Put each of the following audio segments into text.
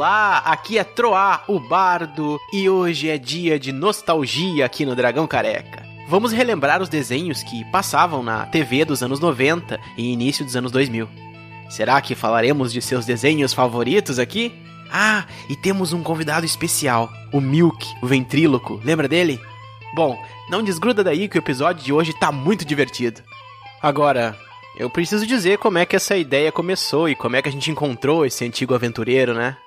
Olá, aqui é Troá, o Bardo, e hoje é dia de nostalgia aqui no Dragão Careca. Vamos relembrar os desenhos que passavam na TV dos anos 90 e início dos anos 2000. Será que falaremos de seus desenhos favoritos aqui? Ah, e temos um convidado especial, o Milk, o ventríloco. Lembra dele? Bom, não desgruda daí que o episódio de hoje tá muito divertido. Agora, eu preciso dizer como é que essa ideia começou e como é que a gente encontrou esse antigo aventureiro, né?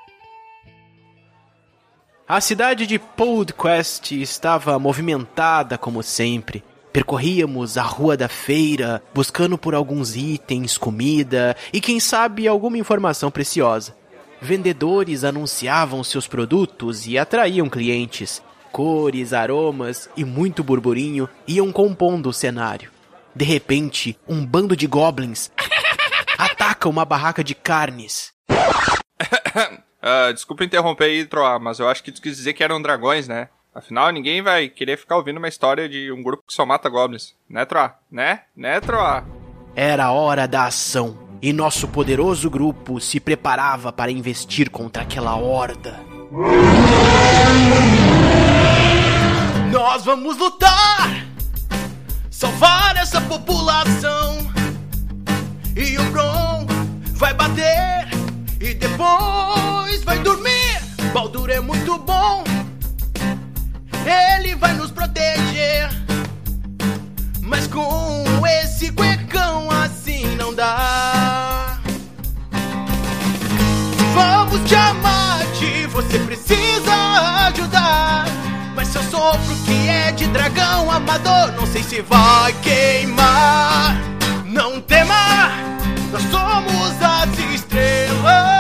A cidade de Podquest estava movimentada como sempre. Percorríamos a rua da feira, buscando por alguns itens, comida e quem sabe alguma informação preciosa. Vendedores anunciavam seus produtos e atraíam clientes. Cores, aromas e muito burburinho iam compondo o cenário. De repente, um bando de goblins ataca uma barraca de carnes. Uh, desculpa interromper aí, Troar, mas eu acho que tu quis dizer que eram dragões, né? Afinal, ninguém vai querer ficar ouvindo uma história de um grupo que só mata goblins. Né, Troar? Né? Né, Troar? Era hora da ação, e nosso poderoso grupo se preparava para investir contra aquela horda. Nós vamos lutar! Salvar essa população! E o Bron vai bater e depois vai dormir. Baldur é muito bom, ele vai nos proteger. Mas com esse cuecão assim não dá. Vamos te amate, você precisa ajudar. Mas seu sopro que é de dragão amador, não sei se vai queimar. Não tema, nós somos as estrelas.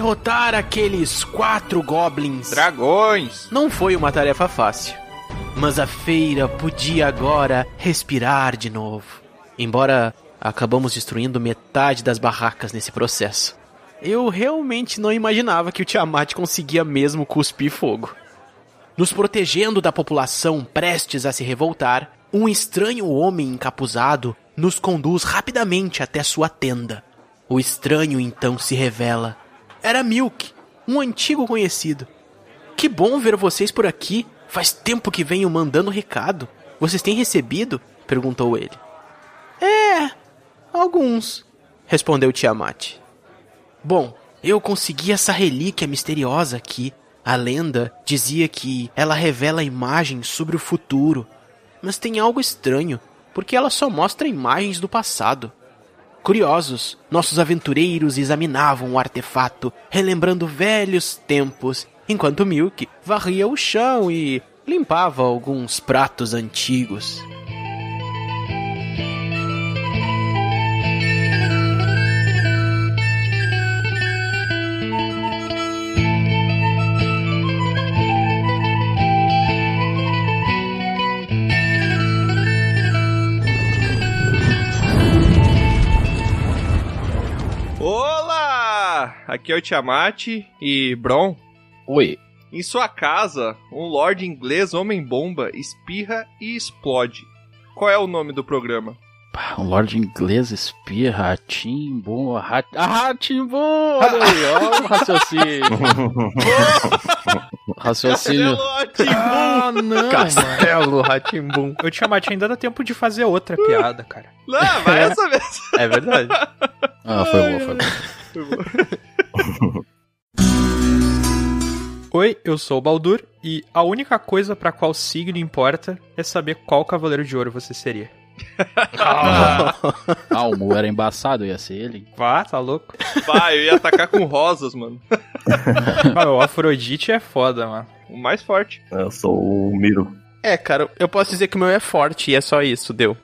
Derrotar aqueles quatro goblins Dragões! não foi uma tarefa fácil. Mas a feira podia agora respirar de novo. Embora acabamos destruindo metade das barracas nesse processo. Eu realmente não imaginava que o Tiamat conseguia mesmo cuspir fogo. Nos protegendo da população prestes a se revoltar, um estranho homem encapuzado nos conduz rapidamente até sua tenda. O estranho então se revela. Era Milk, um antigo conhecido. Que bom ver vocês por aqui. Faz tempo que venho mandando recado. Vocês têm recebido? perguntou ele. É, alguns, respondeu Tiamat. Bom, eu consegui essa relíquia misteriosa aqui. A lenda dizia que ela revela imagens sobre o futuro. Mas tem algo estranho, porque ela só mostra imagens do passado. Curiosos, nossos aventureiros examinavam o artefato, relembrando velhos tempos, enquanto Milk varria o chão e limpava alguns pratos antigos. Aqui é o Tiamat e Bron. Oi. Em sua casa, um lord inglês homem-bomba espirra e explode. Qual é o nome do programa? Pá, Um lord inglês espia, ratimbo, rat... ah, ratimbo! Olha aí, ó o raciocínio. raciocínio. Ah, não, Castelo Ratimbum. Eu tinha Mate, ainda dá tempo de fazer outra piada, cara. Não, vai essa vez. É verdade. Ah, foi bom, foi bom. Oi, eu sou o Baldur e a única coisa pra qual signo importa é saber qual cavaleiro de ouro você seria. Ah, o Mu era embaçado, ia ser ele. Vá, tá louco? Vai, eu ia atacar com rosas, mano. Ah, o Afrodite é foda, mano. O mais forte. Eu sou o Miro. É, cara, eu posso dizer que o meu é forte e é só isso, deu.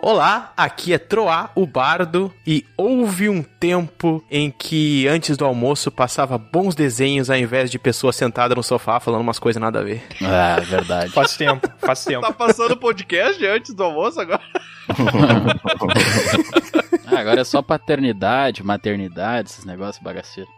Olá, aqui é Troá, o Bardo, e houve um tempo em que antes do almoço passava bons desenhos ao invés de pessoas sentadas no sofá falando umas coisas nada a ver. Ah, verdade. Faz tempo, faz tempo. Tá passando podcast antes do almoço agora? Ah, agora é só paternidade, maternidade, esses negócios bagaceiros.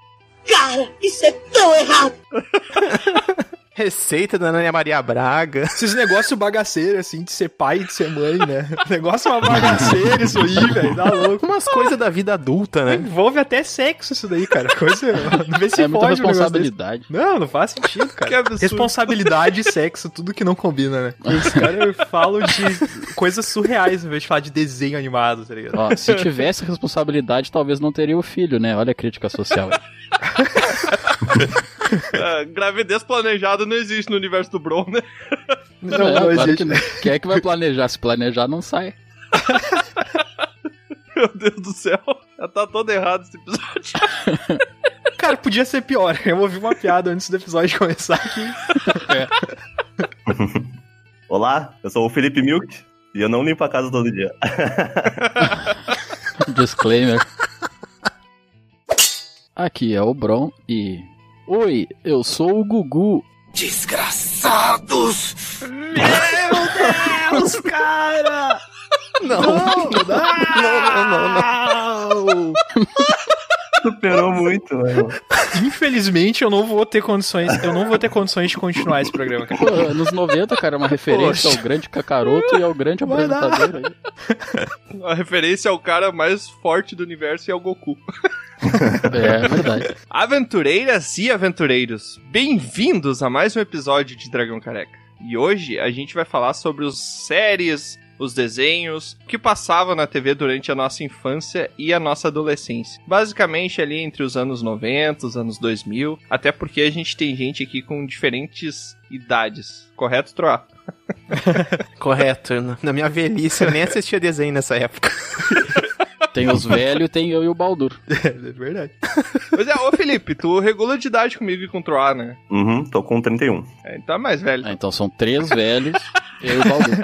Cara, isso é tão errado! Receita da Ana Maria Braga. Esses negócios bagaceiros, assim, de ser pai e de ser mãe, né? Negócio é uma bagaceira isso aí, velho. Dá louco. Umas coisas da vida adulta, né? Envolve até sexo isso daí, cara. Coisa. Não vê se É pode um responsabilidade. Não, não faz sentido, cara. Responsabilidade e sexo, tudo que não combina, né? Os caras falam de coisas surreais em vez de falar de desenho animado, tá ligado? Ó, se tivesse responsabilidade, talvez não teria o filho, né? Olha a crítica social. Ah, gravidez planejada não existe no universo do Bron, né? Não, É, não claro existe. que não. Quem é que vai planejar? Se planejar, não sai. Meu Deus do céu. Já tá todo errado esse episódio. Cara, podia ser pior. Eu ouvi uma piada antes do episódio começar aqui. Olá, eu sou o Felipe Milk e eu não limpo a casa todo dia. Disclaimer. Aqui é o Bron e. Oi, eu sou o Gugu. Desgraçados! Deus, cara! Não. Não, não, não, não. Superou muito, mano. Infelizmente, eu não vou ter condições. Eu não vou ter condições de continuar esse programa, cara. Pô, anos 90, cara, é uma referência Poxa. ao grande cacaroto e ao grande Vai dar. apresentador aí. A referência ao cara mais forte do universo e ao Goku. É verdade. Aventureiras e aventureiros, bem-vindos a mais um episódio de Dragão Careca. E hoje a gente vai falar sobre os séries, os desenhos que passavam na TV durante a nossa infância e a nossa adolescência. Basicamente ali entre os anos 90, os anos 2000, até porque a gente tem gente aqui com diferentes idades. Correto, Troá? Correto. Na- Na minha velhice eu nem assistia desenho nessa época. Tem os velhos, tem eu e o Baldur. É verdade. Pois é, ô Felipe, tu regula de idade comigo e com o né? Uhum, tô com 31. É, então é mais velho. Ah, então são três velhos, eu e o Baldur.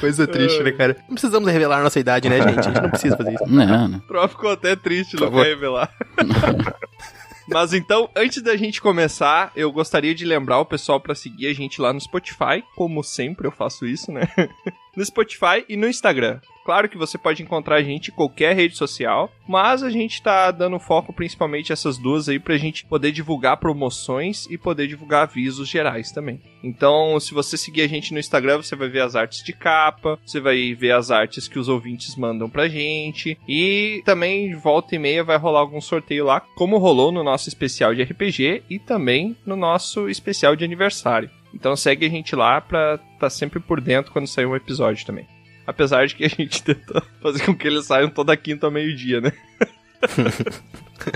Coisa triste, né, cara? Não precisamos revelar nossa idade, né, gente? A gente não precisa fazer isso. Não, não. O Troá ficou até triste, Por não favor. quer revelar. Mas então, antes da gente começar, eu gostaria de lembrar o pessoal pra seguir a gente lá no Spotify, como sempre eu faço isso, né? no Spotify e no Instagram. Claro que você pode encontrar a gente em qualquer rede social, mas a gente tá dando foco principalmente essas duas aí pra gente poder divulgar promoções e poder divulgar avisos gerais também. Então, se você seguir a gente no Instagram, você vai ver as artes de capa, você vai ver as artes que os ouvintes mandam pra gente e também volta e meia vai rolar algum sorteio lá, como rolou no nosso especial de RPG e também no nosso especial de aniversário. Então segue a gente lá pra tá sempre por dentro quando sair um episódio também. Apesar de que a gente tenta fazer com que eles saiam toda quinta ao meio-dia, né?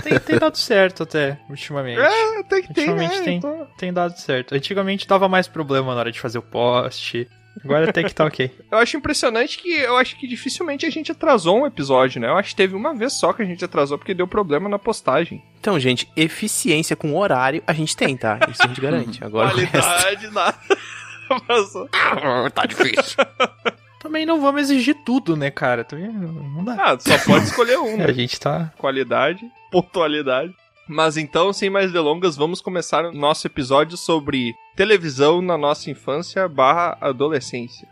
Tem, tem dado certo até, ultimamente. É, até que tem, Ultimamente né? tem, Então, tem dado certo. Antigamente dava mais problema na hora de fazer o post. Agora até que tá ok. Eu acho impressionante que eu acho que dificilmente a gente atrasou um episódio, né? Eu acho que teve uma vez só que a gente atrasou porque deu problema na postagem. Então, gente, eficiência com horário a gente tem, tá? Isso a gente garante. Agora. Qualidade, nada. Mas, tá difícil. Também não vamos exigir tudo, né, cara? Também não dá. ah, só pode escolher um, A né? gente tá. Qualidade, pontualidade. Mas então, sem mais delongas, vamos começar o nosso episódio sobre televisão na nossa infância barra adolescência.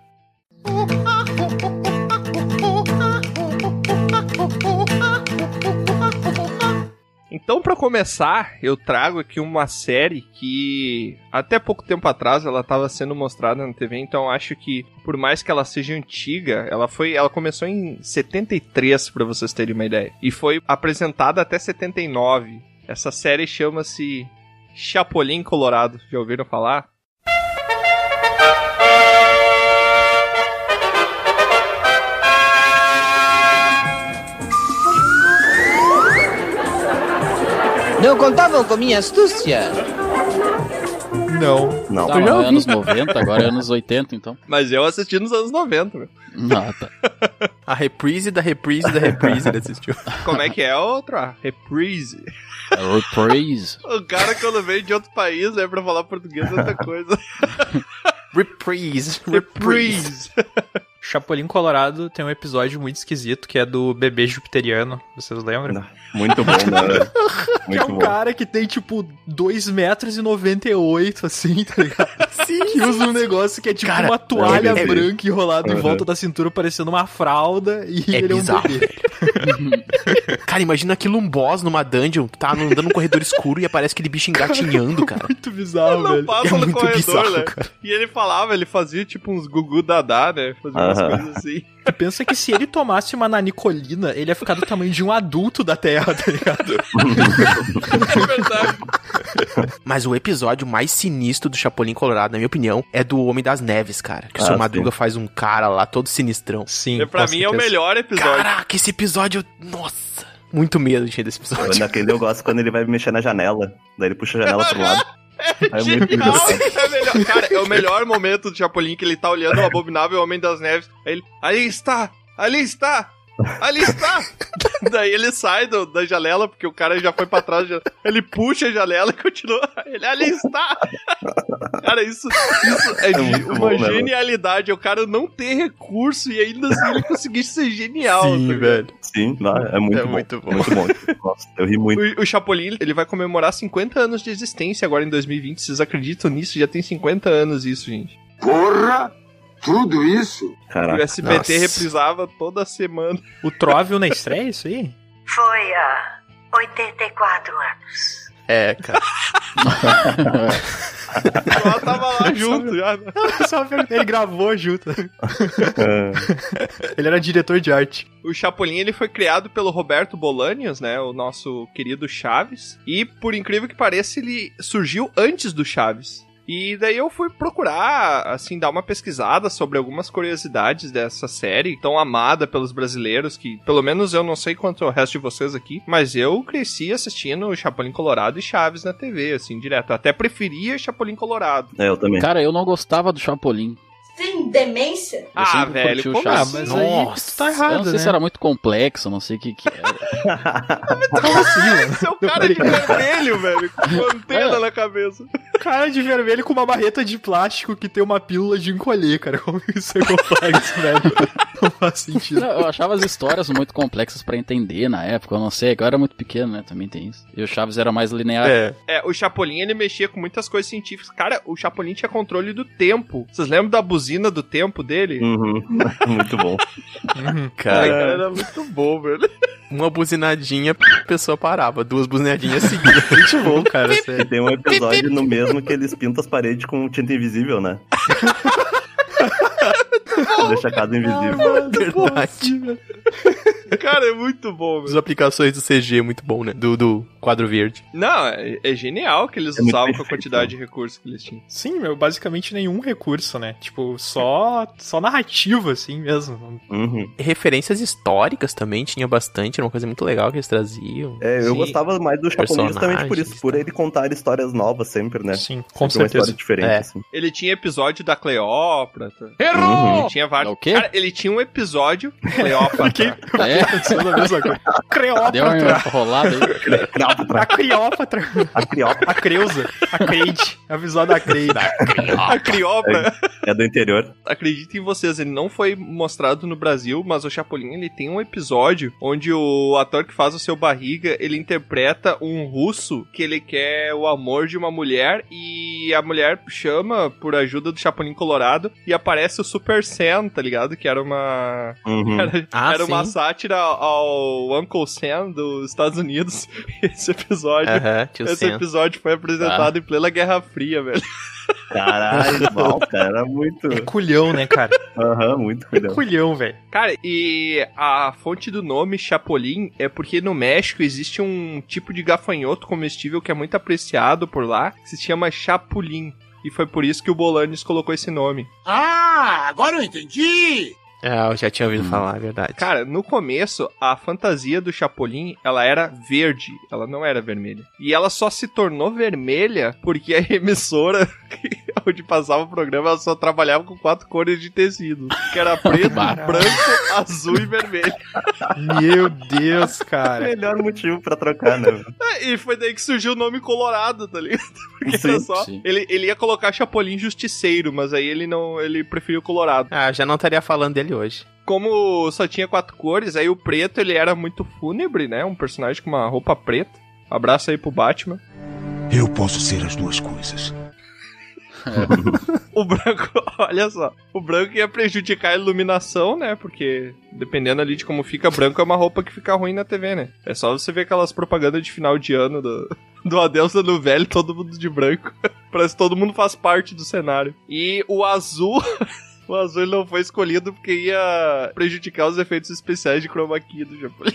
Então, pra começar, eu trago aqui uma série que até pouco tempo atrás ela estava sendo mostrada na TV, então acho que por mais que ela seja antiga, ela foi, ela começou em 73 pra vocês terem uma ideia, e foi apresentada até 79. Essa série chama-se Chapolin Colorado. Já ouviram falar? Não contavam com minha astúcia. Não. Não. Tá, já é ouvi. anos 90, agora é anos 80, então. Mas eu assisti nos anos 90. meu. Ah, tá. A reprise da reprise da reprise ele assistiu. Como é que é outra? Reprise. Reprise. O cara quando vem de outro país, né, pra falar português é outra coisa. Reprise. Reprise. Chapolin Colorado tem um episódio muito esquisito que é do bebê jupiteriano. Vocês lembram? Muito bom, né? Que é Muito um bom. cara que tem, tipo, 2 metros e 98, assim, tá ligado? Sim. Que usa um negócio que é tipo Cara, uma toalha é- branca enrolada em Uhum. volta da cintura, parecendo uma fralda, e É ele bizarro. é um bebê. Cara, imagina aquilo um boss numa dungeon, tá andando num corredor escuro e aparece aquele bicho engatinhando, cara. Muito bizarro, Ele não velho. passa É no muito corredor, bizarro, né? cara. E ele falava, ele fazia tipo uns gugu dadá, né? Fazia umas Aham. coisas assim. Tu pensa que se ele tomasse uma nanicolina, ele ia ficar do tamanho de um adulto da Terra, tá ligado? É verdade. Mas o episódio mais sinistro do Chapolin Colorado, na minha opinião, é do Homem das Neves, cara. Que o Ah, seu sim. Madruga faz um cara lá todo sinistrão. Sim, E pra mim é o melhor episódio. Caraca, esse episódio. Nossa! Muito medo, gente, desse episódio. Naquele eu gosto quando ele vai mexer na janela. Daí ele puxa a janela pro lado. É muito Genial, engraçado. é melhor. Cara, é o melhor momento do Chapolin que ele tá olhando o abominável Homem das Neves. Aí ele, ali está! Ali está! Ali está! Daí ele sai do- da janela, porque o cara já foi pra trás. já- Ele puxa a janela e continua. Ele ali está! Cara, isso, isso é, É de muito uma bom, né, genialidade. É o cara não ter recurso e ainda assim ele conseguir ser genial. Sim, tá velho. Sim, não, é muito É bom. muito bom. Muito bom. Nossa, eu ri muito. O, o Chapolin, ele vai comemorar 50 anos de existência agora em 2020. Vocês acreditam nisso? Já tem 50 anos isso, gente. Porra! Tudo isso? E o Caraca. SBT Nossa. reprisava toda semana. O Tróvio na estreia, isso aí? Foi há 84 anos. É, cara. Ela tava lá junto já. né? Só ele gravou junto. É. Ele era diretor de arte. O Chapolin ele foi criado pelo Roberto Bolanios, né, o nosso querido Chaves, e por incrível que pareça ele surgiu antes do Chaves. E daí eu fui procurar, assim, dar uma pesquisada sobre algumas curiosidades dessa série, tão amada pelos brasileiros, que pelo menos eu não sei quanto é o resto de vocês aqui, mas eu cresci assistindo Chapolin Colorado e Chaves na TV, assim, direto. Até preferia Chapolin Colorado. É, eu também. Cara, eu não gostava do Chapolin. Tem demência? Eu ah, velho, como Chaves. assim? mas aí Nossa, tá eu errado, não sei né? se era muito complexo, não sei o que que era. Como assim, mano? Esse é o cara de vermelho, velho, com uma antena É. na cabeça. Cara de vermelho com uma barreta de plástico que tem uma pílula de encolher, cara. Como isso é complexo, velho? Não faz sentido. Não, eu achava as histórias muito complexas pra entender na época, eu não sei, eu era muito pequeno, né, também tem isso. E o Chaves era mais linear. É. É, o Chapolin, ele mexia com muitas coisas científicas. Cara, o Chapolin tinha controle do tempo. Vocês lembram da buzina do tempo dele? Uhum. Muito bom. Uhum. Cara, Cara, era muito bom, velho. uma buzinadinha, a pessoa parava. Duas buzinadinhas seguidas. Muito bom, cara. Sério. tem um episódio no mesmo que eles pintam as paredes com tinta invisível, né? Deixa a casa invisível. Verdade. Cara, é muito bom, As velho. aplicações do CG, muito bom, né? Do, do quadro verde. Não, é, é genial que eles É usavam com a quantidade de recursos que eles tinham. Sim, meu, basicamente nenhum recurso, né? Tipo, só, só narrativa, assim mesmo. Uhum. Referências históricas também tinha bastante, era uma coisa muito legal que eles traziam. É, eu Sim. gostava mais do Chapolin justamente por isso, por ele contar histórias novas sempre, né? Sim, com Sempre uma certeza. história diferente, É. assim. Ele tinha episódio da Cleópatra. Uhum. Ele tinha É o quê? Cara, ele tinha um episódio. Cleópatra. É, Pensando a mesma coisa. deu uma enrolada aí. A Criópatra. A Criópatra A Creusa. A Creide. A visual da Creide. a Criópatra. é do interior. Acreditem em vocês, ele não foi mostrado no Brasil, mas o Chapolin ele tem um episódio onde o ator que faz o seu barriga, ele interpreta um russo que ele quer o amor de uma mulher e a mulher chama por ajuda do Chapolin Colorado e aparece o Super Sam, tá ligado? Que era uma Uhum. era, Ah, era uma sátira ao Uncle Sam dos Estados Unidos. Esse episódio tio esse Sam. episódio foi apresentado em plena Guerra Fria, velho. Caralho, mal, cara. Era muito. É culhão, né, cara? Aham, muito É cuidado. culhão, velho. Cara, e a fonte do nome Chapolin é porque no México existe um tipo de gafanhoto comestível que é muito apreciado por lá, que se chama chapulim. E foi por isso que o Bolanes colocou esse nome. Ah, agora eu entendi! É, eu já tinha ouvido falar, é verdade. Cara, no começo, a fantasia do Chapolin, ela era verde, ela não era vermelha. E ela só se tornou vermelha porque a emissora onde passava o programa, ela só trabalhava com quatro cores de tecido. Que era preto, branco, azul e vermelho. Meu Deus, cara. Melhor motivo pra trocar, né? E foi daí que surgiu o nome Colorado, tá ligado? Porque Sim, era só. sim. Ele, ele ia colocar Chapolin Justiceiro, mas aí ele não. Ele preferiu Colorado. Ah, já não estaria falando dele hoje. Como só tinha quatro cores, aí o preto ele era muito fúnebre, né? Um personagem com uma roupa preta. Abraço aí pro Batman. Eu posso ser as duas coisas. O branco, olha só, o branco ia prejudicar a iluminação, né? Porque dependendo ali de como fica, branco é uma roupa que fica ruim na TV, né? É só você ver aquelas propagandas de final de ano do, do Adeus Velho, todo mundo de branco. Parece que todo mundo faz parte do cenário. E o azul. O azul não foi escolhido porque ia prejudicar os efeitos especiais de chroma key do Chapolin.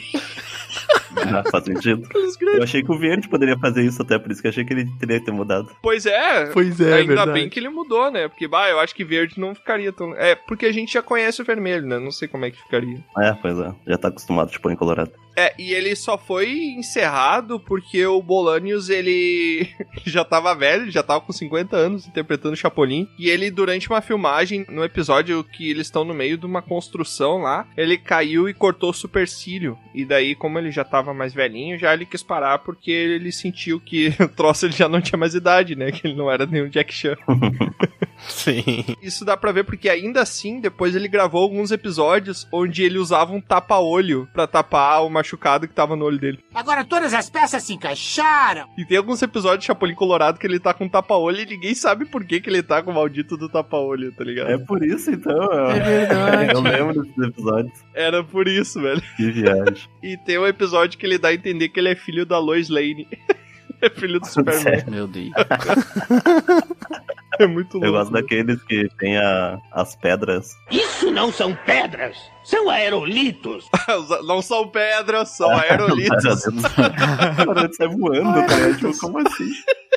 Ah, faz sentido. Eu achei que o verde poderia fazer isso até, por isso que eu achei que ele teria que ter mudado. Pois é, Pois é, Ainda verdade. bem que ele mudou, né? Porque, bah, eu acho que verde não ficaria tão. É, porque a gente já conhece o vermelho, né? Não sei como é que ficaria. É, pois é. Já tá acostumado, tipo, em Colorado. É, e ele só foi encerrado porque o Bolanius, ele já tava velho, já tava com 50 anos interpretando o Chapolin. E ele, durante uma filmagem, no episódio que eles estão no meio de uma construção lá, ele caiu e cortou o supercílio. E daí, como ele já tava mais velhinho, já ele quis parar porque ele sentiu que o troço ele já não tinha mais idade, né? Que ele não era nenhum Jack Chan. Sim. Isso dá pra ver porque ainda assim, depois ele gravou alguns episódios onde ele usava um tapa-olho pra tapar o machucado que tava no olho dele. Agora todas as peças se encaixaram. E tem alguns episódios de Chapolin Colorado que ele tá com tapa-olho e ninguém sabe por que, que ele tá com o maldito do tapa-olho, tá ligado? É por isso, então. É verdade. Eu lembro desses episódios. Era por isso, velho. Que viagem. E tem um episódio que ele dá a entender que ele é filho da Lois Lane. é filho do Superman. Sério? Meu Deus. É muito louco. Eu gosto daqueles que tem a, as pedras. Isso não são pedras, são aerolitos. Não são pedras, são aerolitos. Cara, sai voando, cara. Tipo, como assim?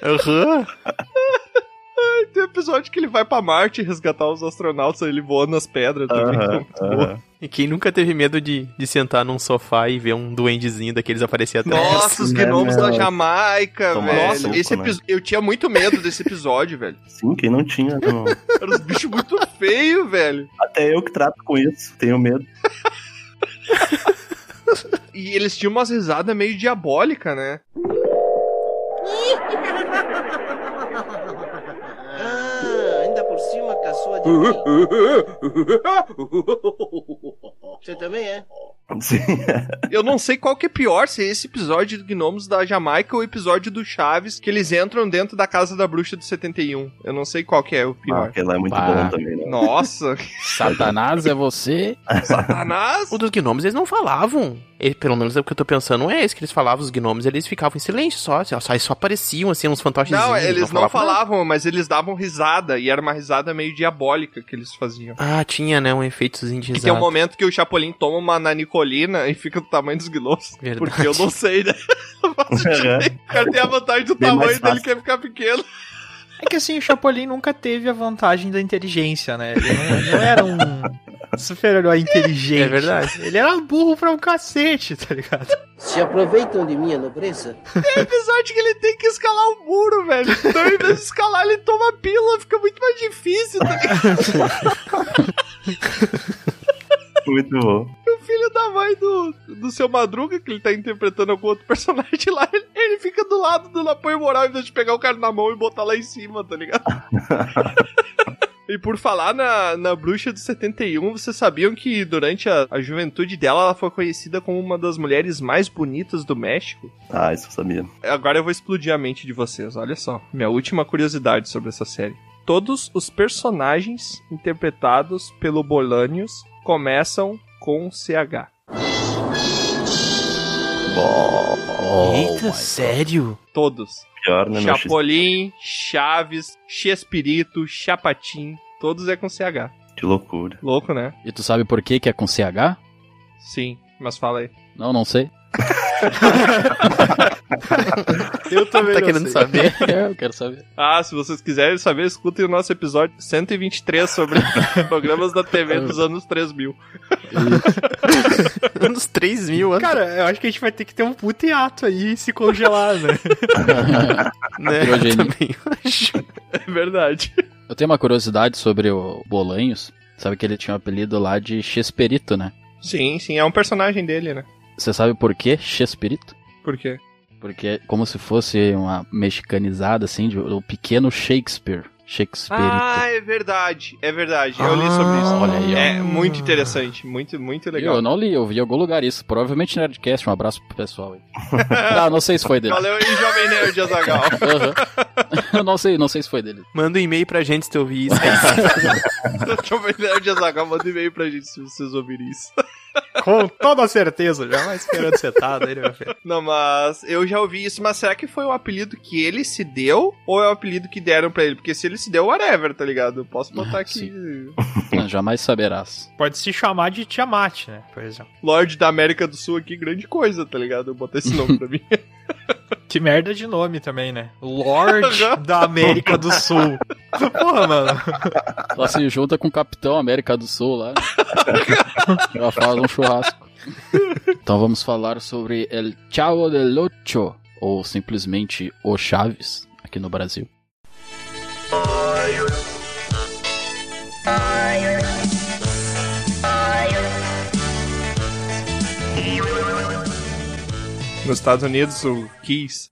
Aham. Tem um episódio que ele vai pra Marte resgatar os astronautas, ele voando nas pedras também. Aham, Muito bom. aham. E quem nunca teve medo de, de sentar num sofá e ver um duendezinho daqueles aparecer atrás? Nossa, os né, gnomos da Jamaica, Tomar velho. suco, esse né? Eu tinha muito medo desse episódio, velho. Sim, quem não tinha. Não. Eram uns bichos muito feios, velho. Até eu que trato com isso, tenho medo. E eles tinham umas risadas meio diabólicas, né? Você também é? Sim. Eu não sei qual que é pior, se é esse episódio do Gnomos da Jamaica ou o episódio do Chaves, que eles entram dentro da casa da bruxa do 71. Eu não sei qual que é o Ah, pior. aquele lá é muito Pá. bom também, né? Nossa, Satanás é você? Satanás! O dos gnomos eles não falavam. Ele- pelo menos é o que eu tô pensando, não é esse que eles falavam, os gnomos, eles ficavam em silêncio só, assim, só, só apareciam assim uns fantoches. Não, eles não nada. falavam, mas eles davam risada, e era uma risada meio diabólica que eles faziam. Ah, tinha, né, um efeitozinho de Que risada. tem um momento que o Chapolin toma uma nanicolina e fica do tamanho dos gnomos. Verdade. Porque eu não sei, né? O cara tem a vantagem do Bem tamanho dele que é ficar pequeno. É que assim, o Chapolin nunca teve a vantagem da inteligência, né? Ele não, não era um super-herói inteligente. É verdade. Ele era burro pra um cacete, tá ligado? Se aproveitam de minha nobreza? Tem episódio que ele tem que escalar o muro, velho. Então, em vez de escalar, ele toma pílula, fica muito mais difícil, tá ligado? Muito bom. O filho da mãe do, do seu Madruga, que ele tá interpretando algum outro personagem lá, ele, ele fica do lado do apoio moral em vez de pegar o cara na mão e botar lá em cima, tá ligado? E por falar na, na bruxa do 71, vocês sabiam que durante a, a juventude dela, ela foi conhecida como uma das mulheres mais bonitas do México? Ah, isso eu sabia. Agora eu vou explodir a mente de vocês, olha só. Minha última curiosidade sobre essa série. Todos os personagens interpretados pelo Bolanius começam com CH. Eita, sério? Todos. Pior, né? Chapolin, Chaves, Chespirito, Chapatim. Todos é com CH. Que loucura. Louco, né? E tu sabe por que que é com CH? Sim, mas fala aí. Não, não sei. Eu também Tá não querendo sei. saber? É, eu quero saber. Ah, se vocês quiserem saber, escutem o nosso episódio 123 sobre programas da TV dos anos 3000. Anos 3 mil anos, Cara, eu acho que a gente vai ter que ter um puto hiato aí e se congelar, né? né? Criogenia. Também acho. É verdade. Eu tenho uma curiosidade sobre o Bolanhos. Sabe que ele tinha um apelido lá de Chesperito, né? Sim, sim, é um personagem dele, né? Você sabe por que Chesperito? Por quê? Porque é como se fosse uma mexicanizada, assim, de o pequeno Shakespeare. Shakespeare. Ah, é verdade, é verdade. Eu li sobre isso. olha aí, ó. É muito interessante, muito, muito legal. Eu não li, eu vi em algum lugar isso. Provavelmente Nerdcast, um abraço pro pessoal aí. não, não sei se foi dele. Valeu aí, Jovem Nerd Azagal. Aham. Eu não sei, não sei se foi dele. Manda um e-mail pra gente se tu ouvir isso. Jovem Nerd Azagal, manda um e-mail pra gente se vocês ouvirem isso. Com toda certeza, jamais esperando setado aí, meu filho? Não, mas eu já ouvi isso, mas será que foi o apelido que ele se deu ou é o apelido que deram pra ele? Porque se ele se deu, whatever, tá ligado? Eu posso botar aqui. Não, jamais saberás. Pode se chamar de Tiamat, né? Por exemplo. Lorde da América do Sul aqui, grande coisa, tá ligado? Eu botei esse nome pra mim. Que merda de nome também, né? Lorde da América do Sul. Porra, mano. Ela se junta com o Capitão América do Sul lá. Ela faz um churrasco. Então vamos falar sobre El Chavo del Ocho, ou simplesmente O Chaves, aqui no Brasil. Nos Estados Unidos, o Kiss.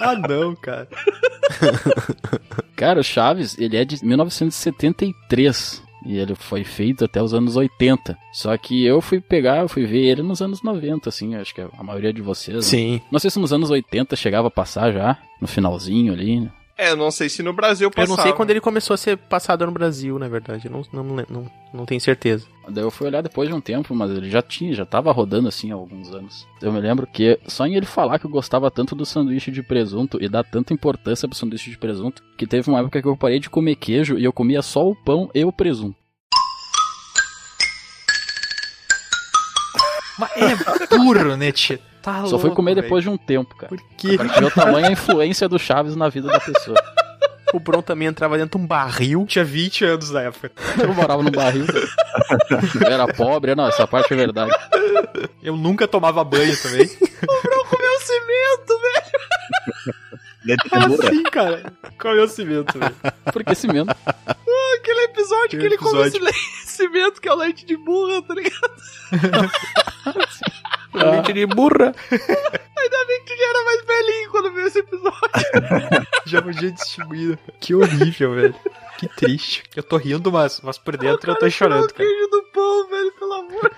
Ah, não, cara. Cara, o Chaves, ele é de 1973. E ele foi feito até os anos 80. Só que eu fui pegar, eu fui ver ele nos anos 90, assim, acho que a maioria de vocês. né? Sim. Não sei se nos anos 80 chegava a passar já, no finalzinho ali. né? É, eu não sei se no Brasil Eu passava. não sei quando ele começou a ser passado no Brasil, na verdade. Eu não, não, não, não tenho certeza. Daí eu fui olhar depois de um tempo, mas ele já tinha, já tava rodando assim há alguns anos. Eu me lembro que só em ele falar que eu gostava tanto do sanduíche de presunto e dar tanta importância pro sanduíche de presunto, que teve uma época que eu parei de comer queijo e eu comia só o pão e o presunto. Mas é burro, né, tia? Tá Só fui comer depois de um tempo, cara. Por quê? Ver o tamanho a influência do Chaves na vida da pessoa. O Bron também entrava dentro de um barril. Tinha 20 anos na época. Eu morava no barril. era pobre, não, essa parte é verdade. Eu nunca tomava banho também. Comeu cimento, velho. Leite de Como burra. assim, cara? Comeu cimento, velho. Por que cimento? Aquele episódio Que que ele comeu episódio? le- cimento, que é o leite de burra, tá ligado? Leite de burra. Ainda bem que tu já era mais velhinho quando viu esse episódio. Já podia distinguir. Que horrível, velho. Que triste. Eu tô rindo, mas, mas por dentro eu tô chorando, O cara. queijo do pão, velho, pelo amor.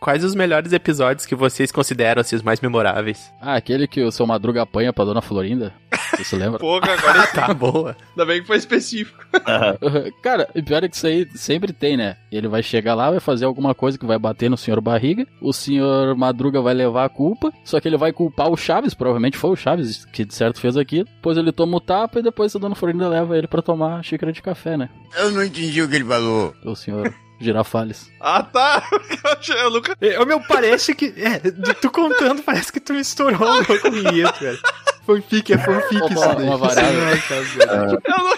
Quais os melhores episódios que vocês consideram assim, os mais memoráveis? Ah, aquele que o seu Madruga apanha pra Dona Florinda. Você se lembra? Porra, agora Tá boa. ainda bem que foi específico. Cara, o pior é que isso aí sempre tem, né? Ele vai chegar lá, vai fazer alguma coisa que vai bater no senhor Barriga, o senhor Madruga vai levar a culpa, só que ele vai culpar o Chaves, provavelmente foi o Chaves que de certo fez aquilo. Depois ele toma o tapa e depois a dona Florinda leva ele pra tomar xícara de café, né? Eu não entendi o que ele falou. O senhor Girafales. Ah, tá. Eu nunca... É, meu, parece que. É, tu contando, parece que tu misturou um pouco o enredo, velho. Fanfic, é fanfic Uma- isso daí. uma variável. Eu, nu-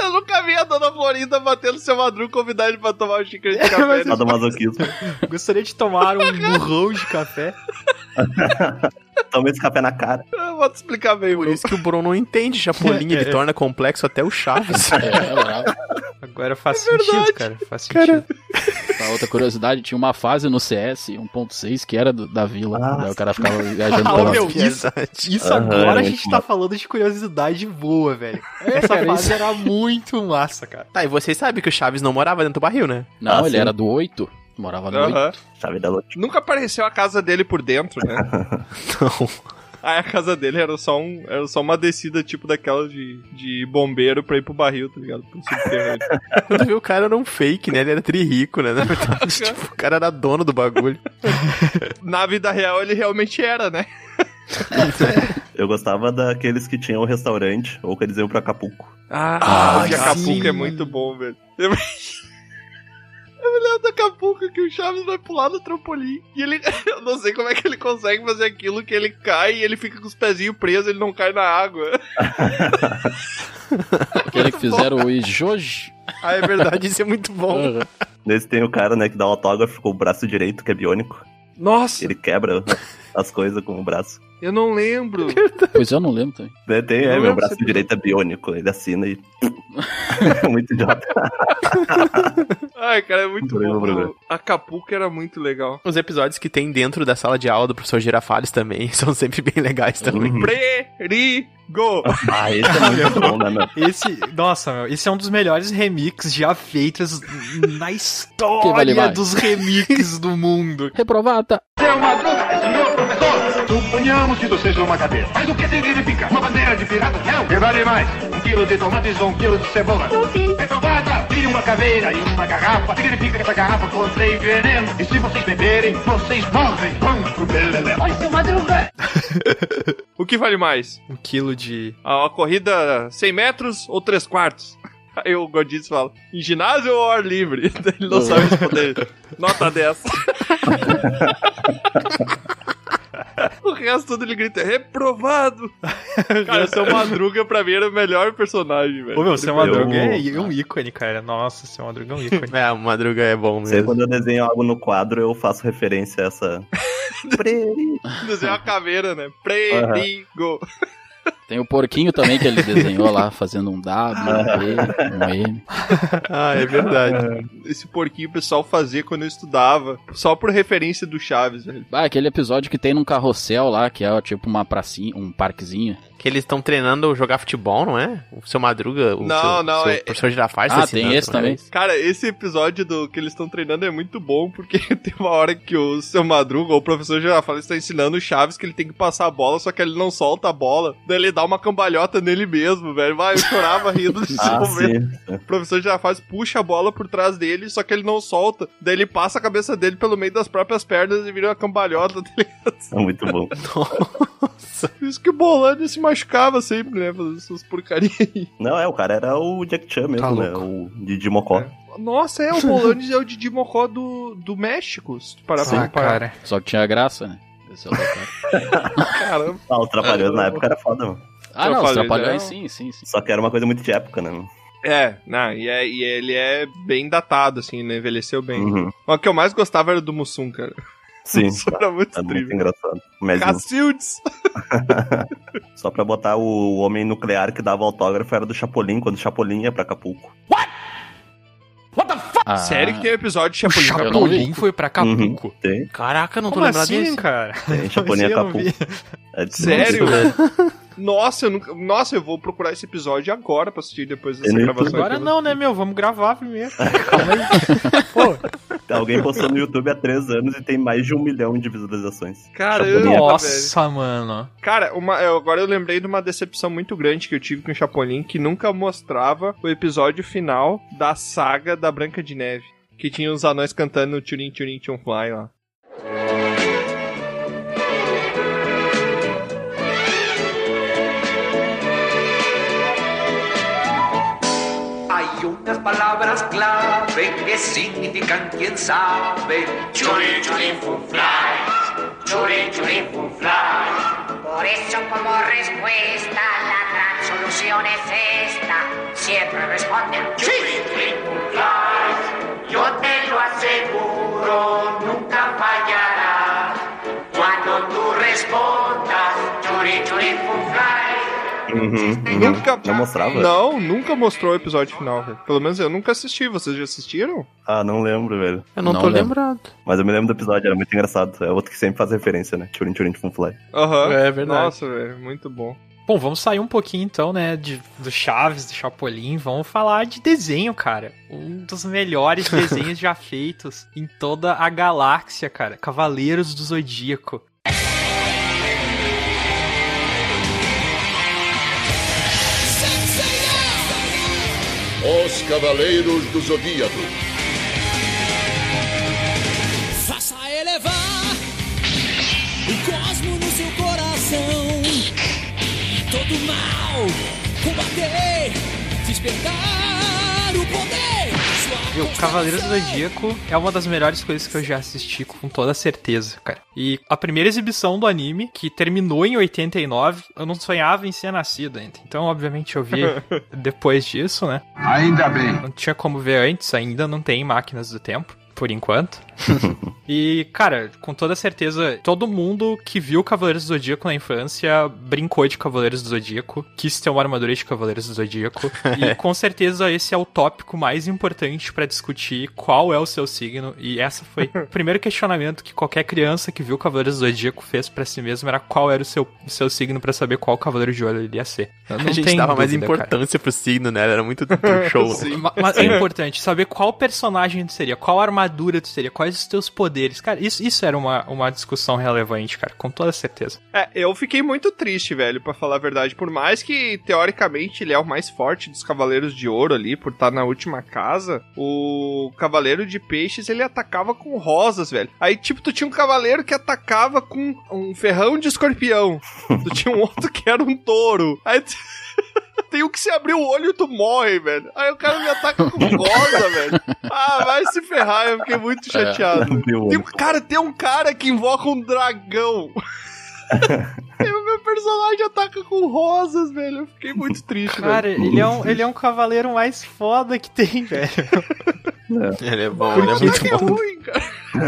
eu nunca vi a dona Florinda batendo seu madruga convidar ele pra tomar um xícara de café. mas- né? Sadomasoquismo. Gostaria de tomar um murrão de café. Toma esse café na cara. Eu vou te explicar bem, Por Bruno. isso que o Bron não entende Chapolin, ele É, é. torna complexo até o Chaves. É, bravo. Agora faz sentido, cara. Faz Cara. sentido. Uma outra curiosidade, tinha uma fase no CS 1.6 que era do- da vila. Ah, Daí o cara ficava viajando Ah, pela... meu, isso, isso Aham, agora a gente tá falando de curiosidade boa, velho. Essa cara, fase isso- era muito massa, cara. Tá, e vocês sabem que o Chaves não morava dentro do barril, né? Não, Ah, ele sim. era do 8. Morava no 8. Aham. Chave da lote. Nunca apareceu a casa dele por dentro, né? Não. Aí a casa dele era só, um, era só uma descida tipo daquela de, de bombeiro pra ir pro barril, tá ligado? Pro subterrâneo. Quando viu o cara era um fake, né? Ele era tri rico, né? Na verdade, tipo, o cara era dono do bagulho. Na vida real ele realmente era, né? Eu gostava daqueles que tinham um restaurante, ou que eles iam pra Acapulco. Ah, Ah, o de Acapulco sim, é muito bom, velho. Eu... eu me lembro do Acapulco que o Chaves vai pular no trampolim. E ele. Eu não sei como é que ele consegue fazer aquilo que ele cai e ele fica com os pezinhos presos, ele não cai na água. Aquele que fizeram o Ijoji. Ah, é verdade, isso é muito bom. Nesse tem o cara, né, que dá um autógrafo com o braço direito, que é biônico. Nossa, Ele quebra as coisas com o braço. eu não lembro. Pois eu não lembro também. Tem, é, meu lembro braço direito é biônico. Ele assina e. Muito idiota. Ai, cara, é muito Problema, bom. problema. Acapulco era muito legal. Os episódios que tem dentro da sala de aula do professor Girafales também são sempre bem legais também. Uhum. Perigo! Ah, esse é muito bom, né, meu? Esse, nossa, meu, esse é um dos melhores remixes já feitos na história vale dos remixes do mundo. Madruga, senhor professor, suponhamos que você seja uma cadeira. Mas o que significa? Uma bandeira de pirata? Não. Que vale mais? Um quilo de tomates ou um quilo de cebola? Reprovada, tire uma caveira e uma garrafa. Significa que essa garrafa contém veneno. E se vocês beberem, vocês morrem. Vamos pro belelé. Vai, seu Madruga. O que vale mais? Um quilo de. A, a corrida 100 metros ou 3 quartos? Aí o Godinez fala, em ginásio ou ao ar livre? Ele não sabe responder. Nota 10. O resto tudo ele grita, reprovado. Cara, o seu Madruga pra mim era o melhor personagem, velho. Ô, meu, seu Madruga Eu- é, é um ícone, cara. Nossa, seu Madruga é um ícone. É, o Madruga é bom Sei mesmo. quando eu desenho algo no quadro, eu faço referência a essa. Desenhar uma caveira, né? Perigo. Tem o porquinho também que ele desenhou lá, fazendo um W, um B, um M. Ah, é verdade. Esse porquinho o pessoal fazia quando eu estudava, só por referência do Chaves, velho. Ah, aquele episódio que tem num carrossel lá, que é tipo uma pracinha, um parquezinho. Que eles estão treinando jogar futebol, não é? O seu Madruga, o Não, seu, não, seu é- professor Girafales Ah, tem esse é também. Cara, esse episódio do que eles estão treinando é muito bom, porque tem uma hora que o seu Madruga, ou o professor Girafales, está ensinando o Chaves que ele tem que passar a bola, só que ele não solta a bola. Daí ele dá uma cambalhota nele mesmo, velho. Vai, eu chorava rindo de Ah, momento. sim. O professor Girafales puxa a bola por trás dele, só que ele não solta. Daí ele passa a cabeça dele pelo meio das próprias pernas e vira uma cambalhota. tá ligado? É muito bom. Por isso que o Bolândia se machucava sempre, né? Fazendo essas porcarias aí. Não, é, o cara era o Jack Chan mesmo, Tá né? O Didi Mocó. Nossa, é, o Bolândia é o Didi Mocó do, do México, se tu parar pra reparar. cara. Só que tinha graça, né? Esse é o. Caramba. Ah, os Trapalhões na época era foda, mano. Ah, não, os Trapalhões, trapalhões, não. sim, sim, sim. Só que era uma coisa muito de época, né? É, não, e, é, e ele é bem datado, assim, né? Envelheceu bem. Uhum. Mas o que eu mais gostava era do Mussum, cara. Sim. Isso era muito É muito engraçado. Mas Cacildes! só pra botar o homem nuclear que dava autógrafo era do Chapolin, quando o Chapolin ia pra Acapulco. Ah, Sério que tem um episódio de O Chapolin não Chapolin foi pra Acapulco. Tem, Caraca, não tô Como lembrado assim, desse. cara? tem Chapolin eu não Acapulco. É de- Sério? Nossa, eu nunca... Nossa, eu vou procurar esse episódio agora pra assistir depois dessa gravação. Aqui. Agora não, né, meu? Vamos gravar primeiro. Calma aí. Pô, Alguém postou no YouTube há três anos e tem mais de um milhão de visualizações. Caramba, Chapolin. velho. nossa, mano. Cara, uma, eu- agora eu lembrei de uma decepção muito grande que eu tive com o Chapolin, que nunca mostrava o episódio final da saga da Branca de Neve. Que tinha os anões cantando Turin Turin Tchum Fly lá. Palabras clave que significan quién sabe. Churi, churi, fun fly. Churi, churi, fun fly. Por eso como respuesta la gran solución es esta. Siempre responde Churi, churi, fun fly. Yo te lo aseguro, nunca fallará. Cuando tú respondas, churi, churi, fun fly. Uhum, uhum. Nunca. Não mostrava? Não, nunca mostrou o episódio final, velho. Pelo menos eu nunca assisti. Vocês já assistiram? Ah, não lembro, velho. Eu não, Não tô lembro. lembrado. Mas eu me lembro do episódio, era muito engraçado. É outro que sempre faz referência, né? Turin Turin Funfly. Aham. É verdade. Nossa, velho, muito bom. Bom, vamos sair um pouquinho então, né, de, do Chaves, do Chapolin. Vamos falar de desenho, cara. Um dos melhores desenhos já feitos em toda a galáxia, cara. Cavaleiros do Zodíaco. Os Cavaleiros do Zodíaco. Faça elevar o cosmo no seu coração. Todo mal combater, despertar o poder. Meu, Cavaleiros do Zodíaco é uma das melhores coisas que eu já assisti com toda certeza, cara. E a primeira exibição do anime, que terminou em 89, eu não sonhava em ser nascido ainda. Então, obviamente, eu vi depois disso, né? Ainda bem. Não tinha como ver antes, ainda não tem máquinas do tempo. Por enquanto. e, cara, com toda certeza, todo mundo que viu Cavaleiros do Zodíaco na infância brincou de Cavaleiros do Zodíaco, quis ter uma armadura de Cavaleiros do Zodíaco. e com certeza esse é o tópico mais importante pra discutir qual é o seu signo. E essa foi o primeiro questionamento que qualquer criança que viu Cavaleiros do Zodíaco fez pra si mesmo era qual era o seu, seu signo pra saber qual Cavaleiro de Ouro ele ia ser. Não a gente dava mais dúvida, cara. importância pro signo, né? Era muito show. Ma- Mas é importante saber qual personagem seria, qual armadura tu seria, quais os teus poderes. Cara, isso, isso era uma, uma discussão relevante, cara, com toda certeza. É, eu fiquei muito triste, velho, pra falar a verdade. Por mais que, teoricamente, ele é o mais forte dos Cavaleiros de Ouro ali, por estar na última casa, o Cavaleiro de Peixes, ele atacava com rosas, velho. Aí, tipo, tu tinha um cavaleiro que atacava com um ferrão de escorpião. tu tinha um outro que era um touro. Aí... tu- Tem um que se abrir o olho e tu morre, velho. Aí o cara me ataca com rosa, velho. Ah, vai se ferrar, eu fiquei muito chateado. Tem um- cara, tem um cara que invoca um dragão. meu personagem ataca com rosas, velho. Eu fiquei muito triste, Cara, velho. ele é, um, ele é um cavaleiro mais foda que tem, velho. Ele é bom, Por ele é muito que é bom. ruim, cara?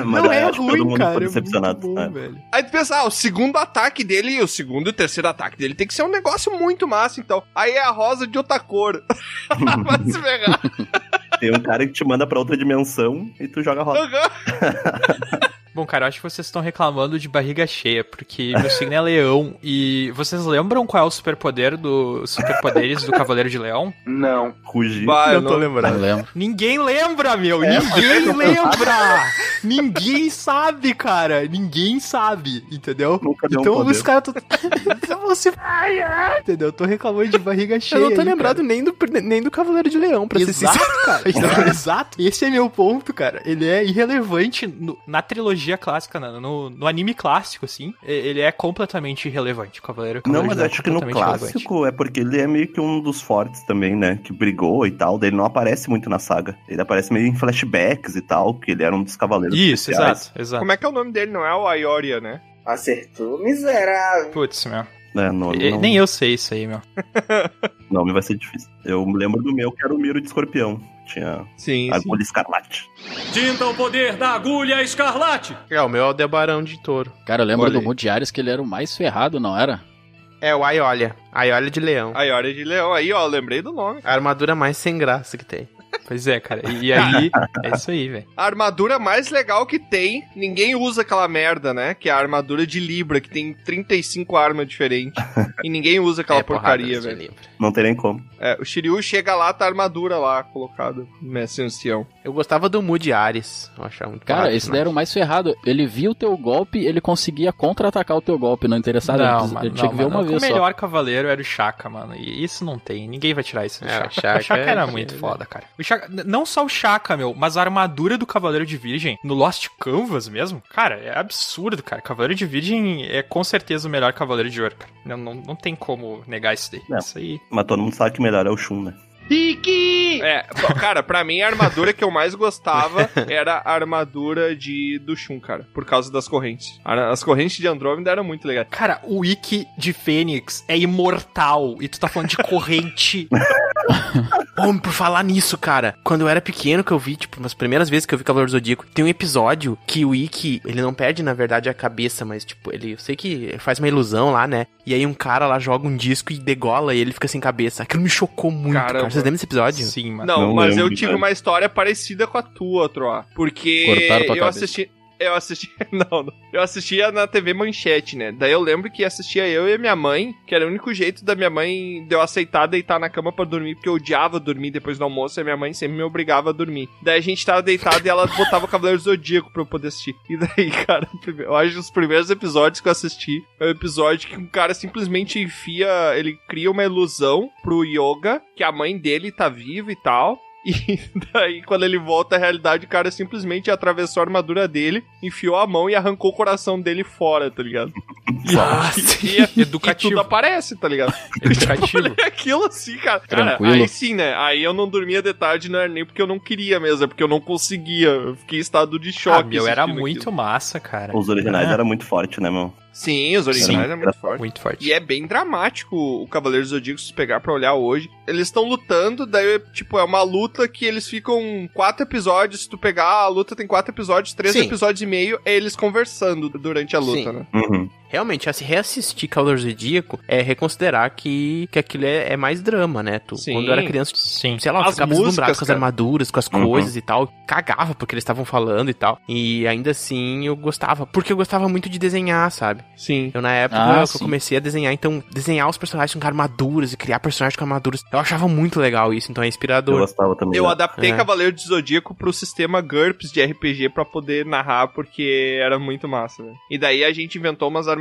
Mas Não é todo ruim, mundo cara, foi é decepcionado. muito bom, é. velho. Aí tu pensa, ah, o segundo ataque dele, o segundo e o terceiro ataque dele tem que ser um negócio muito massa, então. Aí é a rosa de outra cor. Vai se ferrar. Tem um cara que te manda pra outra dimensão e tu joga roda. Bom, cara, eu acho que vocês estão reclamando de barriga cheia, porque meu signo é leão. E vocês lembram qual é o superpoder do superpoderes do Cavaleiro de Leão? Não. Rugir. Vai, eu Não tô não- lembrando. Não lembro. Ninguém lembra, meu! Ninguém lembra! Ninguém sabe, cara! Ninguém sabe, entendeu? Nunca deu um então poder. os caras. Tô... então você. Entendeu? Eu tô reclamando de barriga cheia. Eu não tô aí, lembrado nem do, nem do Cavaleiro de Leão, pra Cara. ser Exato, sincero. cara. Exato. Esse é meu ponto, cara. Ele é irrelevante no- na trilogia clássica, no, no, no anime clássico, assim. Ele é completamente irrelevante, o Cavaleiro. Não, mas é acho que no clássico é porque ele é meio que um dos fortes também, né? Que brigou e tal. Daí ele não aparece muito na saga. Ele aparece meio em flashbacks e tal, que ele era um dos cavaleiros Isso, especiais. exato, exato. Como é que é o nome dele? Não é o Aioria, né? Acertou, miserável. Putz, meu. É, E- não, Nem eu sei isso aí, meu. nome vai ser difícil. Eu me lembro do meu, que era o Miro de Escorpião. Tinha Sim, sim. agulha escarlate. Sinta o poder da agulha escarlate. É, o meu é o Debarão de Touro. Cara, eu lembro Olha do. Mudiares que ele era o mais ferrado, não era? É o Aiolia. Aiolia de Leão. Aioria de Leão. Aí, ó, lembrei do nome. A armadura mais sem graça que tem. Pois é, cara. E, e aí, é isso aí, velho. A armadura mais legal que tem, ninguém usa aquela merda, né? Que é a armadura de Libra, que tem 35 armas diferentes. e ninguém usa aquela é porcaria, velho. Não tem nem como. É, o Shiryu chega lá, tá a armadura lá colocada, mestre ancião. Eu gostava do Moody Ares. Eu achava muito Cara, esse daí era o mais ferrado. Ele via o teu golpe, ele conseguia contra-atacar o teu golpe, não interessava. Não, ele, mano, ele tinha não, que ver mano. uma O vez só. melhor cavaleiro era o Shaka, mano. E isso não tem. Ninguém vai tirar isso do É, o Shaka. Shaka O Shaka é- era muito foda, cara. O Shaka, n- não só o Shaka, meu, mas a armadura do Cavaleiro de Virgem no Lost Canvas mesmo, cara, é absurdo, cara. Cavaleiro de Virgem é com certeza o melhor Cavaleiro de Ouro, cara. Não, não, não tem como negar isso daí. Não. Isso aí. Mas todo mundo sabe que melhor é o Shun, né? É, pô, cara, pra mim a armadura que eu mais gostava era a armadura de do Shun, cara, por causa das correntes. As correntes de Andrômeda eram muito legais. Cara, o Wiki de Fênix é imortal e tu tá falando de corrente. Homem, por falar nisso, cara. Quando eu era pequeno, que eu vi, tipo, umas primeiras vezes que eu vi Cavaleiro do Zodíaco, tem um episódio que o Ikki, ele não perde, na verdade, a cabeça, mas, tipo, ele, eu sei que faz uma ilusão lá, né? E aí um cara lá joga um disco e degola e ele fica sem cabeça. Aquilo me chocou muito, Caramba. cara. Vocês lembram desse episódio? Sim, mano. Não, Não mas eu lembro, tive cara. uma história parecida com a tua, Troá. Porque Cortaram tua eu cabeça. Eu assisti. Não, não. Eu assistia na TV Manchete, né? Daí eu lembro que assistia eu e a minha mãe, que era o único jeito da minha mãe de eu aceitar deitar na cama pra dormir, porque eu odiava dormir depois do almoço e a minha mãe sempre me obrigava a dormir. Daí a gente tava deitado e ela botava o Cavaleiro Zodíaco pra eu poder assistir. E daí, cara, eu acho que os primeiros episódios que eu assisti é o episódio que um cara simplesmente enfia. Ele cria uma ilusão pro Yoga, que a mãe dele tá viva e tal. E daí, quando ele volta à realidade, o cara simplesmente atravessou a armadura dele, enfiou a mão e arrancou o coração dele fora, tá ligado? Nossa, E, e, e educativo. tudo aparece, tá ligado? Educativo. É aquilo assim, cara. Cara, Tranquilo. aí sim, né? Aí eu não dormia de tarde, não era nem porque eu não queria mesmo, é porque eu não conseguia. Eu fiquei em estado de Ah, choque. meu, era muito aquilo. massa, cara. Os originais É. eram muito fortes, né, meu? Sim, os originais Sim. é muito forte. Muito forte. E é bem dramático o Cavaleiro do Zodíaco, se pegar pra olhar hoje. Eles estão lutando, daí, tipo, é uma luta que eles ficam quatro episódios. Se tu pegar, a luta tem quatro episódios, três Sim. episódios e meio, é eles conversando durante a luta, Sim. né? Uhum. Realmente, se reassistir Cavaleiro do Zodíaco é reconsiderar que, que aquilo é, é mais drama, né? Tu, Sim. quando eu era criança, Sim. sei lá, eu As ficava deslumbrado com as armaduras, com as Uhum. coisas e tal. Cagava porque eles estavam falando e tal. E ainda assim eu gostava. Porque eu gostava muito de desenhar, sabe? Sim. Eu, na época Ah, que eu sim. comecei a desenhar, então, desenhar os personagens com armaduras e criar personagens com armaduras. Eu achava muito legal isso, então é Eu inspirador. gostava também. Eu né? adaptei É. Cavaleiro do Zodíaco pro sistema GURPS de RPG pra poder narrar, porque era muito massa, né? E daí a gente inventou umas armaduras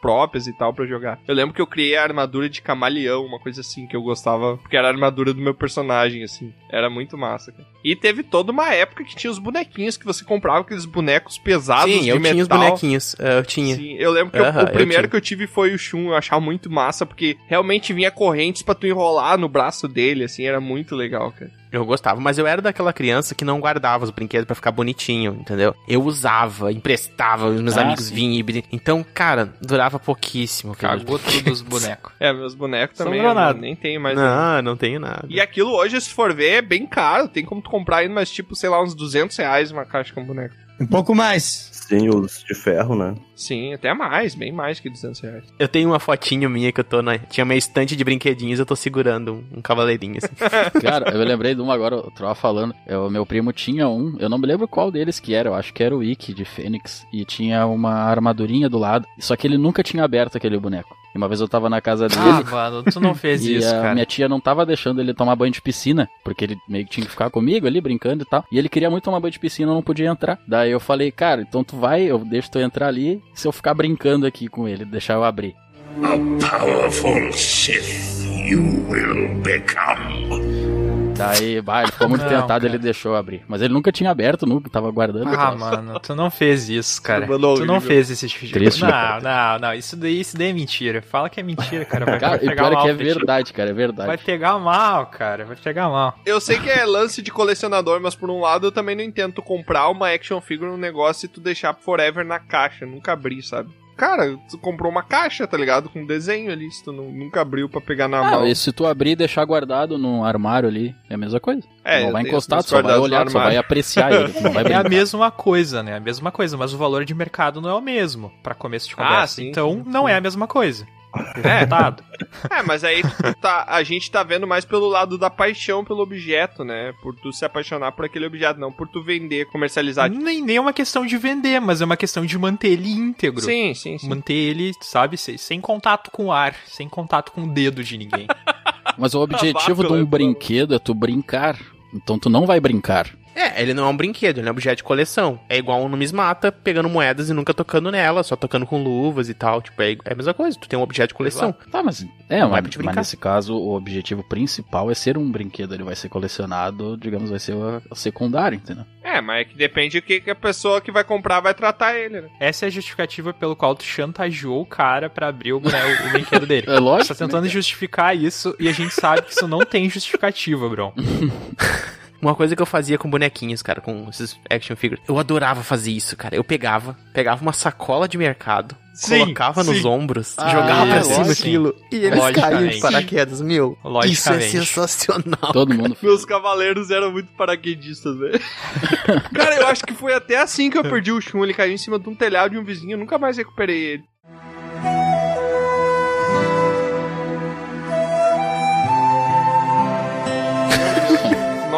próprias e tal pra jogar. Eu lembro que eu criei a armadura de camaleão, uma coisa assim, que eu gostava, porque era a armadura do meu personagem, assim. Era muito massa, cara. E teve toda uma época que tinha os bonequinhos que você comprava, aqueles bonecos pesados Sim, de eu metal. tinha os bonequinhos. é, Eu tinha. Sim, eu lembro que eu- Aham, o eu primeiro tinha. que eu tive foi o Shun, eu achava muito massa, porque realmente vinha correntes pra tu enrolar no braço dele, assim, era muito legal, cara. Eu gostava, mas eu era daquela criança que não guardava os brinquedos pra ficar bonitinho, entendeu? Eu usava, emprestava, os meus Ah, amigos sim. vinham e brin- Então, cara, durava pouquíssimo. Cagou tudo os bonecos. É, meus bonecos também, nada. nem tenho mais. Não, não tenho nada. E aquilo hoje, se for ver, é bem caro. Tem como tu comprar ainda, mas tipo, sei lá, uns 200 reais uma caixa com boneco. Um pouco mais. Sim, os de ferro, né? Sim, até mais, bem mais que 200 reais. Eu tenho uma fotinha minha que eu tô na. Tinha minha estante de brinquedinhos, eu tô segurando um, um cavaleirinho assim. Cara, eu lembrei de um agora, o Troa falando. O meu primo tinha um, eu não me lembro qual deles que era, eu acho que era o Ikki de Fênix. E tinha uma armadurinha do lado. Só que ele nunca tinha aberto aquele boneco. E uma vez eu tava na casa dele. Ah, mano, tu não fez E isso, a cara. minha tia não tava deixando ele tomar banho de piscina, porque ele meio que tinha que ficar comigo ali brincando e tal. E ele queria muito tomar banho de piscina, não podia entrar. Daí eu falei, cara, então tu vai, eu deixo tu entrar ali, se eu ficar brincando aqui com ele, deixar eu abrir. A powerful Sith you will become. Daí, bah, ele ficou muito Não, tentado, cara. ele deixou abrir. Mas ele nunca tinha aberto, nunca, tava guardando. Ah, mano, tu não fez isso, cara. Tu Tu não fez esse tipo de Triste, né, Não, não, não. Isso daí, isso daí é mentira. Fala que é mentira, cara. Vai, Cara, vai e pegar pior é mal que é pra ti. verdade, cara, é verdade. Vai pegar mal, cara. Vai pegar mal. Eu sei que é lance de colecionador, mas por um lado eu também não entendo tu comprar uma action figure num negócio e tu deixar forever na caixa, nunca abrir, sabe? Cara, tu comprou uma caixa, tá ligado? Com desenho ali, se tu não- nunca abriu pra pegar na Ah, mão. e se tu abrir e deixar guardado num armário ali, é a mesma coisa. É, não vai encostar, só vai no olhar, tu só vai apreciar ele, tu não vai É a mesma coisa, né? A mesma coisa, mas o valor de mercado não é o mesmo pra começo de Ah, conversa. sim, então, sim, não é a mesma coisa. É. Resultado. É, mas aí tá, a gente tá vendo mais pelo lado da paixão pelo objeto, né? Por tu se apaixonar por aquele objeto, não por tu vender, comercializar. Nem, nem é uma questão de vender, mas é uma questão de manter ele íntegro. Sim, sim, sim. Manter ele, sabe, sem, sem contato com o ar, sem contato com o dedo de ninguém. Mas o objetivo de Tabaco, um né? brinquedo é tu brincar. Então tu não vai brincar. É, ele não é um brinquedo, ele é um objeto de coleção. É igual um numismata pegando moedas e nunca tocando nela, só tocando com luvas e tal. Tipo, é, é a mesma coisa, tu tem um objeto de coleção. Tá, mas é, Não mas, te mas nesse caso o objetivo principal é ser um brinquedo. Ele vai ser colecionado, digamos, vai ser o, o secundário, entendeu? É, mas é que depende do que, que a pessoa que vai comprar vai tratar ele, né? Essa é a justificativa pelo qual tu chantageou o cara pra abrir o, né, o, o brinquedo dele. É lógico, Você tá tentando justificar isso e a gente sabe que isso não tem justificativa, bro. Uma coisa que eu fazia com bonequinhos, cara, com esses action figures. Eu adorava fazer isso, cara. Eu pegava, pegava uma sacola de mercado, Sim, colocava nos sim. ombros, Ah, jogava pra cima aquilo e eles caíam de paraquedas. Meu, isso é sensacional. Todo mundo Meus cavaleiros eram muito paraquedistas, velho. Cara, eu acho que foi até assim que eu perdi o Shun. Ele caiu em cima de um telhado de um vizinho. Eu nunca mais recuperei ele.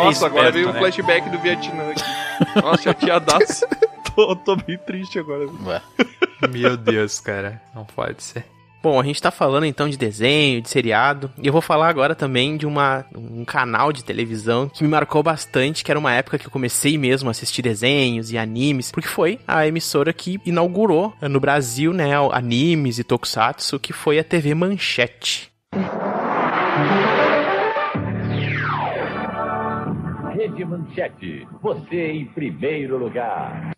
Nossa, Esperto, agora veio um né? flashback do Vietnã aqui. Nossa, chateadaço. tô, tô bem triste agora. Ué. Meu Deus, cara. Não pode ser. Bom, a gente tá falando então de desenho, de seriado, e eu vou falar agora também de uma, um canal de televisão que me marcou bastante, que era uma época que eu comecei mesmo a assistir desenhos e animes, porque foi a emissora que inaugurou no Brasil, né, animes e tokusatsu, que foi a TV Manchete. Rede Manchete, você em primeiro lugar.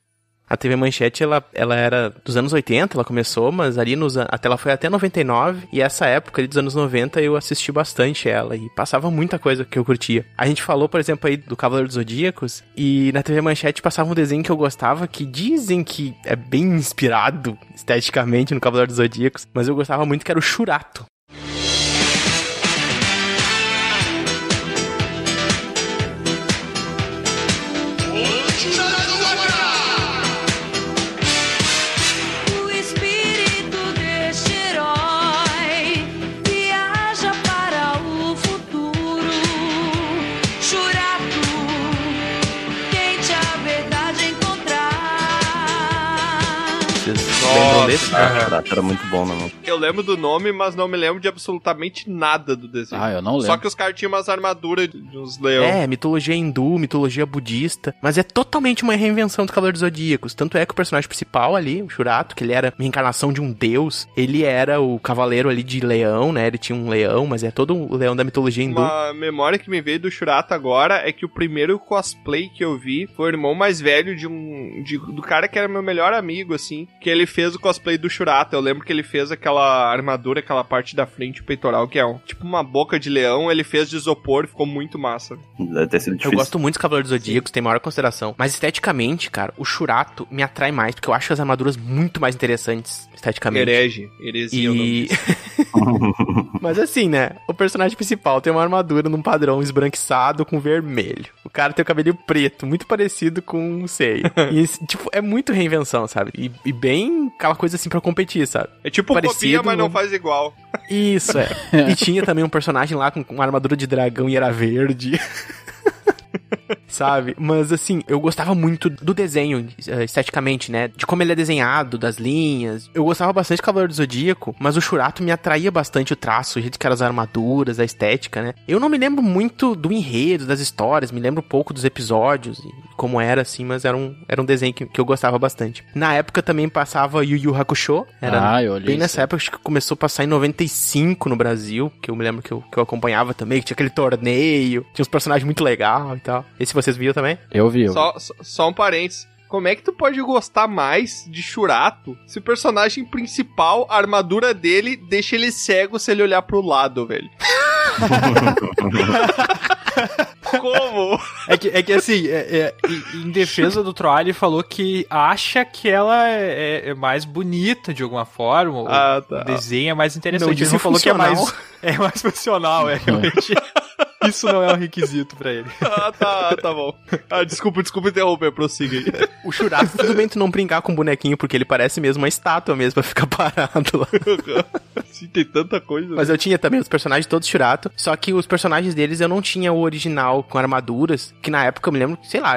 A TV Manchete, ela, ela era dos anos 80, ela começou, mas ali nos até ela foi até 99, e essa época ali dos anos 90 eu assisti bastante ela, e passava muita coisa que eu curtia. A gente falou, por exemplo, aí do Cavaleiro dos Zodíacos, e na TV Manchete passava um desenho que eu gostava, que dizem que é bem inspirado esteticamente no Cavaleiro dos Zodíacos, mas eu gostava muito que era o Churato. Lembram desse? Aham. Churato era muito bom, né? Eu lembro do nome, mas não me lembro de absolutamente nada do desenho. Ah, eu não Só lembro. que os caras tinham umas armaduras de uns leão. É, mitologia hindu, mitologia budista, mas é totalmente uma reinvenção dos Cavaleiros Zodíacos. Tanto é que o personagem principal ali, o Shurato, que ele era uma reencarnação de um deus, ele era o cavaleiro ali de leão, né? Ele tinha um leão, mas é todo o leão da mitologia hindu. Uma memória que me veio do Shurata agora é que o primeiro cosplay que eu vi foi o irmão mais velho de um. de- do cara que era meu melhor amigo, assim. Que ele fez o cosplay do Shurata. Eu lembro que ele fez aquela armadura, aquela parte da frente, o peitoral, que é um, tipo uma boca de leão. Ele fez de isopor, ficou muito massa. Deve ter sido Eu difícil. gosto muito dos Cavaleiros Zodíacos, tem maior consideração. Mas esteticamente, cara, o Shurato me atrai mais, porque eu acho as armaduras muito mais interessantes esteticamente. Herege, heresia. nome E... Mas assim, né? O personagem principal tem uma armadura num padrão esbranquiçado com vermelho. O cara tem o cabelo preto, muito parecido com o Sei. E, tipo, é muito reinvenção, sabe? E, e bem aquela coisa assim pra competir, sabe? É tipo Parecido, copia, mas não faz igual. Isso, é. e tinha também um personagem lá com uma armadura de dragão e era verde. Sabe? Mas assim, eu gostava muito do desenho, eh, esteticamente, né? De como ele é desenhado, das linhas. Eu gostava bastante do Cavaleiro do Zodíaco, mas o Shurato me atraía bastante o traço, o jeito que eram as armaduras, a estética, né? Eu não me lembro muito do enredo, das histórias, me lembro pouco dos episódios e como era, assim, mas era um, era um desenho que, que eu gostava bastante. Na época também passava Yu Yu Hakusho, era Ah, eu olhei bem isso nessa época, acho que começou a passar em 95 no Brasil, que eu me lembro que eu, que eu acompanhava também, que tinha aquele torneio, tinha uns personagens muito legais e tal. Esse vocês viram também? Eu vi. Eu Só, só, só um parênteses. Como é que tu pode gostar mais de Churato se o personagem principal, a armadura dele, deixa ele cego se ele olhar pro lado, velho? Como? É que, é que assim, é- é, em- defesa do Troll, ele falou que acha que ela é, é mais bonita de alguma forma. o- Ah, tá. O desenho é mais interessante. Não Ele falou que é mais, é mais funcional, é realmente. Isso não é um requisito pra ele. Ah, tá, tá bom. Ah, desculpa, desculpa interromper, prossiga aí. O Shurato, tudo bem tu não brincar com o bonequinho, porque ele parece mesmo uma estátua mesmo pra ficar parado lá. Sim, tem tanta coisa. Mas eu tinha também os personagens todos Shurato, só que os personagens deles eu não tinha o original com armaduras, que na época eu me lembro, sei lá,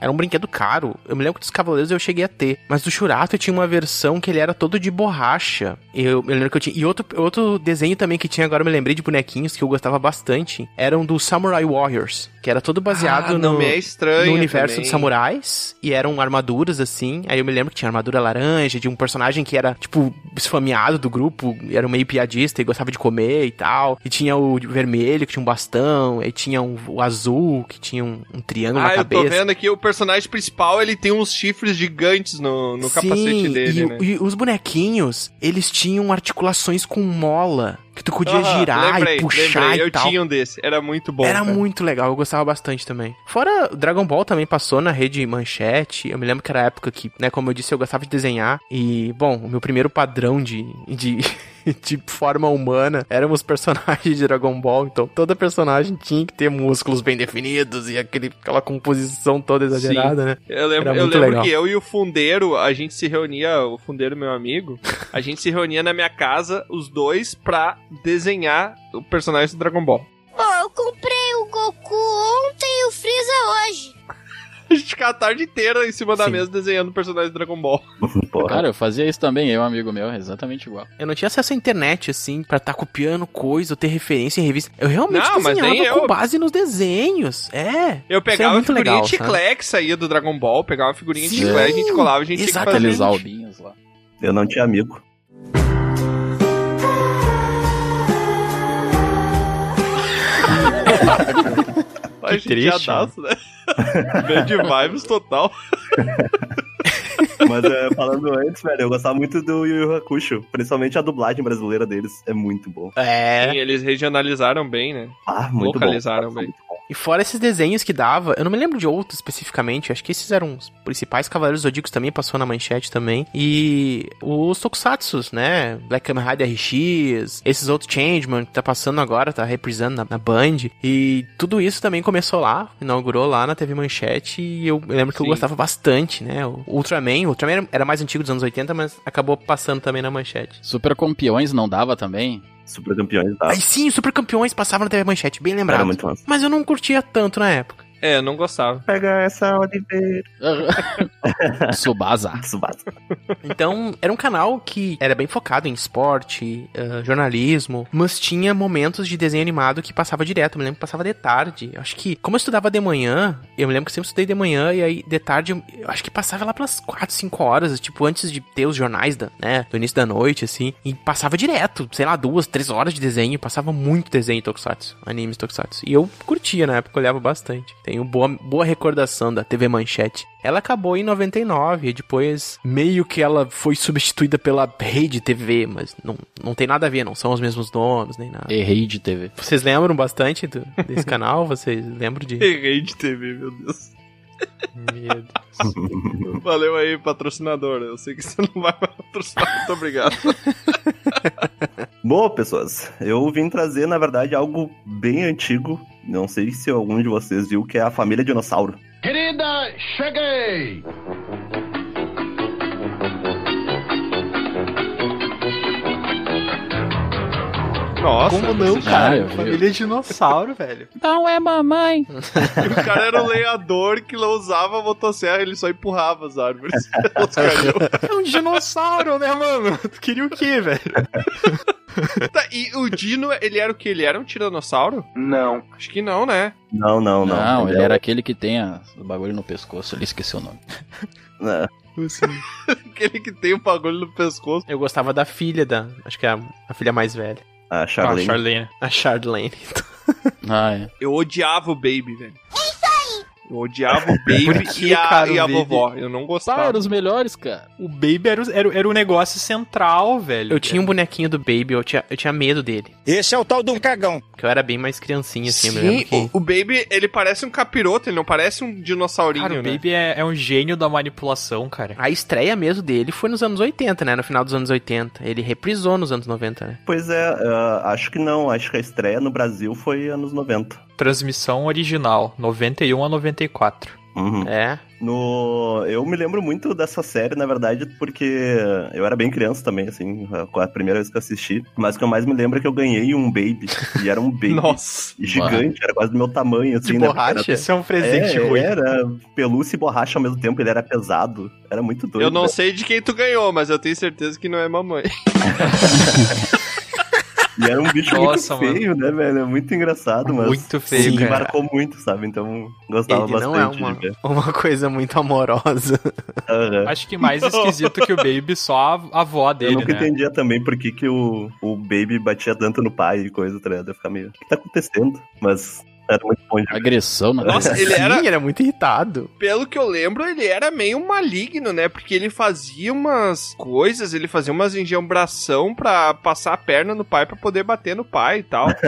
era um brinquedo caro. Eu me lembro que dos Cavaleiros eu cheguei a ter, mas do Shurato eu tinha uma versão que ele era todo de borracha. Eu, eu lembro que eu tinha. E outro, outro desenho também que tinha, agora eu me lembrei de bonequinhos que eu gostava bastante, eram do Samurai Warriors, que era todo baseado Ah, no, é estranho no universo também. dos samurais, e eram armaduras assim. Aí eu me lembro que tinha armadura laranja, de um personagem que era, tipo, esfameado do grupo, era um meio piadista e gostava de comer e tal. E tinha o vermelho, que tinha um bastão, e tinha um- o azul, que tinha um, um triângulo Ah, na eu cabeça. tô vendo aqui o personagem principal, ele tem uns chifres gigantes no, no capacete dele, e, né? e os bonequinhos, eles tinham articulações com mola, que tu podia girar lembrei, e puxar lembrei, e eu tal. tinha um desse, era muito bom. Era cara. muito legal, eu gostava bastante também. Fora, o Dragon Ball também passou na rede Manchete. Eu me lembro que era a época que, né, como eu disse, eu gostava de desenhar. E, bom, o meu primeiro padrão de, de, de forma humana eram os personagens de Dragon Ball. Então, toda personagem tinha que ter músculos bem definidos e aquele, aquela composição toda exagerada, né? Eu lembro, eu lembro legal. que eu e o fundeiro, a gente se reunia, o fundeiro meu amigo, a gente se reunia na minha casa, os dois, pra desenhar o personagem do Dragon Ball. Pô, eu comprei o Goku Ficava a tarde inteira em cima da mesa desenhando o personagem do Dragon Ball. Cara, eu fazia isso também, eu amigo meu, exatamente igual. Eu não tinha acesso à internet, assim, pra estar copiando coisa ou ter referência em revista. Eu realmente Não, mas desenhava nem com eu. base nos desenhos. É. Eu Isso pegava é a muito figurinha legal, de chiclete que saía do Dragon Ball, pegava a figurinha de Sim, chiclete, a gente colava, a gente tinha que fazer. Aqueles albinhos lá. Eu não tinha amigo. A gente triste, né? Bad vibes total. Mas é, falando antes, velho, eu gostava muito do Yu Yu Hakusho. Principalmente a dublagem brasileira deles é muito bom. É. Sim, eles regionalizaram bem, né? Ah, muito Localizaram bom. bem. E fora esses desenhos que dava, eu não me lembro de outros especificamente, acho que esses eram os principais Cavaleiros Zodíacos também, passou na manchete também. E os Tokusatsus, né? Black Kamen Rider RX, esses outros Changeman que tá passando agora, tá reprisando na, na Band. E tudo isso também começou lá, inaugurou lá na TV Manchete. E eu, eu lembro que eu Sim. gostava bastante, né? O Ultraman, o Ultraman era- era mais antigo dos anos 80, mas acabou passando também na manchete. Super campeões não dava também? Super campeões, tá? Aí sim, Super Campeões passavam na TV Manchete, bem lembrado. Era muito massa. Mas eu não curtia tanto na época. É, eu não gostava. Pega essa Oliveira. Subasa. Tsubasa. Então, era um canal que era bem focado em esporte, eh, jornalismo, mas tinha momentos de desenho animado que passava direto. Eu me lembro que passava de tarde. Eu acho que, como eu estudava de manhã, eu me lembro que eu sempre estudei de manhã, e aí de tarde, eu eu acho que passava lá pelas 4, 5 horas, tipo, antes de ter os jornais da, né, do início da noite, assim, e passava direto, sei lá, duas, três horas de desenho, passava muito desenho Tokusatsu, animes Tokusatsu. E eu curtia na época, olhava bastante. Tenho boa, boa recordação da TV Manchete. Ela acabou em 99 e depois meio que ela foi substituída pela Rede TV, mas não, não tem nada a ver, não são os mesmos donos nem nada. Errei de TV. Vocês lembram bastante do- desse canal? Vocês lembram de. Errei de TV, meu Deus. Meu Deus. Valeu aí, patrocinador. Eu sei que você não vai patrocinar. Muito obrigado. Bom, pessoas, eu vim trazer, na verdade, algo bem antigo. Não sei se algum de vocês viu, que é a família dinossauro. Querida, cheguei! Nossa, Como não, cara? Ah. Família dinossauro, velho. Não é mamãe. O cara era um lenhador que não usava a motosserra, ele só empurrava as árvores. É um dinossauro, né, mano? Tu queria o quê, velho? Tá, e o Dino, ele era o que? Ele era um tiranossauro? Não. Acho que não, né? Não, não, não. Não, ele era aquele que tem a- o bagulho no pescoço, ele esqueceu o nome. É. Aquele que tem o bagulho no pescoço. Eu gostava da filha da. Acho que é a, a filha mais velha. A Charlene. Ah, Charlene. A Chardlane. Ah, é. Eu odiava o Baby, velho. Eu odiava o Baby Por que, e a, cara, e a Baby? vovó. Eu não Pá, gostava. eram os melhores, cara. O Baby era, o- era, era o negócio central, velho. Eu tinha um bonequinho do Baby, eu tinha, eu tinha medo dele. Esse é o tal do cagão. Porque eu era bem mais criancinha, assim, Sim, que. o, o Baby, ele parece um capiroto, ele não parece um dinossaurinho, Cara, o né? Baby é, é um gênio da manipulação, cara. A estreia mesmo dele foi nos anos 80, né? No final dos anos 80. Ele reprisou nos anos 90, né? Pois é, ah, acho que não. Acho que a estreia no Brasil foi anos 90. Transmissão original, 91 a 94. Uhum. É. No... Eu me lembro muito dessa série, na verdade, porque eu era bem criança também, assim, com a primeira vez que eu assisti. Mas o que eu mais me lembro é que eu ganhei um baby. E era um baby Nossa. gigante, era quase do meu tamanho, assim, De né? borracha? Porque Esse é um Era, presente é, ruim. era pelúcia e borracha ao mesmo tempo, ele era pesado. Era muito doido. Eu não velho. sei de quem tu ganhou, mas eu tenho certeza que não é mamãe. E era um bicho Nossa, muito feio, né, velho? É muito engraçado, mas. Muito feio, sim, cara. marcou muito, sabe? Então, gostava Ele bastante não é uma, de ver. uma coisa muito amorosa. Aham. Acho que mais esquisito que o Baby, só a avó dele, Eu nunca né? entendia também por que, que o, o Baby batia tanto no pai e coisa, tá ligado? Eu ficava meio. O que tá acontecendo? Mas era muito bom de. Agressão na Nossa, ele Sim, era, era muito irritado. pelo que eu lembro, ele era meio maligno, né? Porque ele fazia umas coisas, ele fazia umas enjambração pra passar a perna no pai pra poder bater no pai e tal.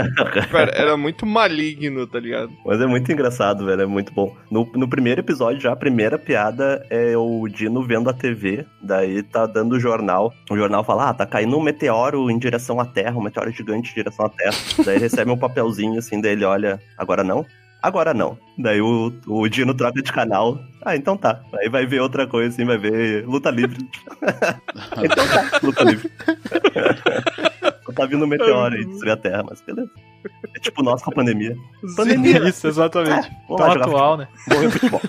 Era, era muito maligno, tá ligado? Mas é muito engraçado, velho. É muito bom. No, no primeiro episódio, já a primeira piada é o Dino vendo a TV. Daí tá dando o jornal. O jornal fala: Ah, tá caindo um meteoro em direção à Terra, um meteoro gigante em direção à Terra. daí recebe um papelzinho assim, daí ele olha: Agora não? Agora não. Daí o, o Dino troca de canal. Ah, então tá. Aí vai ver outra coisa assim, vai ver luta livre. então tá, luta livre. Só tá vindo um meteoro aí destruir a Terra, mas beleza. É tipo nós com a pandemia. Pandemia. Isso, exatamente. Vamos Tão atual, né? Morreu futebol.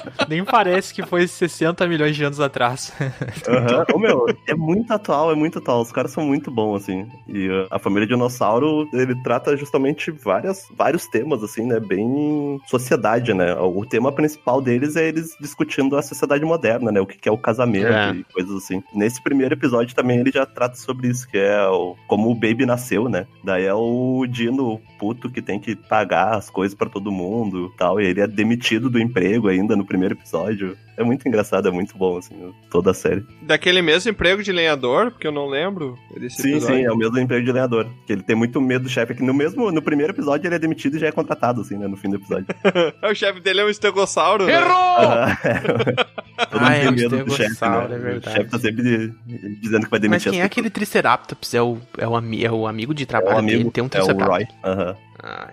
Nem parece que foi 60 milhões de anos atrás. Aham. Ô, meu, é muito atual, é muito atual. Os caras são muito bons, assim. E uh, a família Dinossauro, ele trata justamente várias, vários temas, assim, né? Bem sociedade, né? O tema principal deles é eles discutindo a sociedade moderna, né? O que que é o casamento É. e coisas assim. Nesse primeiro episódio também ele já trata sobre isso, que é o, como o Baby nasceu, né? Daí é o Dino puto que tem que pagar as coisas pra todo mundo e tal. E ele é demitido do emprego ainda no primeiro episódio. É muito engraçado, é muito bom, assim, toda a série. Daquele mesmo emprego de lenhador, porque eu não lembro desse Sim, episódio. sim, é o mesmo emprego de lenhador. Que ele tem muito medo do chefe, que no mesmo, no primeiro episódio ele é demitido e já é contratado, assim, né, no fim do episódio. o chefe dele é um estegossauro, né? Ah, Todo mundo Ah, é tem um medo do chefe, né? estegossauro, é O verdade. chefe tá sempre de- dizendo que vai Mas demitir quem é aquele Triceratops? É o, é o, ami- é o amigo de É trabalho o amigo, dele? Tem um é o Triceratops. Roy. Aham.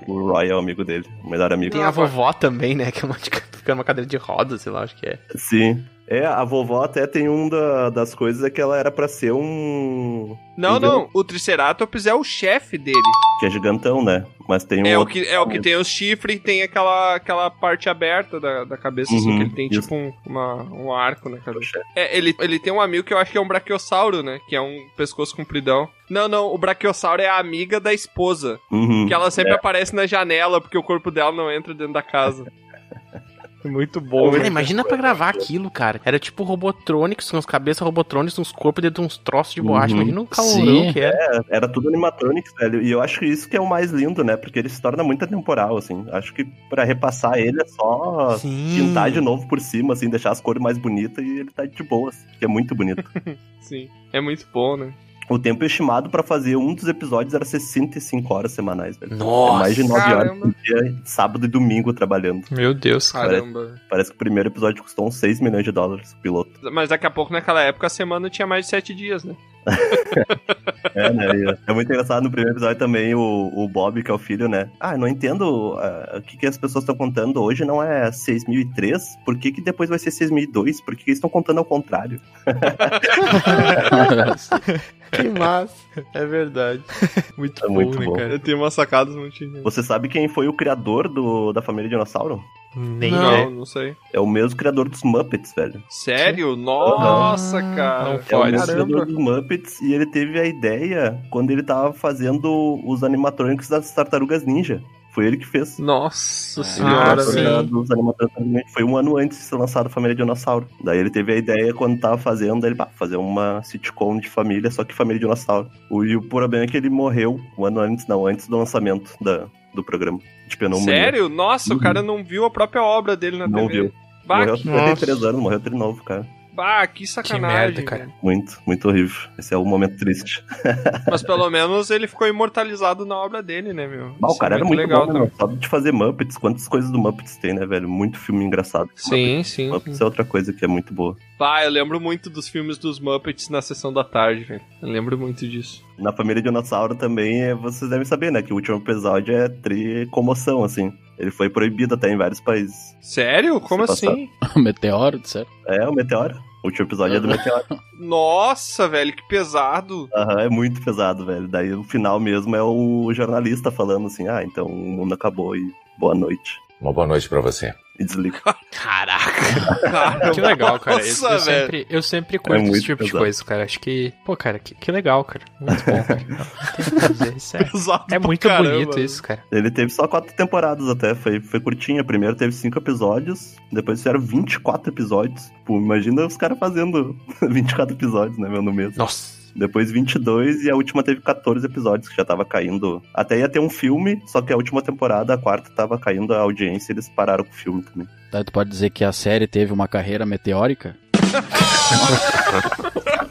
O Roy é o amigo dele, o melhor amigo. Tem a vovó também, né? Que é uma fica numa cadeira de rodas, sei lá, acho que é. Sim. É, a vovó até tem um da- das coisas é que ela era pra ser um. Não, um não. O Triceratops é o chefe dele. Que é gigantão, né? Mas tem um. É o que, é o que tem os chifres e tem aquela, aquela parte aberta da, da cabeça, assim, Uhum, que ele tem isso. tipo um, uma- um arco na cabeça. É, ele, ele tem um amigo que eu acho que é um brachiosauro, né? Que é um pescoço compridão. Não, não, o brachiosauro é a amiga da esposa. Uhum, Que ela sempre é. aparece na janela porque o corpo dela não entra dentro da casa. Muito bom, Cara, né? imagina pra gravar aquilo, cara. Era tipo Robotronics, uns cabeças Robotronics, uns corpos dentro de uns troços de borracha. Uhum. Imagina o calorão Sim, que era. É, era tudo animatronics, velho. E eu acho que isso que é o mais lindo, né? Porque ele se torna muito atemporal, assim. Acho que pra repassar ele é só Sim. pintar de novo por cima, assim, deixar as cores mais bonitas e ele tá de boas. Que é muito bonito. Sim, é muito bom, né? O tempo estimado pra fazer um dos episódios era 65 horas semanais, velho. Nossa, é mais de 9 horas caramba. por dia, sábado e domingo trabalhando. Meu Deus, Caramba. Parece que o primeiro episódio custou uns 6 milhões de dólares, o piloto. Mas daqui a pouco, naquela época, a semana tinha mais de sete dias, né? É, né? É muito engraçado no primeiro episódio também o, o Bob, que é o filho, né? Ah, não entendo ah, o que, que as pessoas estão contando. Hoje não é 6003, por que, que depois vai ser 6002? Por que, que eles estão contando ao contrário? Que massa. É verdade. Muito É bom, muito né, bom. cara? Tem umas sacadas muito. Você sabe quem foi o criador do, da família Dinossauro? Nem Não, ideia. não sei. É o mesmo criador dos Muppets, velho. Sério? Nossa, cara. não É o mesmo Caramba. criador dos Muppets e ele teve a ideia quando ele tava fazendo os animatrônicos das Tartarugas Ninja. Foi ele que fez. Nossa Ele senhora, dos Ninja. Foi um ano antes de ser lançado a Família Dinossauro. Daí ele teve a ideia quando tava fazendo, ele, pá, fazer uma sitcom de família, só que Família Dinossauro. O, e o problema é que ele morreu um ano antes, não, antes do lançamento da, do programa. De pneumonia. Sério? Nossa, Uhum. o cara não viu a própria obra dele na Não TV. viu. Bah, morreu que, aos 53 anos, morreu de novo, cara. Bah, que sacanagem. merda, cara. velho. Muito, muito horrível. Esse é o momento triste. Mas pelo menos ele ficou imortalizado na obra dele, né, meu? Ah, o Isso cara é era muito legal bom, né, de fazer Muppets, quantas coisas do Muppets tem, né, velho? Muito filme engraçado. Sim, sim. Muppets é outra coisa que é muito boa. Bah, eu lembro muito dos filmes dos Muppets na sessão da tarde, velho. Eu lembro muito disso. Na família Dinossauro também, é, vocês devem saber, né, que o último episódio é tri comoção, assim. Ele foi proibido até em vários países. Sério? Como assim? Meteoro, certo? É, o Meteoro. O último episódio é do Meteoro. Nossa, velho, que pesado. Aham, é muito pesado, velho. Daí o final mesmo é o jornalista falando assim, ah, então o mundo acabou e boa noite. Uma boa noite pra você. E desliga. Caraca. Cara, Que legal, cara. Eu, Nossa, eu velho. sempre, eu sempre curto muito esse tipo de pesado. coisa, cara. Acho que, pô, cara, que, que legal, cara. Muito bom, cara. Não, tem que fazer. Isso é, Pesado é muito caramba, bonito isso, cara. Ele teve só quatro temporadas até, foi, foi curtinha. Primeiro teve cinco episódios, depois fizeram 24 episódios. Pô, imagina os caras fazendo 24 episódios, né, meu, no mês. Nossa. Depois 22 e a última teve 14 episódios, que já tava caindo. Até ia ter um filme, só que a última temporada, a quarta, tava caindo a audiência e eles pararam com o filme também. Daí tu pode dizer que a série teve uma carreira meteórica?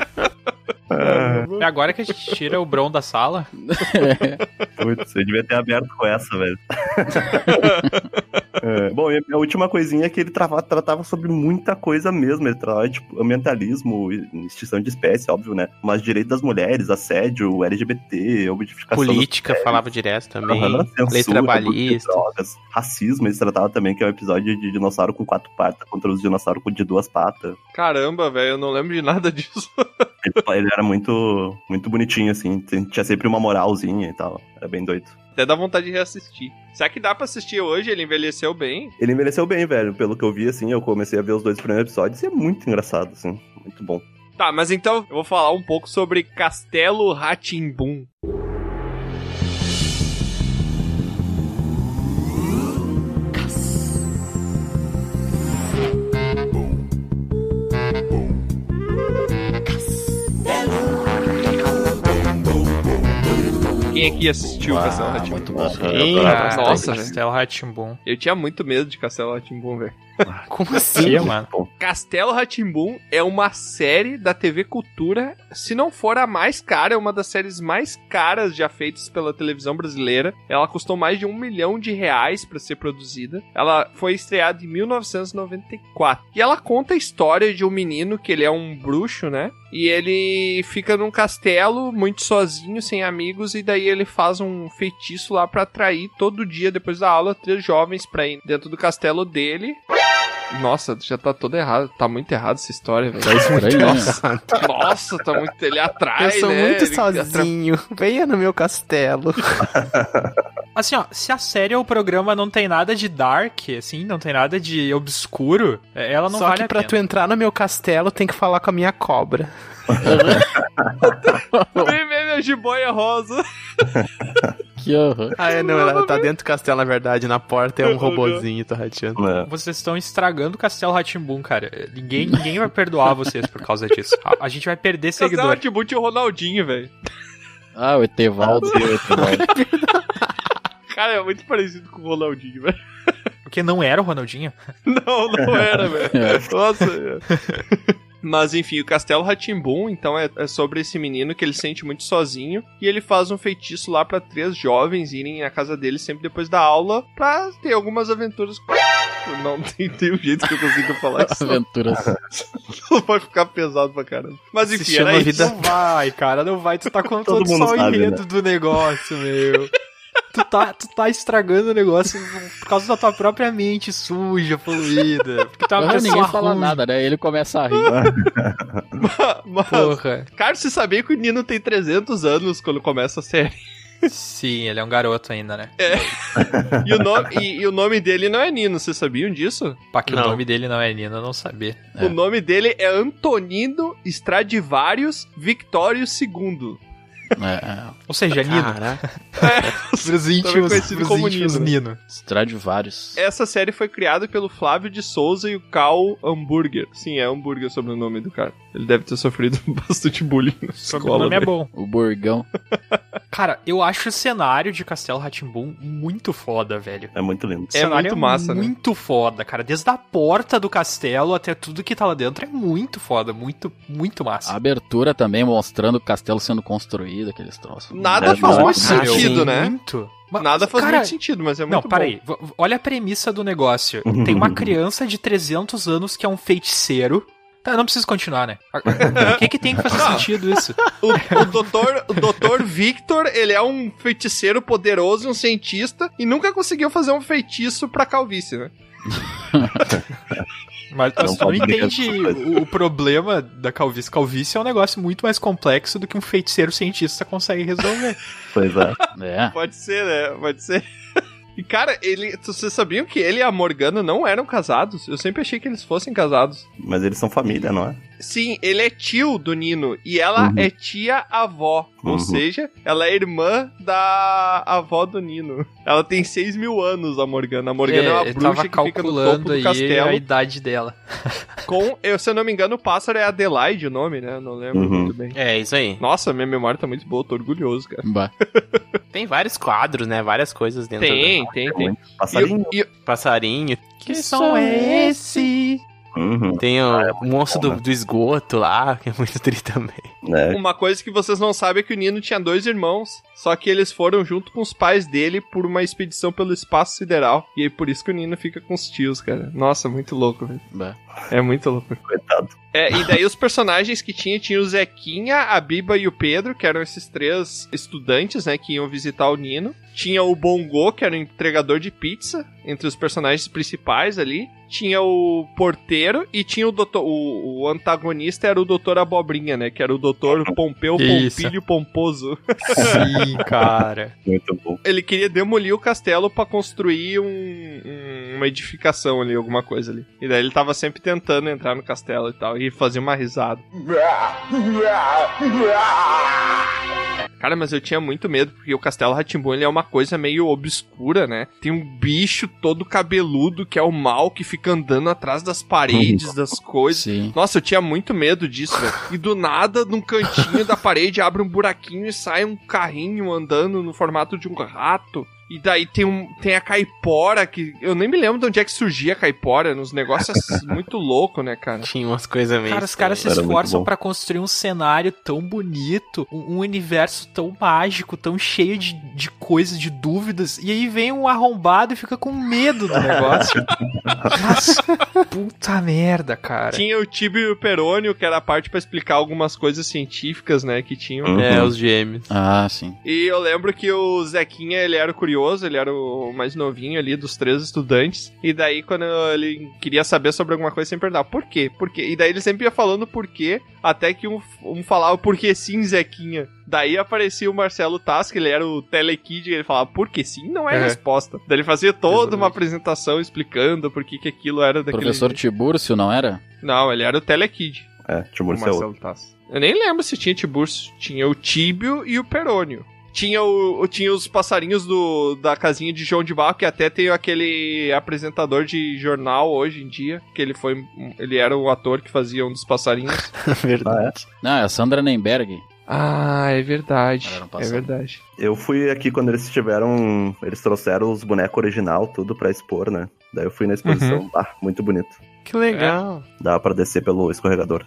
É agora que a gente tira o Bron da sala. Putz, eu devia ter aberto com essa, velho. É, Bom, e a última coisinha é que ele trava- tratava sobre muita coisa mesmo. Ele tratava, tipo, ambientalismo, extinção de espécie, óbvio, né? Mas direito das mulheres, assédio, LGBT, objetificação. Política, falava direto também. Lei censura, de trabalhista. drogas, racismo, eles tratavam também, que é um episódio de dinossauro com quatro patas contra os dinossauros de duas patas. Caramba, velho, eu não lembro de nada disso. Ele, ele era muito, muito bonitinho, assim, tinha sempre uma moralzinha e tal. Era bem doido. Até dá vontade de reassistir. Será que dá pra assistir hoje? Ele envelheceu bem? Ele envelheceu bem, velho. Pelo que eu vi, assim, eu comecei a ver os dois primeiros episódios e é muito engraçado, assim. Muito bom. Tá, mas então eu vou falar um pouco sobre Castelo Ratimbum. Quem aqui assistiu Ah, Castelo Ratimbum? muito bom. Sim, cara. Nossa. Castelo Ratimbum. Eu tinha muito medo de Castelo Ratimbum, velho. Como assim? Mano? Castelo Ratimbum é uma série da TV Cultura, se não for a mais cara, é uma das séries mais caras já feitas pela televisão brasileira. Ela custou mais de um milhão de reais pra ser produzida. Ela foi estreada em 1994. E ela conta a história de um menino que ele é um bruxo, né? E ele fica num castelo muito sozinho, sem amigos, e daí ele faz um feitiço lá pra atrair todo dia, depois da aula, três jovens pra ir dentro do castelo dele. Nossa, já tá todo errado. Tá muito errado essa história, velho. Tá estranho, né? Nossa, nossa, tá muito. Ele atrai, Eu sou né? muito Ele sozinho. Venha no meu castelo. Assim, ó, se a série ou o programa não tem nada de dark, assim, não tem nada de obscuro, é, ela não Só vale que a pra pena. tu entrar no meu castelo, tem que falar com a minha cobra. Ver minha jiboia rosa. Que horror. Ah, é, não, ela tá dentro do castelo, na verdade. Na porta é um robozinho, tá rateando. É. Vocês estão estragando o Castelo Ratimbum, cara. Ninguém, ninguém vai perdoar vocês por causa disso. A, a gente vai perder Castelo seguidor. Ratimbun tinha o Ronaldinho, velho. Ah, o Etevaldo. Meu Deus. Cara, é muito parecido com o Ronaldinho, velho. Porque não era o Ronaldinho. Não, não era, velho. É. Nossa. Mas enfim, o Castelo Ratimbum, então, é, é sobre esse menino que ele se sente muito sozinho. E ele faz um feitiço lá pra três jovens irem na casa dele sempre depois da aula pra ter algumas aventuras. Não tem, tem um jeito que eu consiga falar isso. Aventuras. Não vai ficar pesado pra caramba. Mas Se enfim, chama era vida-. Não vai, cara, não vai. Tu tá contando Todo mundo só o sabe, enredo né? do negócio, meu. Tu tá, tu tá estragando o negócio por causa da tua própria mente suja, poluída. Porque tu é uma ninguém fala ruim, nada, né? Ele começa a rir. Mas, Porra. cara, você sabia que o Nino tem 300 anos quando começa a série? Sim, ele é um garoto ainda, né? E o, nome, e, e o nome dele não é Nino, vocês sabiam disso? Pra que Não. o nome dele não é Nino, eu não sabia. É. O nome dele é Antonino Stradivarius Victorius II. É, é. Ou seja, Nino. Caraca. Pros Também íntimos, conhecido pros como íntimos Nino. Nino. Stradivarius. Essa série foi criada pelo Flávio de Souza e o Cal Hamburger. Sim, é Hamburger sobre o nome do cara. Ele deve ter sofrido bastante bullying na O escola. nome é bom. O Burgão. Cara, eu acho o cenário de Castelo Ratimbum muito foda, velho. É muito lindo. É cenário muito massa, né? Muito foda, cara. Desde a porta do castelo até tudo que tá lá dentro é muito foda, muito, muito A massa. abertura também mostrando o castelo sendo construído, aqueles troços. Nada É, faz Cara, sentido, né? Muito. Mas, Nada faz cara, muito sentido, mas é muito Não, bom. peraí. Olha a premissa do negócio. Tem uma criança de 300 anos que é um feiticeiro. Tá, não preciso continuar, né? O que que tem que fazer sentido isso? O, o doutor, o doutor Victor, ele é um feiticeiro poderoso, um cientista, e nunca conseguiu fazer um feitiço pra calvície, né? Mas Não tu não entende o problema da calvície. Calvície é um negócio muito mais complexo do que um feiticeiro cientista consegue resolver. Pois é. É. Pode ser, né? Pode ser. E, cara, ele, vocês sabiam que ele e a Morgana não eram casados? Eu sempre achei que eles fossem casados. Mas eles são família, não é? Sim, ele é tio do Nino e ela Uhum. é tia-avó. Ou Uhum. seja, ela é irmã da avó do Nino. Ela tem 6 mil anos, a Morgana. A Morgana é, uma eu bruxa tava que fica no topo calculando do aí castelo. a idade dela. Com, eu, se eu não me engano, o pássaro é Adelaide o nome, né? Eu Não lembro Uhum. muito bem. É, isso aí. Nossa, minha memória tá muito boa, tô orgulhoso, cara. Bah. Tem vários quadros, né? Várias coisas dentro Tem, do tem, tem. Muito. Passarinho. E, e- passarinho. Que som é esse? Uhum. Tem o Ah, é o monstro bom, do, né? do esgoto lá, que é muito tri também. É. uma coisa que vocês não sabem é que o Nino tinha dois irmãos, só que eles foram junto com os pais dele por uma expedição pelo espaço sideral. E aí por isso que o Nino fica com os tios, cara. Nossa, muito louco, velho. É muito louco. Coitado. É, e daí os personagens que tinha, tinha o Zequinha, a Biba e o Pedro, que eram esses três estudantes, né, que iam visitar o Nino. Tinha o Bongo, que era o entregador de pizza, entre os personagens principais ali. Tinha o porteiro e tinha o doutor. O, o antagonista era o doutor Abobrinha, né? Que era o doutor Pompeu Isso. Pompilho Pomposo. Sim, cara. Muito bom. Ele queria demolir o castelo pra construir um- um- uma edificação ali, alguma coisa ali. E daí ele tava sempre tentando entrar no castelo e tal, e fazer uma risada. Cara, mas eu tinha muito medo, porque o Castelo Ratimbun é uma coisa meio obscura, né? Tem um bicho todo cabeludo que é o mal que fica andando atrás das paredes, das coisas. Sim. Nossa, eu tinha muito medo disso, velho. E do nada, num cantinho da parede, abre um buraquinho e sai um carrinho andando no formato de um rato. E daí tem, um, tem a caipora, que eu nem me lembro de onde é que surgia a caipora, nos negócios muito louco, né, cara? Tinha umas coisas meio. Cara, os caras se esforçam pra construir um cenário tão bonito, um, um universo tão mágico, tão cheio de, de coisas, de dúvidas, e aí vem um arrombado e fica com medo do negócio. Nossa, puta merda, cara. Tinha o Tibio e o Perônio, que era a parte pra explicar algumas coisas científicas, né, que tinham. Uhum. É, os gêmeos. Ah, sim. E eu lembro que o Zequinha, ele era o curioso, ele era o mais novinho ali dos três estudantes. E daí, quando ele queria saber sobre alguma coisa, sempre perguntava, por quê? Por quê? E daí ele sempre ia falando por quê, até que um, um falava, por que sim, Zequinha? Daí aparecia o Marcelo Task, ele era o telekid, e ele falava, por que sim não é, É. resposta. Daí ele fazia toda uma Exatamente. apresentação explicando por que que aquilo era daquele Professor jeito. Tibúrcio, não era? Não, ele era o telekid. É, Timur O Marcelo Tass. Eu nem lembro se tinha Tiburcio. Tinha o Tíbio e o Perônio. Tinha, o, tinha os passarinhos do, da casinha de João de Barro, que até tem aquele apresentador de jornal hoje em dia, que ele foi. Ele era o ator que fazia um dos passarinhos. Verdade. Não, é a Sandra Nemberg. ah, é verdade. Um É verdade. Eu fui aqui quando eles tiveram. Eles trouxeram os bonecos original, tudo pra expor, né? Daí eu fui na exposição. Ah, muito bonito. Que legal. Dava pra descer pelo escorregador.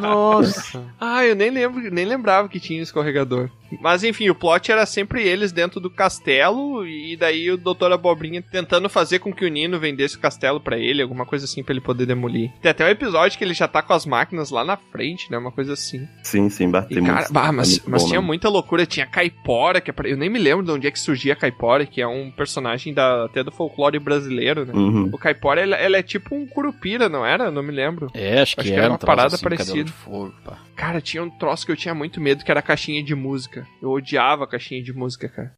Nossa. Ah, eu nem lembro, nem lembrava que tinha escorregador. Mas enfim, o plot era sempre eles dentro do castelo e daí o Doutor Abobrinha tentando fazer com que o Nino vendesse o castelo pra ele, alguma coisa assim pra ele poder demolir. Tem até um episódio que ele já tá com as máquinas lá na frente, né? Uma coisa assim. Sim, sim, E batei cara, muito. bah, mas, é muito mas bom, tinha né? muita loucura. Tinha Caipora, que apare- eu nem me lembro de onde é que surgia a Caipora, que é um personagem da, até do folclore brasileiro, né? Uhum. O Caipora, ela, ela é tipo um curupira, não era? Não me lembro. É, acho que, Acho que era, era uma um parada assim, parecida. de fogo. Cara, tinha um troço que eu tinha muito medo, que era a caixinha de música. Eu odiava a caixinha de música, cara.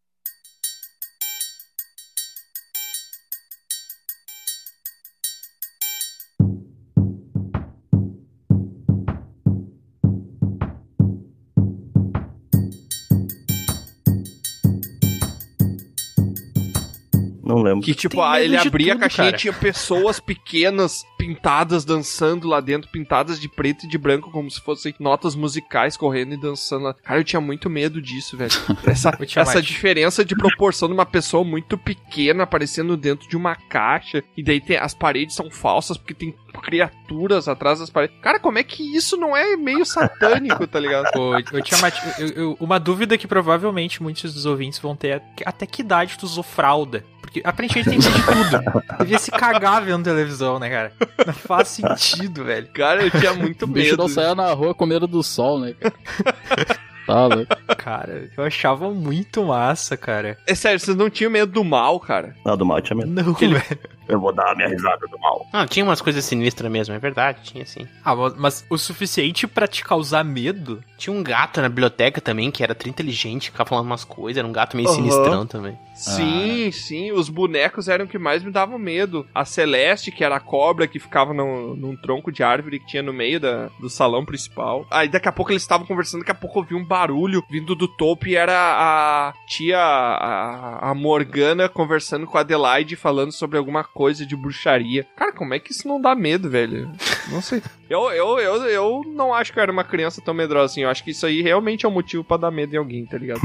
Lembro. Que tipo, ah, ele abria tudo, a caixinha cara. e tinha pessoas pequenas pintadas dançando lá dentro, pintadas de preto e de branco, como se fossem notas musicais correndo e dançando lá. Cara, eu tinha muito medo disso, velho. Essa, essa diferença de proporção de uma pessoa muito pequena aparecendo dentro de uma caixa, e daí tem, as paredes são falsas porque tem criaturas atrás das paredes. Cara, como é que isso não é meio satânico, tá ligado? Ô, ô, Tiamat, eu- eu- uma dúvida que provavelmente muitos dos ouvintes vão ter é até que idade tu usou fralda? Porque aparentemente tem medo de tudo. Devia se cagar vendo televisão, né, cara? Não faz sentido, velho. Cara, eu tinha muito O bicho medo. não saia na rua com medo do sol, né, cara? Cara, eu achava muito massa, cara. É sério, vocês não tinham medo do mal, cara? Não, do mal tinha medo. Não, velho. Eu vou dar a minha risada do mal. Não, tinha umas coisas sinistras mesmo, é verdade, tinha sim. Ah, mas- o suficiente pra te causar medo? Tinha um gato na biblioteca também, que era tri inteligente, ficava falando umas coisas, era um gato meio Aham. sinistrão também. Sim, sim, os bonecos eram o que mais me davam medo. A Celeste, que era a cobra que ficava num, num tronco de árvore que tinha no meio da, do salão principal. Aí daqui a pouco eles estavam conversando, daqui a pouco eu vi um barulho vindo do topo e era a tia, a, a Morgana, conversando com a Adelaide, falando sobre alguma coisa de bruxaria. Cara, como é que isso não dá medo, velho? Não sei. Eu, eu, eu, eu não acho que eu era uma criança tão medrosa assim. Eu acho que isso aí realmente é um motivo pra dar medo em alguém, tá ligado?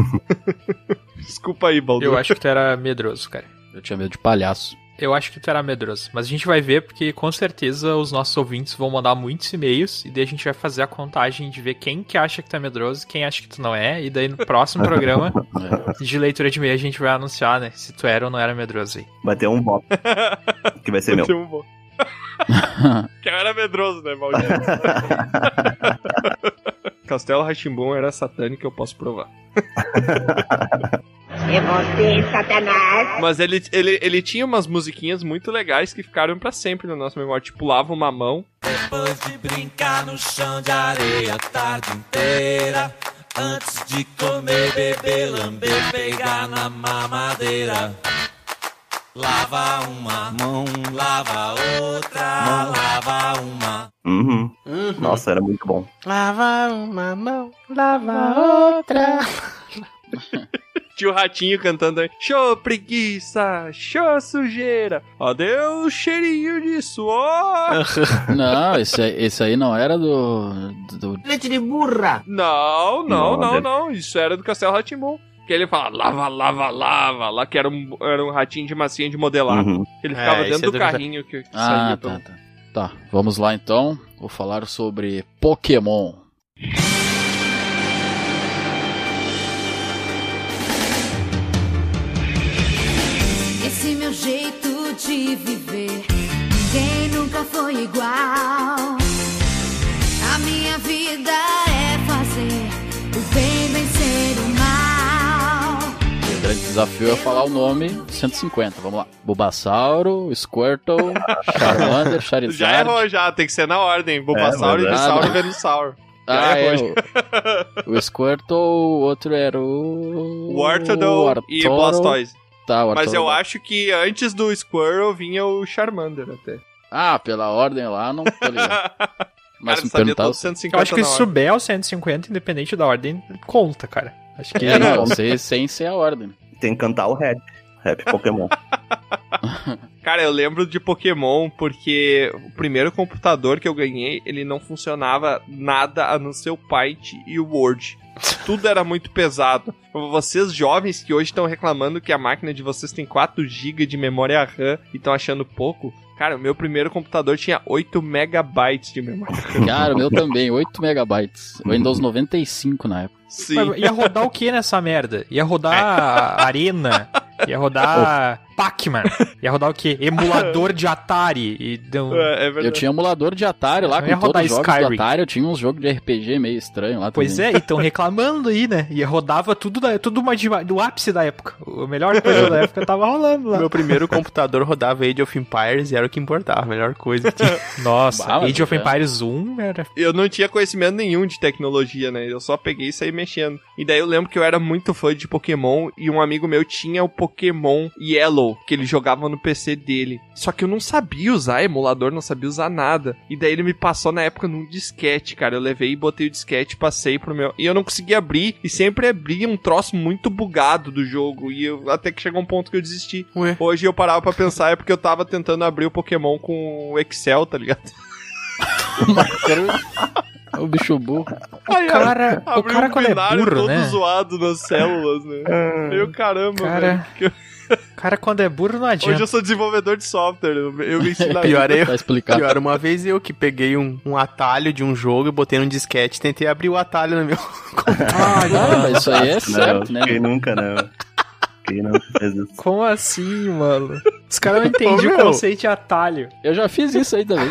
Desculpa aí, Baldur. Eu acho que tu era medroso, cara. Eu tinha medo de palhaço. Eu acho que tu era medroso. Mas a gente vai ver, porque com certeza os nossos ouvintes vão mandar muitos e-mails. E daí a gente vai fazer a contagem de ver quem que acha que tu é medroso e quem acha que tu não é. E daí no próximo programa de leitura de e-mail a gente vai anunciar, né? Se tu era ou não era medroso aí. Vai ter um voto. que vai ser meu. Tem um bom. que eu era medroso, né, maldito? Castelo Ratimbun era satânico, eu posso provar. É você, Satanás. Mas ele, ele, ele tinha umas musiquinhas muito legais que ficaram pra sempre na nossa memória. Tipo, lava uma mão. Depois de brincar no chão de areia a tarde inteira. Antes de comer, beber, lamber, pegar na mamadeira. Lava uma mão, lava outra, lava uma. Uhum. Nossa, era muito bom. Lava uma mão, lava outra. Tinha o ratinho cantando aí. Show preguiça, show sujeira. Ó, deu um cheirinho de suor. Não, esse, aí- esse aí não era do. do Leite de burra. Não, não, Não, não, não. Isso era do Castelo Ratimbum. Que ele fala lava, lava, lava. Lá que era um, era um ratinho de massinha de modelar. Uhum. Ele É, ficava esse dentro é do do- carrinho que, que Ah, saía. tá, pelo- tá. Tá, vamos lá então. Vou falar sobre Pokémon. Meu jeito de viver, ninguém nunca foi igual. A minha vida é fazer o bem vencer o mal. O grande desafio é falar o nome 150. Vamos lá: Bulbasauro, Squirtle, Charmander, Já Charizard. errou, já. Tem que ser na ordem. Bulbasauro, É, é. Ivysaur Ah, e não. Venusaur. Já Ah, é. O, o Squirtle, o outro era o. Artodon e. Blastoise. Tá, o Mas eu acho que antes do Squirrel vinha o Charmander até. Ah, pela ordem lá, não tô ligado. Mas Cara, se me perguntar. todos 150 Eu acho que se souber o 150, independente da ordem, conta, cara. Acho que É, não, sem, sem ser a ordem. Tem que cantar o rap. Rap Pokémon. Cara, eu lembro de Pokémon porque o primeiro computador que eu ganhei, ele não funcionava nada a não ser o Paint e o Word. Tudo era muito pesado. Vocês jovens que hoje estão reclamando que a máquina de vocês tem 4 GB de memória RAM e estão achando pouco, cara, o meu primeiro computador tinha 8 megabytes de memória RAM. Cara, o meu também, 8 megabytes. Windows 95 na época. Sim. Ia rodar o que nessa merda? Ia rodar Arena, ia rodar Pac-Man, ia rodar o quê? Emulador de Atari. E deu... É, é Eu tinha emulador de Atari lá, ia com todos os jogos Skyrim. do Atari. Eu tinha uns jogos de RPG meio estranho lá Pois também. é, e estão reclamando aí, né? E rodava tudo, da, tudo uma, de- do ápice da época. A melhor coisa da época tava rolando lá. Meu primeiro computador rodava Age of Empires e era o que importava, a melhor coisa que tinha. Nossa, Bah, Age of é. Empires 1 era... eu não tinha conhecimento nenhum de tecnologia, né? Eu só peguei e saí mexendo. E daí eu lembro que eu era muito fã de Pokémon e um amigo meu tinha o Pokémon Yellow, que ele jogava no PC dele. Só que eu não sabia usar emulador, não sabia usar nada. E daí ele me passou na época num disquete, cara. Eu levei e botei o disquete, passei pro meu. E eu não conseguia abrir, e sempre abria um troço muito bugado do jogo. E eu até que chegou um ponto que eu desisti. Ué. Hoje eu parava pra pensar, é porque eu tava tentando abrir o Pokémon com o Excel, tá ligado? O bicho burro. Aí, O cara, o cara um quando é burro, todo né? zoado nas células, né? Meu caramba, Cara, velho. cara quando é burro não adianta. Hoje eu sou desenvolvedor de software, eu, eu me ensino Pior é eu. Tá explicado. Pior, uma vez eu que peguei um, um atalho de um jogo e botei num disquete tentei abrir o atalho no meu. Ah, mas isso aí é certo, não, né? Quem nunca, não. Quem nunca fez isso? Como assim, mano? Os caras não entendem o conceito de atalho. Eu já fiz isso aí também.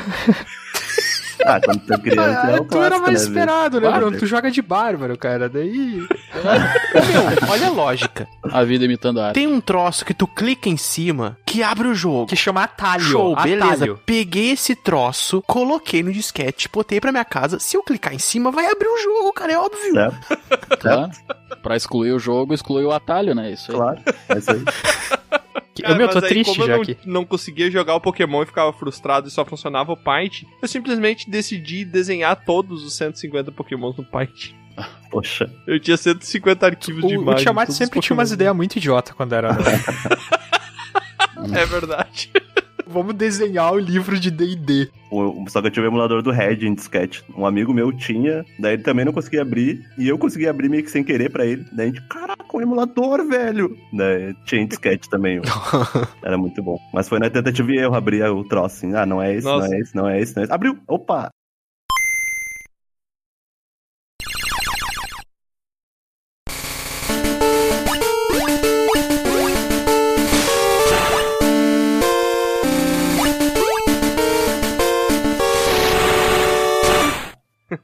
Ah, quando tu é criança é o tu era clássico, mais né, esperado, né. Bruno? Tu joga de bárbaro, cara. Daí. Meu, olha a lógica. A vida imitando a arte. Tem um troço que tu clica em cima que abre o jogo. Que chama atalho. Show, beleza. atalho. Peguei esse troço, coloquei no disquete, botei pra minha casa. Se eu clicar em cima, vai abrir o jogo, cara, é óbvio. Certo? Tá? Pra excluir o jogo, exclui o atalho, né? Isso aí. Claro, é isso aí. Cara, meu, tô aí, triste como já eu não, aqui. não conseguia jogar o Pokémon e ficava frustrado e só funcionava o Paint, eu simplesmente decidi desenhar todos os 150 Pokémons no Paint. Poxa. Eu tinha 150 arquivos de O, o imagem. Tiamat todos os sempre tinha umas ideias muito idiota quando era. É verdade. Vamos desenhar o livro de DD. Só que eu tive o emulador do Red em disquete. Um amigo meu tinha, daí ele também não conseguia abrir, e eu consegui abrir meio que sem querer pra ele. Daí a gente, caraca, um emulador, velho! Daí tinha em disquete também. Era muito bom. Mas foi na tentativa e erro abrir o troço assim. Ah, não é esse, Nossa. não é esse, não é esse, não é esse. Abriu! Opa!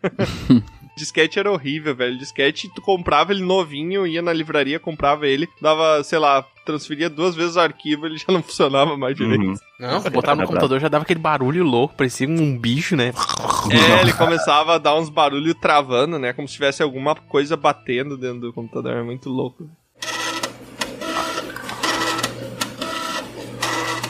Disquete era horrível, velho. Disquete, tu comprava ele novinho, ia na livraria, comprava ele, dava, sei lá, transferia duas vezes o arquivo, ele já não funcionava mais direito. Uhum. Não, botar no computador já dava aquele barulho louco, parecia um bicho, né? É, ele começava a dar uns barulhos travando, né? Como se tivesse alguma coisa batendo dentro do computador. É muito louco.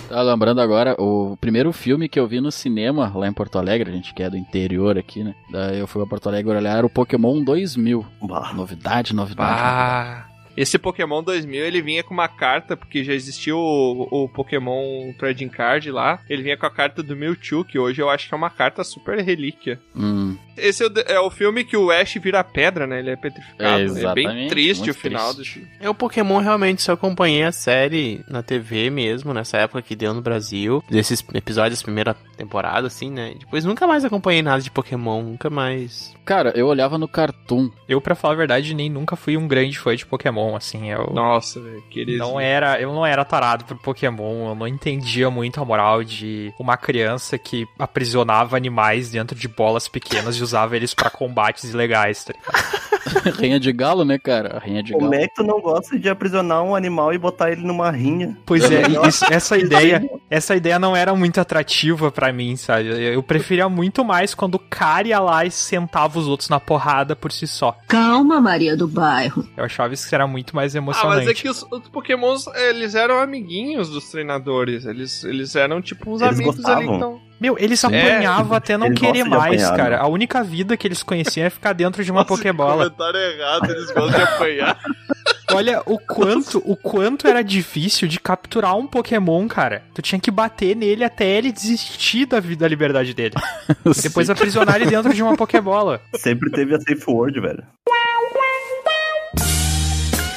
Tá lembrando agora, o primeiro filme que eu vi no cinema lá em Porto Alegre, a gente que é do interior aqui, né? Daí eu fui a Porto Alegre olhar era o Pokémon 2000. Novidade, novidade. Ah, esse Pokémon 2000 ele vinha com uma carta, porque já existia o, o Pokémon Trading Card lá. Ele vinha com a carta do Mewtwo, que hoje eu acho que é uma carta super relíquia. Hum. Esse é o, é o filme que o Ash vira pedra, né? Ele é petrificado. É, né? é bem exatamente, triste o final triste. desse. Eu, Pokémon, realmente só acompanhei a série na TV mesmo, nessa época que deu no Brasil. Desses episódios da primeira temporada, assim, né? Depois nunca mais acompanhei nada de Pokémon, nunca mais. Cara, eu olhava no Cartoon. Eu, pra falar a verdade, nem nunca fui um grande fã de Pokémon, assim. Eu Nossa, velho, querido. não era, eu não era tarado por Pokémon, eu não entendia muito a moral de uma criança que aprisionava animais dentro de bolas pequenas e usava eles pra combates ilegais, tá? Rainha de Galo, né, cara? Rainha de Como Galo. é que tu não gosta de aprisionar um animal e botar ele numa rinha? Pois é, isso- essa ideia, essa ideia não era muito atrativa pra mim, sabe? Eu eu preferia muito mais quando o cara ia lá e sentava os outros na porrada por si só. Calma, Maria do Bairro. Eu achava isso que era muito mais Ah, emocionante. mas é que os, os Pokémons, eles eram amiguinhos dos treinadores. Eles, eles eram tipo uns Eles amigos ali. gostavam. Então... Meu, eles É, apanhavam até não eles querer mais, apanhar, cara. né? A única vida que eles conheciam é ficar dentro de uma Pokébola. Comentário errado, eles gostam de apanhar. Olha o quanto, o quanto era difícil de capturar um Pokémon, cara. Tu tinha que bater nele até ele desistir da vida, da liberdade dele. E depois aprisionar ele dentro de uma Pokébola. Sempre teve a safe word, velho.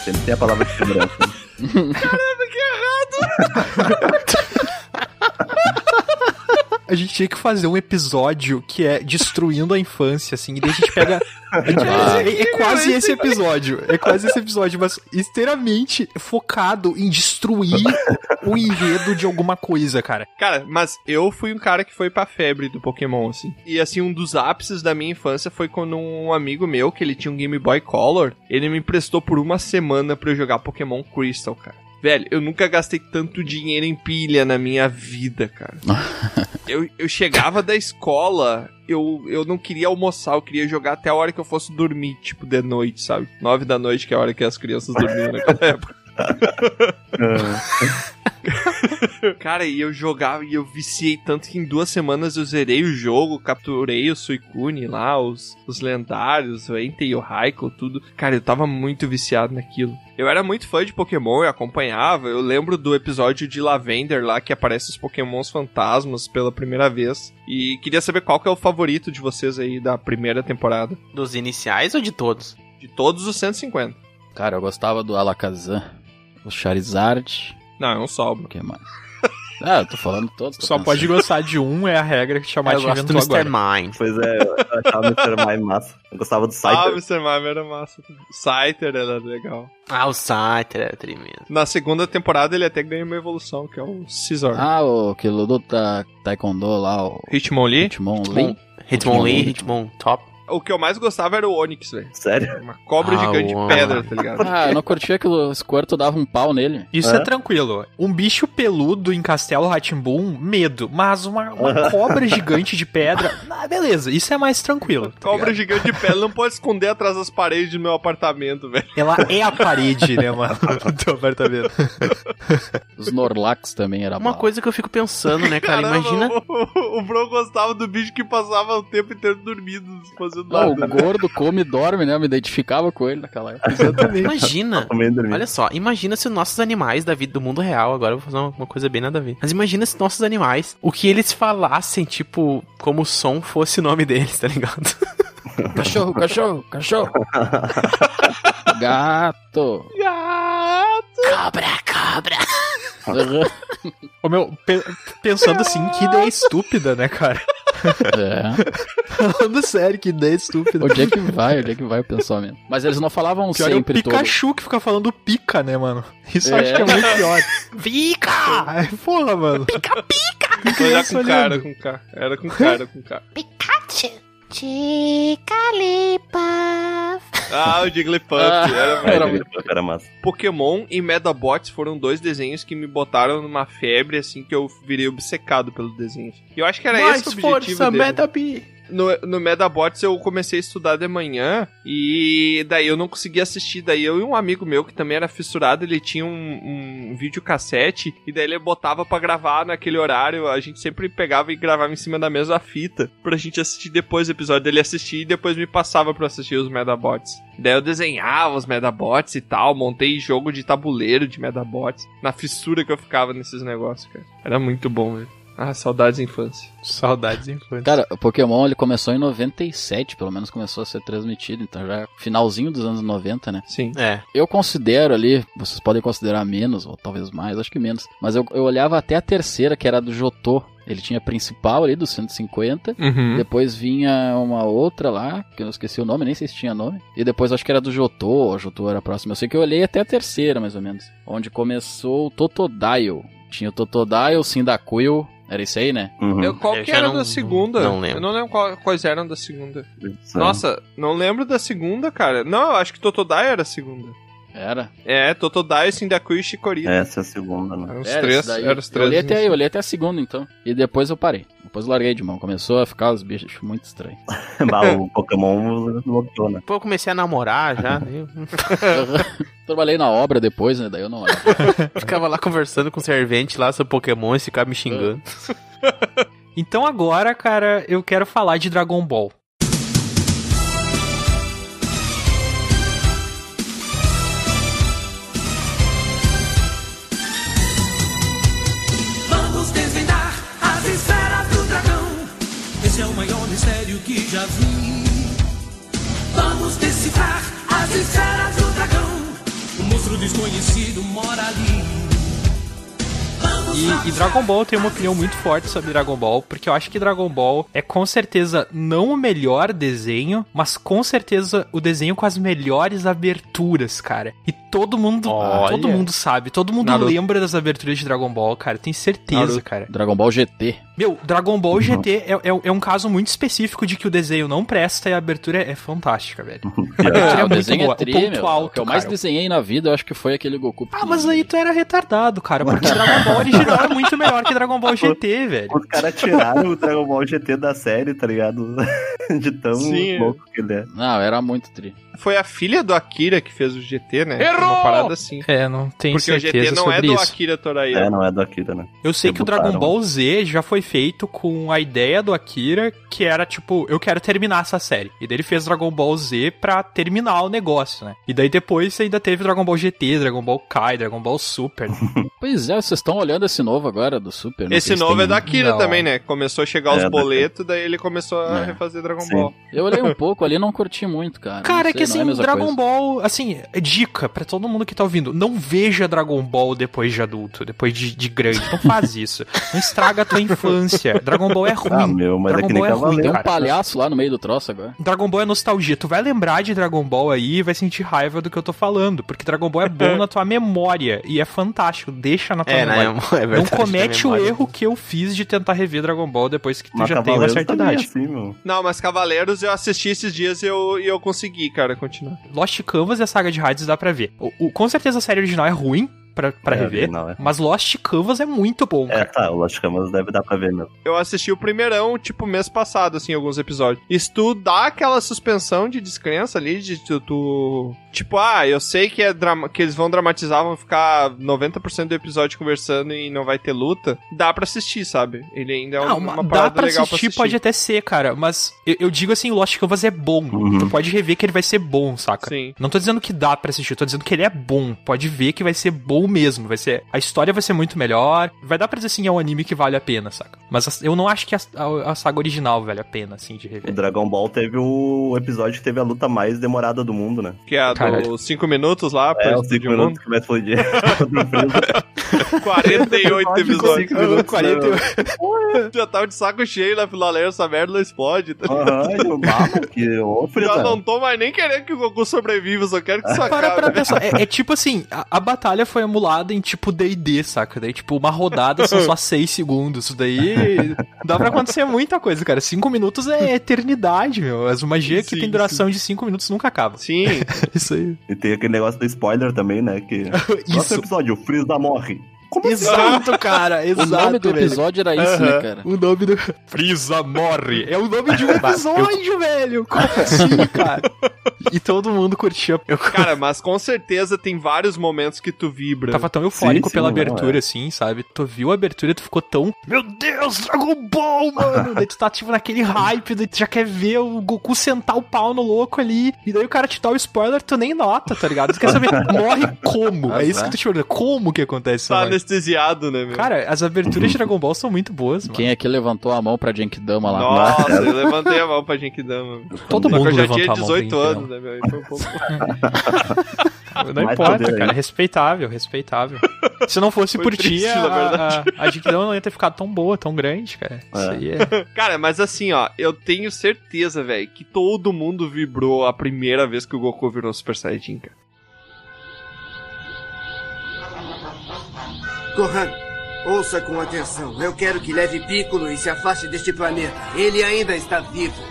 Sempre tem a palavra de segurança. Caramba, que errado! A gente tinha que fazer um episódio que é destruindo a infância, assim, e daí a gente pega. a gente- Ah. é, é quase esse episódio. É quase esse episódio, mas inteiramente focado em destruir o enredo de alguma coisa, cara. Cara, mas eu fui um cara que foi pra febre do Pokémon, assim. E assim, um dos ápices da minha infância foi quando um amigo meu, que ele tinha um Game Boy Color, ele me emprestou por uma semana pra eu jogar Pokémon Crystal, cara. Velho, eu nunca gastei tanto dinheiro em pilha na minha vida, cara. eu, eu chegava da escola, eu, eu não queria almoçar, eu queria jogar até a hora que eu fosse dormir, tipo, de noite, sabe? Nove da noite, que é a hora que as crianças dormiam naquela época. Cara, e eu jogava e eu viciei tanto que em duas semanas eu zerei o jogo, capturei o Suicune lá, os, os lendários, o Entei e o Raikou, tudo. Cara, eu tava muito viciado naquilo. Eu era muito fã de Pokémon, eu acompanhava. Eu lembro do episódio de Lavender lá que aparece os Pokémons fantasmas pela primeira vez. E queria saber qual que é o favorito de vocês aí da primeira temporada. Dos iniciais ou de todos? De todos os 150. Cara, eu gostava do Alakazam, o Charizard. Não, é um Sobro. O que mais? Ah, eu tô falando todos. tô Só pensando. pode gostar de um, é a regra que Tiamat eu gosto do Mr. Mind. Pois é, eu achava o Mr. Mime massa. Eu gostava do Ah, Cypher. o Mr. Mime era massa. O Scyther era legal. Ah, o Scyther é tremendo. Na segunda temporada ele até ganha uma evolução, que é o Scizor. Ah, o que lutou ta, Taekwondo lá, o Hitmonlee. Hitmonlee. Hitmonlee, Hitmon Top. O que eu mais gostava era o Onix, velho. Sério? Uma cobra Ah, gigante o- de pedra, tá ligado? Ah, eu não curtia que o Squirtle dava um pau nele. Isso é. É? tranquilo. Um bicho peludo em Castelo Ratimbum, medo. Mas uma, uma cobra gigante de pedra, ah, beleza. Isso é mais tranquilo. tá Cobra ligado? gigante de pedra não pode esconder atrás das paredes do meu apartamento, velho. Ela é a parede, né, mano? Do teu apartamento. Os Norlax também era Uma bala. coisa que eu fico pensando, né, cara? Caramba, Imagina. O, o Bro gostava do bicho que passava o tempo inteiro dormindo, fazendo Não, nada. o gordo come e dorme, né? Eu me identificava com ele naquela época. Imagina. Comendo e dormindo. Olha só, imagina se nossos animais da vida do mundo real, agora eu vou fazer uma, uma coisa bem nada a ver. Mas imagina se nossos animais, o que eles falassem, tipo, como o som fosse o nome deles, tá ligado? Cachorro, cachorro, cachorro. Gato. Cobra, cobra. Uhum. Ô, meu, pe- pensando assim, que ideia estúpida, né, cara? É. Falando sério, que ideia estúpida. Onde é que vai? Onde é que vai o pensamento? Mas eles não falavam Pior é o sempre todo. Pikachu que fica falando pica, né, mano? Isso eu É. acho que é muito pior. Pica! Ai, porra, mano. Pica, pica! Era com cara, com K. Era com cara, com K. Pikachu. Jigglypuff. Ah, o Jigglypuff. Ah, era, era Era massa. Pokémon e Medabots foram dois desenhos que me botaram numa febre, assim, que eu virei obcecado pelo desenho. E eu acho que era Mais esse o objetivo força, dele. Metapi. No, no Medabots eu comecei a estudar de manhã e daí eu não conseguia assistir. Daí eu e um amigo meu que também era fissurado, ele tinha um, um videocassete e daí ele botava pra gravar naquele horário. A gente sempre pegava e gravava em cima da mesma fita pra gente assistir depois o episódio dele assistir e depois me passava pra assistir os Medabots. Daí eu desenhava os Medabots e tal, montei jogo de tabuleiro de Medabots. Na fissura que eu ficava nesses negócios, cara. Era muito bom, velho. Ah, saudades da infância. Saudades da infância. Cara, o Pokémon ele começou em 97, pelo menos começou a ser transmitido, então já é finalzinho dos anos 90, né? Sim. É. Eu considero ali, vocês podem considerar menos, ou talvez mais, acho que menos, mas eu, eu olhava até a terceira, que era a do Jotô. Ele tinha a principal ali, do 150, Uhum. depois vinha uma outra lá, que eu não esqueci o nome, nem sei se tinha nome, e depois acho que era do Jotô, a Jotô era a próxima. Eu sei que eu olhei até a terceira, mais ou menos, onde começou o Totodile. Tinha o Totodile, o Cyndaquil, era isso aí, né? Uhum. Eu, qual Eu que era não- da segunda? não lembro. Eu não lembro qual- quais eram da segunda. Nossa, não lembro da segunda, cara. Não, eu acho que Totodile era a segunda. Era. É, Totodile, Sindaku e Chikorita. Essa é a segunda, né? Eram os Era três. Eram os eu, três. olhei até, eu olhei até a segunda, então. E depois eu parei. Depois larguei de mão. Começou a ficar os bichos muito estranhos. Bah, o Pokémon lotou, né? Pô, eu comecei a namorar já, eu Trabalhei na obra depois, né? Daí eu não ficava lá conversando com o servente lá sobre Pokémon e ficava me xingando. Então agora, cara, eu quero falar de Dragon Ball. Que já vi. Vamos decifrar as esferas do dragão. O monstro desconhecido mora ali. E, e Dragon Ball eu tenho uma opinião muito forte sobre Dragon Ball, porque eu acho que Dragon Ball é com certeza não o melhor desenho, mas com certeza o desenho com as melhores aberturas, cara. E todo mundo, Olha. todo mundo sabe, todo mundo Naruto. lembra das aberturas de Dragon Ball, cara. Tem certeza, Naruto. cara. Dragon Ball GT. Meu, Dragon Ball GT é, é, é um caso muito específico de que o desenho não presta e a abertura é fantástica, velho. A abertura Ah, é o muito boa. é tri, o ponto meu. alto, o que eu mais cara. desenhei na vida, eu acho que foi aquele Goku. Ah, mas aí tu era retardado, cara, porque Dragon Ball é muito melhor que Dragon Ball GT, velho. Os caras tiraram o Dragon Ball GT da série, tá ligado? De tão Sim. louco que ele é. Não, era muito tri. Foi a filha do Akira que fez o GT, né? Errou! Uma parada assim. É, não tenho Porque o certeza GT não sobre é do isso. Akira É, Toriyama. não é do Akira, né? Eu sei que o Dragon. Ball Z já foi feito com a ideia do Akira, que era tipo, eu quero terminar essa série. E daí ele fez Dragon Ball Z pra terminar o negócio, né? E daí depois ainda teve Dragon Ball GT, Dragon Ball Kai, Dragon Ball Super. né? Pois é, vocês estão olhando esse novo agora do Super. não Esse novo tem- é do Akira Não. também, né? Começou a chegar os É, boletos, daí ele começou a É. refazer Dragon Sim. Ball. Eu olhei um pouco ali, não curti muito, cara. Cara, é que assim, mesma Dragon coisa. Ball, assim, é dica pra todo mundo que tá ouvindo, não veja Dragon Ball depois de adulto, depois de, de grande. Não faz isso. Não estraga a tua infância. Dragon Ball é ruim. Ah, meu, mas é Dragon que nem Ball é ruim. Tem um cara. palhaço lá no meio do troço agora. Dragon Ball é nostalgia. Tu vai lembrar de Dragon Ball aí e vai sentir raiva do que eu tô falando. Porque Dragon Ball é bom na tua memória. E é fantástico. Deixa na tua É, né? memória. É verdade. Não comete o erro que eu fiz de tentar rever Dragon Ball depois que tu Mas já tem uma certa é idade. assim. Não, mas Cavaleiros eu assisti esses dias e eu, e eu consegui, cara, continuar. Lost Canvas e a saga de Hades dá pra ver. O, o- com certeza a série original é ruim pra, pra É, rever. original, é. Mas Lost Canvas é muito bom, É, cara. tá, o Lost Canvas deve dar pra ver mesmo. Eu assisti o primeirão, tipo, mês passado, assim, alguns episódios. E se tu dá aquela suspensão de descrença ali, de tu... tu- Tipo, ah, eu sei que, é drama... que eles vão dramatizar, vão ficar 90% do episódio conversando e não vai ter luta. Dá pra assistir, sabe? Ele ainda é Ah, uma, uma- uma dá parada pra legal assistir, pra assistir. pode até ser, cara. Mas eu, eu digo assim, Lost Canvas é bom. Uhum. Tu pode rever que ele vai ser bom, saca? Sim. Não tô dizendo que dá pra assistir, tô dizendo que ele é bom. Pode ver que vai ser bom mesmo. Vai ser. A história vai ser muito melhor. Vai dar pra dizer assim, é um anime que vale a pena, saca? Mas a- eu não acho que a, a- a saga original vale a pena, assim, de O rever. Dragon Ball teve o episódio que teve a luta mais demorada do mundo, né? Que é a Caralho. dos 5 minutos lá, pra É, os 5 explodir o minutos que vai explodir. Contra o Freeza. 48 episódios. Minutos, 48. né? Já tava de saco cheio na finaleira, essa merda não explode. Aham, que... Freeza. Já não tô mais nem querendo que o Goku sobreviva, só quero que isso Para acabe. pra pensar, é, é tipo assim, a, a batalha foi emulada em tipo D&D, saca? Daí tipo, uma rodada são só 6 segundos, isso daí dá pra acontecer muita coisa, cara. 5 minutos é eternidade, meu. As magias que Sim, tem duração de 5 minutos nunca acabam. Sim, Isso aí. E tem aquele negócio do spoiler também, né? Que... Nosso Isso. episódio, o Freeza morre. Como assim? Exato, cara. Exato. o nome do velho. episódio era isso, né, Aham. cara? O nome do. Frieza morre. É o nome de um episódio, velho. Como assim, cara? E todo mundo curtia. Eu Cara, mas com certeza tem vários momentos que tu vibra. tava tão eufórico Sim, sim, pela abertura, é. assim, sabe? Tu viu a abertura e tu ficou tão. Meu Deus, Dragon Ball, mano! daí tu tá, tipo, naquele hype, daí tu já quer ver o Goku sentar o pau no louco ali. E daí o cara te dá o spoiler, tu nem nota, tá ligado? Tu quer saber, morre como? É isso que tu te pergunta. Como que acontece Tá? Anestesiado, né, meu? Cara, as aberturas de Dragon Ball são muito boas, mano. Quem aqui levantou a mão pra Genkidama lá? Nossa, eu levantei a mão pra Genkidama. Todo Só que mundo eu já levantou tinha a mão pra 18 anos, né, meu? Um pouco... Não importa, cara. Respeitável, respeitável. Se não fosse Foi por ti, a, na verdade. a, a Genkidama não ia ter ficado tão boa, tão grande, cara. Isso É. aí é... Cara, mas assim, ó, eu tenho certeza, velho, que todo mundo vibrou a primeira vez que o Goku virou Super Saiyajin, cara. Gohan, ouça com atenção. Eu quero que leve Piccolo e se afaste deste planeta. Ele ainda está vivo.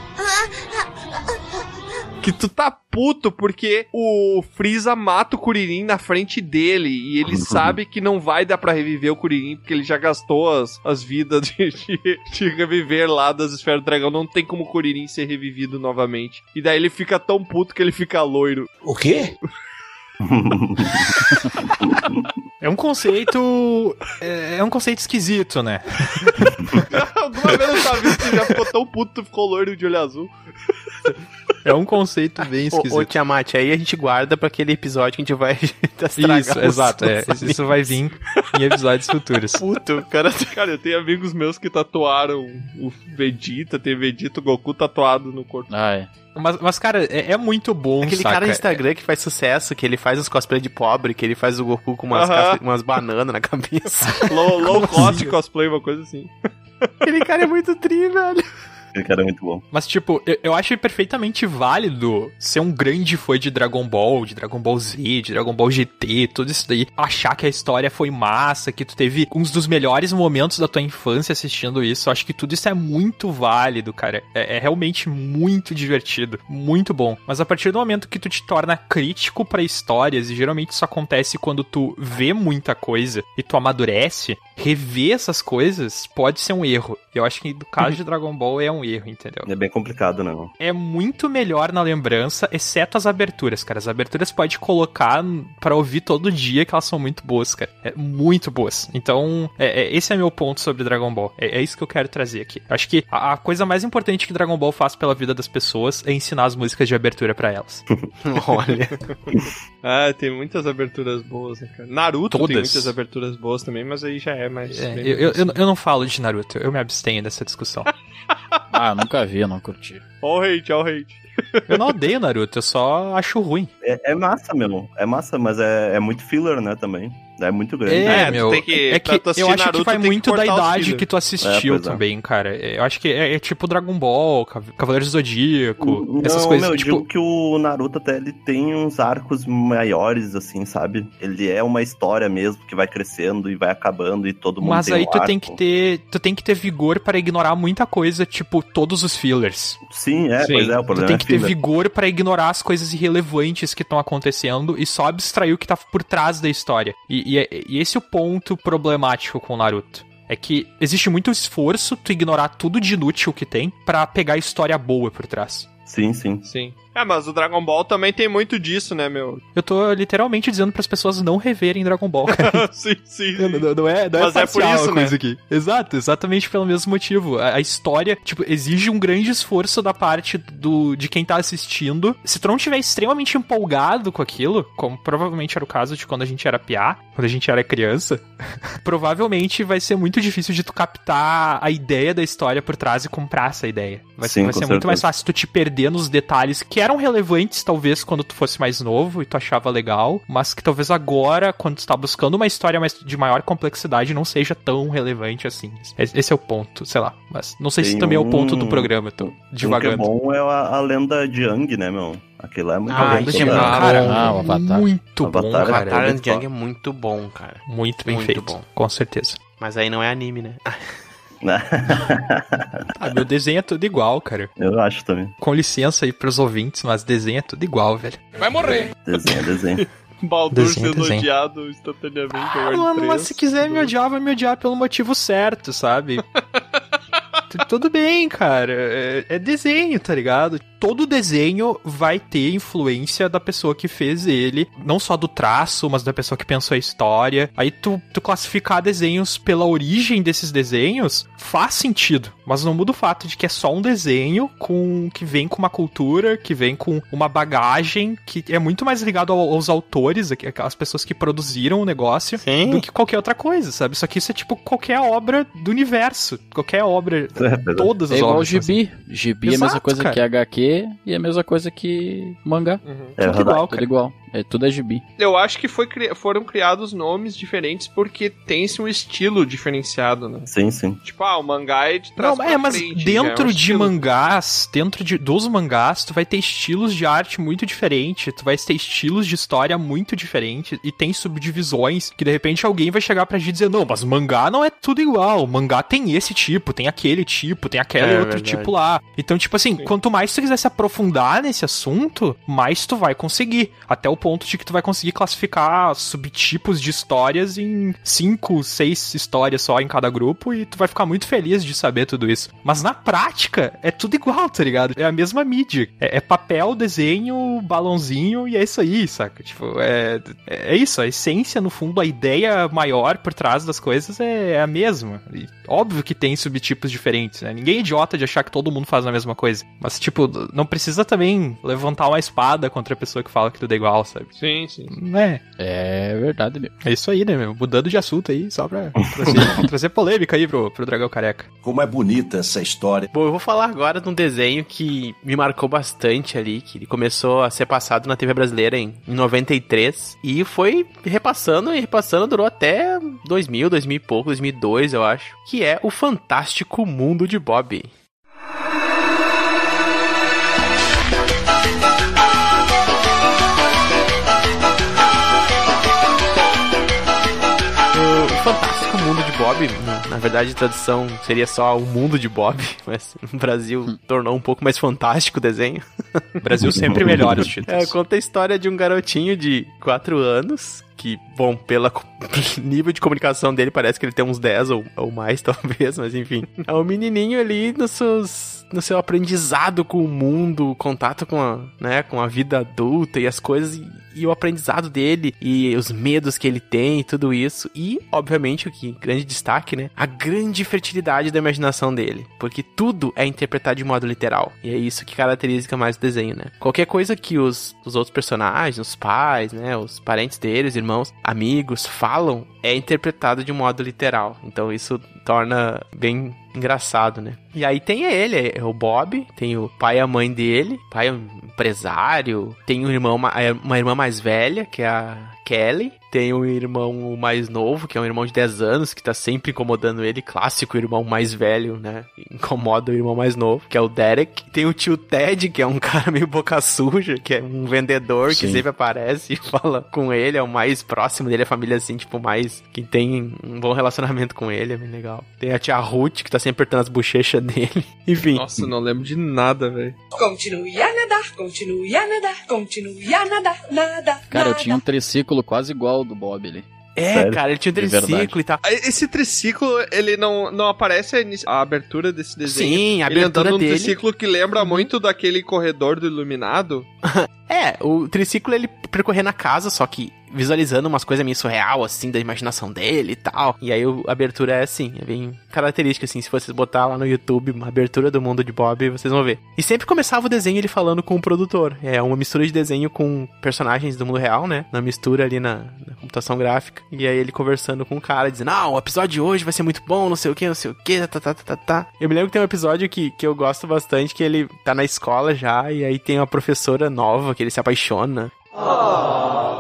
Que tu tá puto porque o Freeza mata o Kuririn na frente dele e ele sabe que não vai dar pra reviver o Kuririn porque ele já gastou as, as vidas de, de, de reviver lá das esferas do dragão. Não tem como o Kuririn ser revivido novamente. E daí ele fica tão puto que ele fica loiro. O quê? É um conceito. É, é um conceito esquisito, né? Alguma vez na sua vida você já ficou tão puto que ficou loiro de olho azul? É um conceito bem Ô, esquisito. ô Tiamat, aí a gente guarda pra aquele episódio que a gente vai estragar Isso, os- exato. É, isso vai vir em episódios futuros. Puto, cara. Cara, eu tenho amigos meus que tatuaram o Vegeta, tem Vegeta, o Goku tatuado no corpo. Ah, é. Mas, mas, cara, é, é muito bom, Aquele saca? cara no Instagram que faz sucesso, que ele faz os cosplay de pobre, que ele faz o Goku com umas, Aham. casca- umas bananas na cabeça. Low, low cost assim? cosplay, uma coisa assim. Aquele cara é muito tri, velho. Aquele cara é muito bom. Mas, tipo, eu, eu acho perfeitamente válido ser um grande fã de Dragon Ball, de Dragon Ball Z, de Dragon Ball GT, tudo isso daí. Achar que a história foi massa, que tu teve uns dos melhores momentos da tua infância assistindo isso. Eu acho que tudo isso é muito válido, cara. É, é realmente muito divertido, muito bom. Mas a partir do momento que tu te torna crítico pra histórias, e geralmente isso acontece quando tu vê muita coisa e tu amadurece, rever essas coisas pode ser um erro. Eu acho que no caso de Dragon Ball é um erro, entendeu? É bem complicado, né? é muito melhor na lembrança, exceto as aberturas, cara. As aberturas pode colocar pra ouvir todo dia, que elas são muito boas, cara. É muito boas. Então, é- é- esse é meu ponto sobre Dragon Ball. É, é isso que eu quero trazer aqui. Acho que a, a coisa mais importante que Dragon Ball faz pela vida das pessoas é ensinar as músicas de abertura pra elas. Olha. Ah, tem muitas aberturas boas, né, cara? Naruto tem Todas. muitas aberturas boas também, mas aí já é mais. É, eu, eu, eu não falo de Naruto, eu me abstenho dessa discussão. Ah, nunca vi, não curti. Ó o hate, ó o hate. Eu não odeio Naruto, eu só acho ruim. É, é massa, meu. É massa, mas é, é muito filler, né, também. É muito grande. É, É, tu meu. tem que- é pra que tu eu acho Naruto, que vai tem que muito da idade que tu assistiu É, é. também, cara. Eu acho que é, é tipo Dragon Ball, Cav- Cavaleiros do Zodíaco, Não, essas meu, coisas. eu tipo, digo que o Naruto até ele tem uns arcos maiores, assim, sabe? Ele é uma história mesmo que vai crescendo e vai acabando e todo mundo mas tem aí um tu tem arco. que ter, tu tem que ter vigor para ignorar muita coisa, tipo todos os fillers. Sim, é, Sim. pois é, o Tu problema tem é que ter vigor para ignorar as coisas irrelevantes que estão acontecendo e só abstrair o que tá por trás da história. E, e é- e esse é o ponto problemático com o Naruto. É que existe muito esforço tu ignorar tudo de inútil que tem pra pegar a história boa por trás. Sim, sim. Sim. É, mas o Dragon Ball também tem muito disso, né, meu? Eu tô literalmente dizendo pras pessoas não reverem Dragon Ball, cara. sim, sim. Não, não- não é, não Mas é é por isso, a coisa né? aqui. Exato, exatamente pelo mesmo motivo. A, a história, tipo, exige um grande esforço da parte do de quem tá assistindo. Se tu não tiver extremamente empolgado com aquilo, como provavelmente era o caso de quando a gente era piá, quando a gente era criança, provavelmente vai ser muito difícil de tu captar a ideia da história por trás e comprar essa ideia. Vai, Sim, vai com ser muito mais certeza. fácil tu te perder nos detalhes que eram relevantes, talvez, quando tu fosse mais novo e tu achava legal, mas que talvez agora, quando tu tá buscando uma história mais, de maior complexidade, não seja tão relevante assim. Esse é o ponto, sei lá. Mas não sei se Tem também é o ponto do um- programa, tô Um que é divagando. bom é a, a lenda de Yang, né, meu? Aquilo é muito Ah, bom. isso é muito Cara, bom. Ah, o Avatar. muito Avatar bom, é cara. Avatar muito Young bom. é muito bom, cara. Muito bem Muito feito, bom. com certeza. Mas aí não é anime, né? Ah, meu desenho é tudo igual, cara. Eu acho também. Com licença aí pros ouvintes, mas desenho é tudo igual, velho. Vai morrer. Desenho, desenho. Baldur Desenho, sendo desenho. odiado instantaneamente. Ah, mano, mas se quiser me odiar, vai me odiar pelo motivo certo, sabe? Tudo bem, cara. É, é desenho, tá ligado? Todo desenho vai ter influência da pessoa que fez ele. Não só do traço, mas da pessoa que pensou a história. Aí tu, tu classificar desenhos pela origem desses desenhos faz sentido. Mas não muda o fato de que é só um desenho com que vem com uma cultura, que vem com uma bagagem que é muito mais ligado ao- aos autores, aqu- aquelas pessoas que produziram o negócio, do que qualquer outra coisa, sabe? Só que isso é tipo qualquer obra do universo. Qualquer obra. todas É as igual obras. gibi. Gibi é a mesma Exato, coisa cara. que HQ e é a mesma coisa que mangá. É tudo igual, tudo igual. É, tudo é gibi. Eu acho que foi cri- foram criados nomes diferentes porque tem-se um estilo diferenciado, né? Sim, sim. Tipo, ah, o mangá é de trás Não, pra é, mas frente, já é um dentro de estilo. mangás, dentro de, dos mangás, tu vai ter estilos de arte muito diferentes, tu vai ter estilos de história muito diferentes, e tem subdivisões que de repente alguém vai chegar pra gente e dizer, não, mas mangá não é tudo igual, mangá tem esse tipo, tem aquele tipo, tem aquele É, outro verdade. tipo lá. Então, tipo assim, quanto mais tu quiser se aprofundar nesse assunto, mais tu vai conseguir. Até o ponto de que tu vai conseguir classificar subtipos de histórias em cinco, seis histórias só em cada grupo e tu vai ficar muito feliz de saber tudo isso. Mas na prática, é tudo igual, tá ligado? É a mesma mídia. É, é papel, desenho, balãozinho e é isso aí, saca? Tipo, é, é isso. A essência, no fundo, a ideia maior por trás das coisas é, é a mesma. E óbvio que tem subtipos diferentes, né? Ninguém é idiota de achar que todo mundo faz a mesma coisa. Mas, tipo, não precisa também levantar uma espada contra a pessoa que fala que tudo é igual, sabe? Sim, sim. É. É verdade, meu. É isso aí, né, meu? Mudando de assunto aí, só pra trazer, trazer polêmica aí pro, pro Dragão Careca. Como é bonita essa história. Bom, eu vou falar agora de um desenho que me marcou bastante ali, que ele começou a ser passado na TV brasileira em, em 93 e foi repassando e repassando, durou até 2000, 2000 e pouco, 2002, eu acho, que é o Fantástico Mundo de Bob. Bob, na- verdade a tradução seria só o mundo de Bob, mas no Brasil tornou um pouco mais fantástico o desenho. Brasil sempre melhora os títulos. É, conta a história de um garotinho de 4 anos que, bom, pelo nível de comunicação dele, parece que ele tem uns 10 ou, ou mais, talvez, mas enfim. É um menininho ali nos seus, no seu aprendizado com o mundo, contato com a, né, com a vida adulta e as coisas, e, e o aprendizado dele, e os medos que ele tem, e tudo isso. E, obviamente, o que grande destaque, né, a grande fertilidade da imaginação dele, porque tudo é interpretado de modo literal. E é isso que caracteriza mais o desenho, né? Qualquer coisa que os, os outros personagens, os pais, né, os parentes deles, irmãos, amigos, falam, é interpretado de modo literal. Então isso torna bem engraçado, né? E aí tem ele, é o Bob, tem o pai e a mãe dele, pai é um empresário, tem um irmão, é uma irmã mais velha, que é a Kelly, tem um irmão mais novo, que é um irmão de 10 anos, que tá sempre incomodando ele, clássico irmão mais velho, né? Incomoda o irmão mais novo, que é o Derek. Tem o tio Ted, que é um cara meio boca suja, que é um vendedor que Sim. sempre aparece e fala com ele, é o mais próximo dele, a família assim, tipo, mais que tem um bom relacionamento com ele, é bem legal. Tem a tia Ruth, que tá sempre apertando as bochechas dele. Enfim. Nossa, não lembro de nada, velho. Continue a nadar, continue a nadar, continue a nadar, nada. Cara, eu tinha um triciclo quase igual ao do Bob ali. É, Sério? cara, ele tinha um triciclo e tal. Esse triciclo, ele não, não aparece a, abertura desse desenho. Sim, a ele abertura andando num dele. triciclo que lembra muito daquele corredor do Iluminado. É, o triciclo ele percorrer na casa, só que visualizando umas coisas meio surreal, assim, da imaginação dele e tal. E aí a abertura é assim, é bem característica, assim. Se vocês botar lá no YouTube uma abertura do mundo de Bob, vocês vão ver. E sempre começava o desenho ele falando com o produtor. É uma mistura de desenho com personagens do mundo real, né? Na mistura ali na, na computação gráfica. E aí ele conversando com o cara, dizendo: Ah, o episódio de hoje vai ser muito bom, não sei o que, não sei o que, tá, tá, tá, tá, tá. Eu me lembro que tem um episódio que, que eu gosto bastante, que ele tá na escola já, e aí tem uma professora nova que ele se apaixona.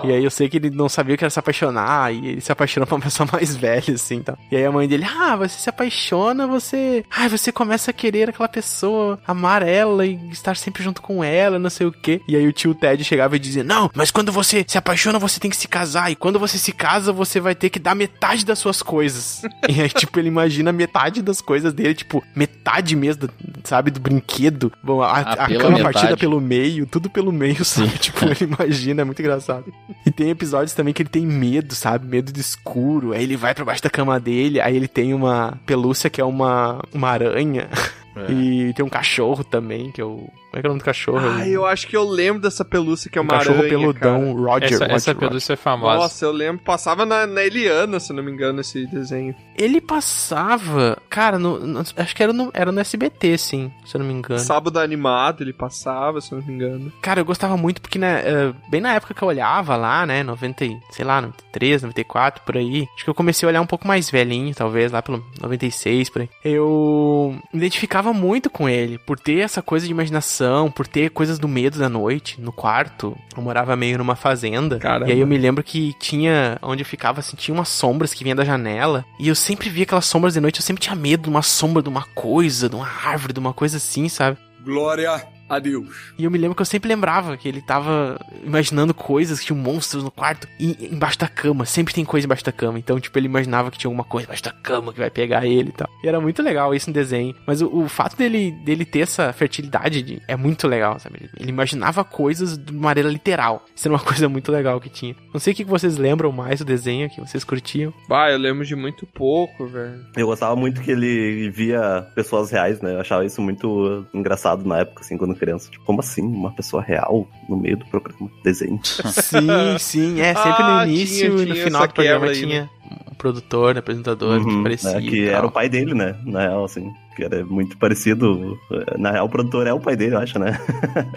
E aí eu sei que ele não sabia o que era se apaixonar, e ele se apaixonou pra uma pessoa mais velha, assim, então. E aí a mãe dele, ah, você se apaixona, você... Ah, você começa a querer aquela pessoa, amar ela e estar sempre junto com ela, não sei o quê. E aí o tio Ted chegava e dizia, não, mas quando você se apaixona, você tem que se casar, e quando você se casa, você vai ter que dar metade das suas coisas. e aí, tipo, ele imagina metade das coisas dele, tipo, metade mesmo, sabe, do brinquedo. Bom, a, Ah, a cama metade. partida pelo meio, tudo pelo meio, sabe? Tipo, ele imagina, é muito engraçado. E tem episódios também que ele tem medo, sabe? Medo de escuro. Aí ele vai pra baixo da cama dele, aí ele tem uma pelúcia que é uma, uma aranha. É. E tem um cachorro também, que é o. Como é que é o nome do cachorro? Ah, eu acho que eu lembro dessa pelúcia que é um uma cachorro aranha, peludão, cara. Roger. Essa, Roger, essa Roger. pelúcia é famosa. Nossa, eu lembro. Passava na, na Eliana, se não me engano, esse desenho. Ele passava. Cara, no, no- acho que era no, era no SBT, sim, se eu não me engano. Sábado animado ele passava, se não me engano. Cara, eu gostava muito porque, né, eh, bem na época que eu olhava lá, né, 90, e- sei lá, 93, 94, por aí, acho que eu comecei a olhar um pouco mais velhinho, talvez, lá pelo 96, por aí. Eu me identificava muito com ele, por ter essa coisa de imaginação, por ter coisas do medo da noite no quarto. Eu morava meio numa fazenda. Caramba. E aí eu me lembro que tinha, onde eu ficava, assim, tinha umas sombras que vinham da janela. E eu sempre via aquelas sombras de noite, eu sempre tinha medo de uma sombra, de uma coisa, de uma árvore, de uma coisa assim, sabe? Glória a Deus. E eu me lembro que eu sempre lembrava que ele tava imaginando coisas, que tinha monstros no quarto e embaixo da cama. Sempre tem coisa embaixo da cama. Então, tipo, ele imaginava que tinha alguma coisa embaixo da cama que vai pegar ele e tal. E era muito legal isso no desenho. Mas o, o fato dele, dele ter essa fertilidade de- é muito legal, sabe? Ele, imaginava coisas de maneira literal. Isso era uma coisa muito legal que tinha. Não sei o que que vocês lembram mais do desenho, que vocês curtiam. Bah, eu lembro de muito pouco, velho. Eu gostava muito que ele via pessoas reais, né? Eu achava isso muito engraçado na época, assim, quando criança. Tipo, como assim? Uma pessoa real no meio do programa? Desenho. Sim, sim. É, sempre Ah, no início tinha- e no tinha final do programa aí, tinha um produtor, apresentador que Uhum, parecia. né, que e era o pai dele, né? Na real, assim. Que era muito parecido. Na real, o produtor é o pai dele, eu acho, né?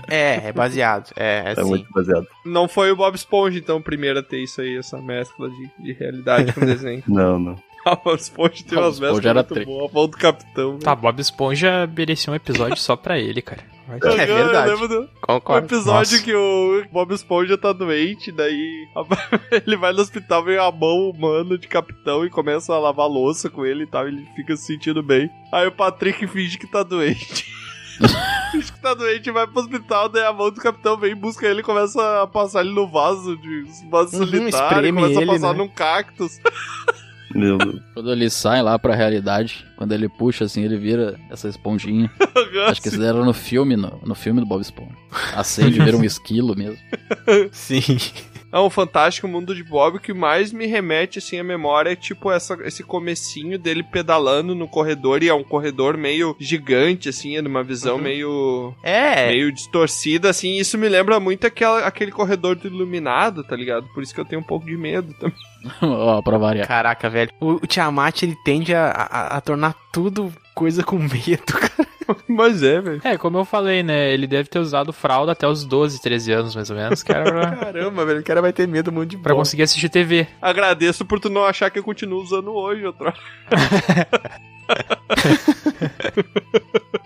É, é baseado. É, é, É sim. muito baseado. Não foi o Bob Esponja, então, o primeiro a ter isso aí, essa mescla de, de realidade com desenho. Não, não. Ah, o Bob Esponja tem Bob umas Esponja era muito tri. A mão do capitão. Tá, Bob Esponja merecia um episódio só pra ele, cara. Vai Eu- É eu verdade. lembro do- O Concordo. episódio Nossa. que o Bob Esponja tá doente, daí a- ele vai no hospital, vem a mão humana de capitão e começa a lavar louça com ele e tal, ele fica se sentindo bem. Aí o Patrick finge que tá doente. finge que tá doente, vai pro hospital, daí a mão do capitão vem, busca ele e começa a passar ele no vaso de vaso Uhum, solitário, espreme começa ele, a passar né? num cactus. Meu Deus. Quando ele sai lá pra realidade, quando ele puxa assim, ele vira essa esponjinha. Acho que isso era no filme, no, no filme do Bob Esponja. A sede vira um esquilo mesmo. Sim. É um fantástico mundo de Bob. O que mais me remete, assim, à memória é, tipo, essa, esse comecinho dele pedalando no corredor. E é um corredor meio gigante, assim, é numa visão meio... É. Meio distorcida, assim. Isso me lembra muito aquela, aquele corredor do Iluminado, tá ligado? Por isso que eu tenho um pouco de medo também. Ó, pra variar. Caraca, velho. O, o Tiamat, ele tende a, a, a tornar tudo coisa com medo, cara. Mas é, velho. É, como eu falei, né? Ele deve ter usado fralda até os 12, 13 anos, mais ou menos, pra, Caramba, velho. O cara vai ter medo muito de pra bola. conseguir assistir TV. Agradeço por tu não achar que eu continuo usando hoje, outra.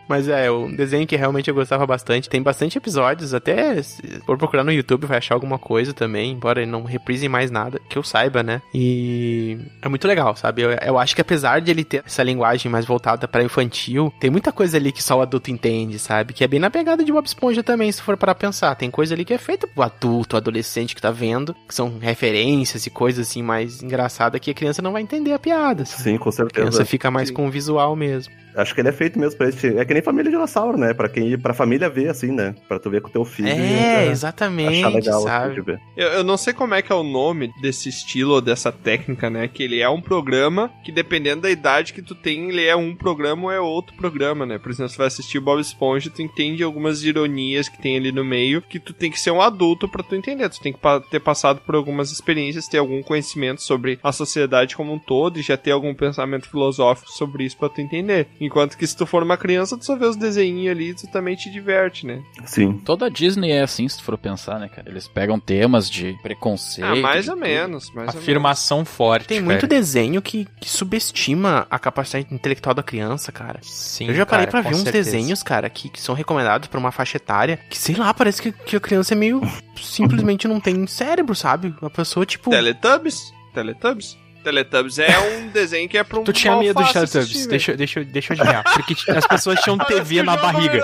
Mas é, um desenho que realmente eu gostava bastante. Tem bastante episódios, até se for procurar no YouTube vai achar alguma coisa também, embora ele não reprise mais nada, que eu saiba, né? E é muito legal, sabe? Eu, eu acho que apesar de ele ter essa linguagem mais voltada pra infantil, tem muita coisa ali que só o adulto entende, sabe? Que é bem na pegada de Bob Esponja também, se for para pensar. Tem coisa ali que é feita pro adulto, adolescente que tá vendo, que são referências e coisas assim mais engraçadas que a criança não vai entender a piada. sabe? Sim, com A criança certeza. fica mais Sim. com o visual mesmo. Acho que ele é feito mesmo pra esse. É que nem família dinossauro, né? Pra quem pra família ver, assim, né? Pra tu ver com teu filho. É, e, exatamente, Achar legal, sabe? assim, de ver. Eu, eu não sei como é que é o nome desse estilo ou dessa técnica, né? Que ele é um programa que, dependendo da idade que tu tem, ele é um programa ou é outro programa, né? Por exemplo, você vai assistir Bob Esponja, tu entende algumas ironias que tem ali no meio, que tu tem que ser um adulto pra tu entender. Tu tem que ter passado por algumas experiências, ter algum conhecimento sobre a sociedade como um todo e já ter algum pensamento filosófico sobre isso pra tu entender. Enquanto que se tu for uma criança, tu só vê os desenhinhos ali e tu também te diverte, né? Sim. Toda a Disney é assim, se tu for pensar, né, cara? Eles pegam temas de preconceito. Ah, mais ou tudo. menos. Mais ou menos. Afirmação forte. Tem cara. muito desenho que, que subestima a capacidade intelectual da criança, cara. Sim, eu já parei cara, pra ver uns certeza. desenhos, cara, que, que são recomendados pra uma faixa etária, que sei lá, parece que, que a criança é meio. simplesmente não tem cérebro, sabe? A pessoa, tipo. Teletubbies? Teletubbies? Teletubbies é um desenho que é pra um Tu tinha medo de fácil Teletubbies? assistir, Deixa, eu- deixa, deixa eu adivinhar. Porque as pessoas tinham TV na barriga.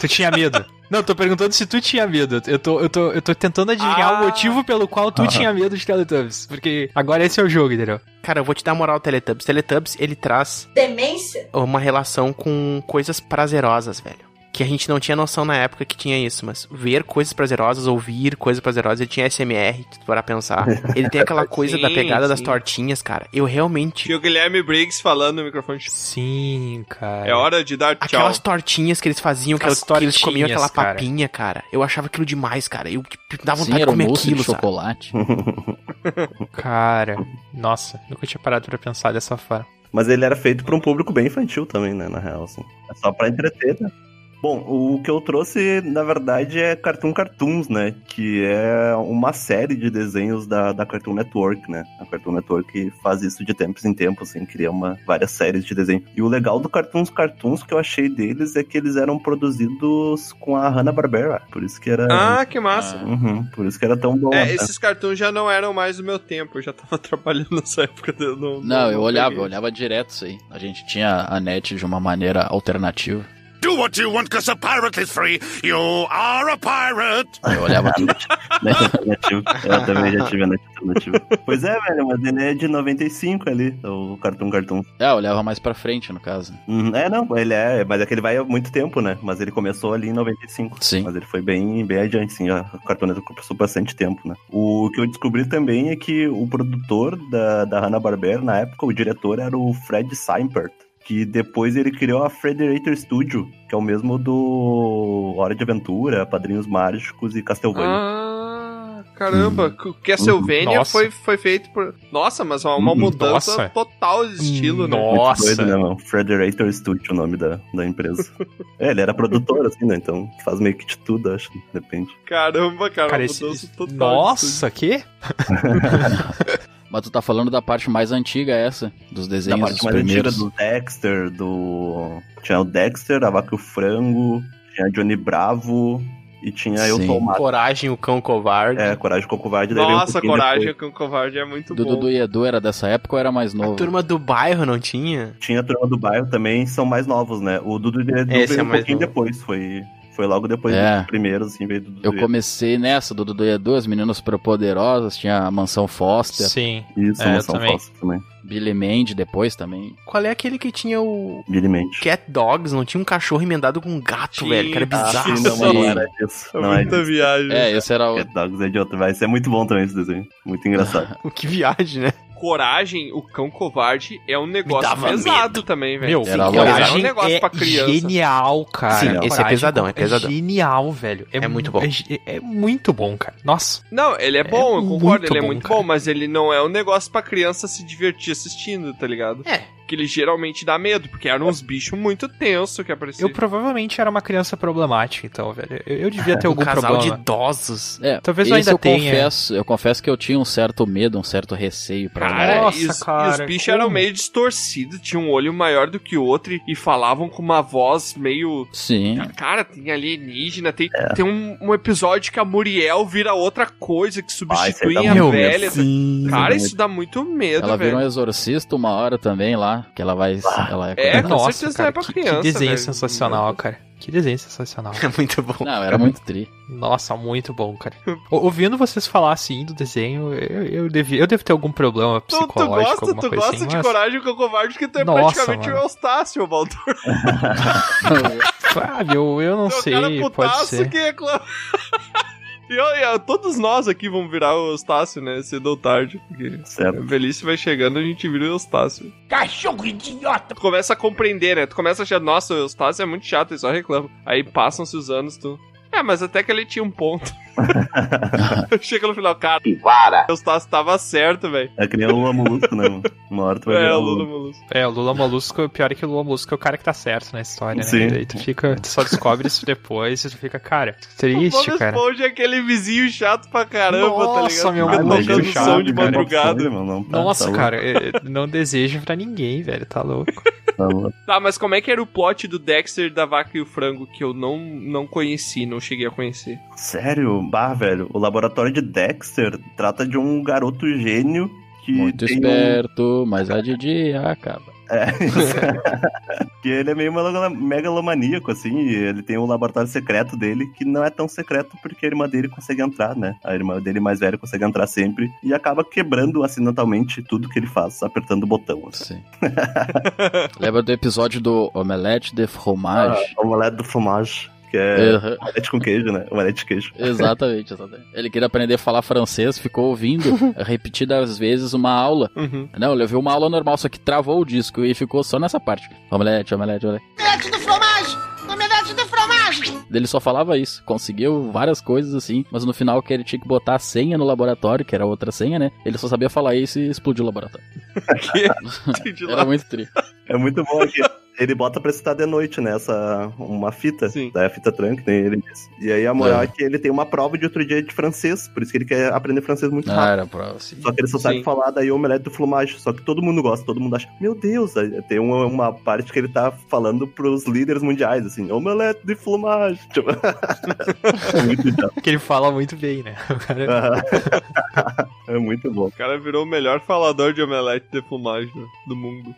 Tu tinha medo? Não, tô perguntando se tu tinha medo. Eu tô, eu tô, eu tô tentando adivinhar Ah. o motivo pelo qual tu Ah. tinha medo de Teletubbies. Porque agora esse é o jogo, entendeu? Cara, eu vou te dar moral ao Teletubbies. Teletubbies, ele traz Demência? uma relação com coisas prazerosas, velho. Que a gente não tinha noção na época que tinha isso, mas ver coisas prazerosas, ouvir coisas prazerosas, ele tinha SMR, para pensar. Ele tem aquela coisa da Sim, pegada das sim. tortinhas, cara. Eu realmente. Tinha o Guilherme Briggs falando no microfone. Sim, cara. É hora de dar tchau. Aquelas tortinhas que eles faziam, que, elas- que eles comiam aquela cara. papinha, cara. Eu achava aquilo demais, cara. Eu tipo, dava Sim, vontade de era um comer aquilo, de sabe? chocolate. Cara, nossa, nunca tinha parado pra pensar dessa forma. Mas ele era feito pra um público bem infantil também, né, na real, assim. É só pra entreter, né? Bom, o que eu trouxe, na verdade, é Cartoon Cartoons, né? Que é uma série de desenhos da, da Cartoon Network, né? A Cartoon Network faz isso de tempos em tempos, assim, cria uma, várias séries de desenho. E o legal do Cartoons Cartoons que eu achei deles é que eles eram produzidos com a Hanna-Barbera. Por isso que era... Ah, que massa. Uhum, por isso que era tão bom. É, né? esses cartoons já não eram mais do meu tempo, eu já tava trabalhando nessa época. Eu não, Não, eu olhava, eu olhava direto isso aí. A gente tinha a net de uma maneira alternativa. Do what you want, cause a pirate is free. You are a pirate. Eu olhava tudo. Net alternativo. Eu também já tive a net alternativa. Pois é, velho, mas ele é de 95 ali, o Cartoon Cartoon. É, eu olhava mais pra frente, no caso. Uhum, É, não, ele é, mas é que ele vai há muito tempo, né? Mas ele começou ali em 95. Sim. Mas ele foi bem, bem adiante, sim. A Cartoon Network passou bastante tempo, né? O que eu descobri também é que o produtor da, da Hanna-Barbera, na época, o diretor era o Fred Seimpert. Que depois ele criou a Frederator Studio, que é o mesmo do Hora de Aventura, Padrinhos Mágicos e Castlevania. Ah, caramba. O Castlevania Nossa. foi, foi feito por. Nossa, mas uma, uma Uhum. mudança Nossa. total de estilo, né? Muito Nossa. doido, né, mano? Frederator Studio, o nome da, da empresa. é, ele era produtor, assim, né? Então faz meio que de tudo, acho. Depende. Caramba, cara, Cara, uma esse, mudança esse- total. de Nossa, que? Mas tu tá falando da parte mais antiga essa, dos Da desenhos parte dos mais antiga primeiros. do Dexter, do. Tinha o Dexter, a Vaca e o Frango, tinha Johnny Bravo e tinha Eu Sim. Sou o Mato. Coragem, o cão covarde. É, Coragem o Covarde. daí veio um Nossa, pouquinho coragem depois. o covarde é muito Do bom. Dudu e Edu era dessa época ou era mais A novo? turma do bairro não tinha? Tinha a Turma do Bairro também, são mais novos, né? O Dudu e Edu Esse veio é um pouquinho novo. depois, foi, foi logo depois É. dos primeiros, assim, veio do Dudu Eu comecei nessa, do Dudu e Edu, as meninas superpoderosas, tinha a Mansão Foster, Sim. Isso, É, eu Mansão também. Foster também. Billy Mandy depois também. Qual é aquele que tinha o Billy Mandy. Cat Dogs? Não tinha um cachorro emendado com um gato, Tinha. velho, que era Ah, bizarro. sim, não, Sim. não era disso. É Não é muita disso. viagem. É, esse era o... Cat Dogs é de outro, vai ser muito bom também esse desenho. Muito engraçado. que viagem, né? Coragem, o cão covarde é um negócio pesado também, velho. Meu, Sim, louco. é um Coragem negócio é pra criança. genial, cara. Sim, esse é Coragem pesadão, é pesadão. genial, velho. É muito bom. É, é muito bom, cara. Nossa. Não, ele é bom, eu concordo, ele é bom, muito cara. bom, mas ele não é um negócio pra criança se divertir assistindo, tá ligado? É. Que ele geralmente dá medo, porque eram uns bichos muito tensos que apareciam. Eu provavelmente era uma criança problemática, então, velho. Eu, eu devia ter Um algum casal de problema. idosos. É, Talvez eu ainda eu tenha. confesso, eu confesso que eu tinha um certo medo, um certo receio pra Cara, Nossa, e os, cara, e os bichos como? eram meio distorcidos, tinham um olho maior do que o outro e, e falavam com uma voz meio. Sim. Cara, tem alienígena, tem, É. tem um, um episódio que a Muriel vira outra coisa que substitui a velha. Sim. Cara, isso dá muito medo, Ela vira um velho. exorcista uma hora também lá, que ela vai... ela É, com Nossa, cara, é pra que, criança, que desenho velho. sensacional, cara. Que desenho sensacional. É muito bom. Não, era muito tri. Nossa, muito bom, cara. Ou- Ouvindo vocês falar assim do desenho, eu, eu, devia, eu devo ter algum problema Tu, tu psicológico, gosta, alguma tu coisa gosta assim. de mas- coragem com o covarde, porque tu é Nossa, praticamente mano. o Eustácio, Baldur. Fábio, eu não Tu é um sei, cara pode ser. que reclama. E olha, todos nós aqui vamos virar o Eustácio, né? Cedo ou tarde. Porque Certo. a velhice vai chegando, a gente vira o Eustácio. Cachorro idiota! Tu começa a compreender, né? Tu começa a achar, nossa, o Eustácio é muito chato, ele só reclama. Aí passam-se os anos, tu. É, mas até que ele tinha um ponto. Chega no final, cara. Para! O Eustácio tava certo, velho. É que nem o Lula Molusco, né? mano? Uma hora tu vai É, o o Lula Lula. Molusco. É, o Lula Molusco, pior é que o Lula Molusco é o cara que tá certo na história, Sim. né? Daí tu fica, tu só descobre isso depois e tu fica, cara, triste, o cara. Esponja é aquele vizinho chato pra caramba, tá Nossa, ligado? meu, Fica muito tocando chato, som de cara. madrugada. Tá- Nossa, tá cara, é- não desejo pra ninguém, velho, tá louco. Tá mas como é que era o plot do Dexter da Vaca e o Frango que eu não, não conheci, não cheguei a conhecer? Sério? Bah, velho. O laboratório de Dexter trata de um garoto gênio que Muito tem um- esperto, mas a de dia acaba. É, isso. que ele é meio megalo- megalomaníaco, assim, e ele tem um laboratório secreto dele que não é tão secreto porque a irmã dele consegue entrar, né? A irmã dele mais velha consegue entrar sempre e acaba quebrando acidentalmente tudo que ele faz, apertando o botão. Assim. Sim. Lembra do episódio do Omelette de Fromage? Ah, omelete do fromage. Que é Uhum. omelete com queijo, né? Omelete de queijo. Exatamente, exatamente. Ele queria aprender a falar francês, ficou ouvindo repetidas vezes uma aula. Uhum. Não, ele ouviu uma aula normal, só que travou o disco e ficou só nessa parte. Omelete, omelete, omelete. Omelete do fromage! Omelete do fromage! Ele só falava isso, conseguiu várias coisas assim, mas no final que ele tinha que botar a senha no laboratório, que era outra senha, né? Ele só sabia falar isso e explodiu o laboratório. Entendi Era muito tri. É muito bom aqui. Ele bota pra citar de noite, né? Essa, uma fita. Daí a fita tranca, tem ele. E aí a moral é. É. que ele tem uma prova de outro dia de francês, por isso que ele quer aprender francês muito Ah, rápido. era prova, sim. Só que ele só sabe Sim. falar daí omelete do flumage. Só que todo mundo gosta, todo mundo acha, meu Deus, aí tem uma, uma parte que ele tá falando pros líderes mundiais, assim, omelete de flumage. Tipo, é. Que ele fala muito bem, né? O cara- é muito bom. O cara virou o melhor falador de omelete de fumagem do, do mundo.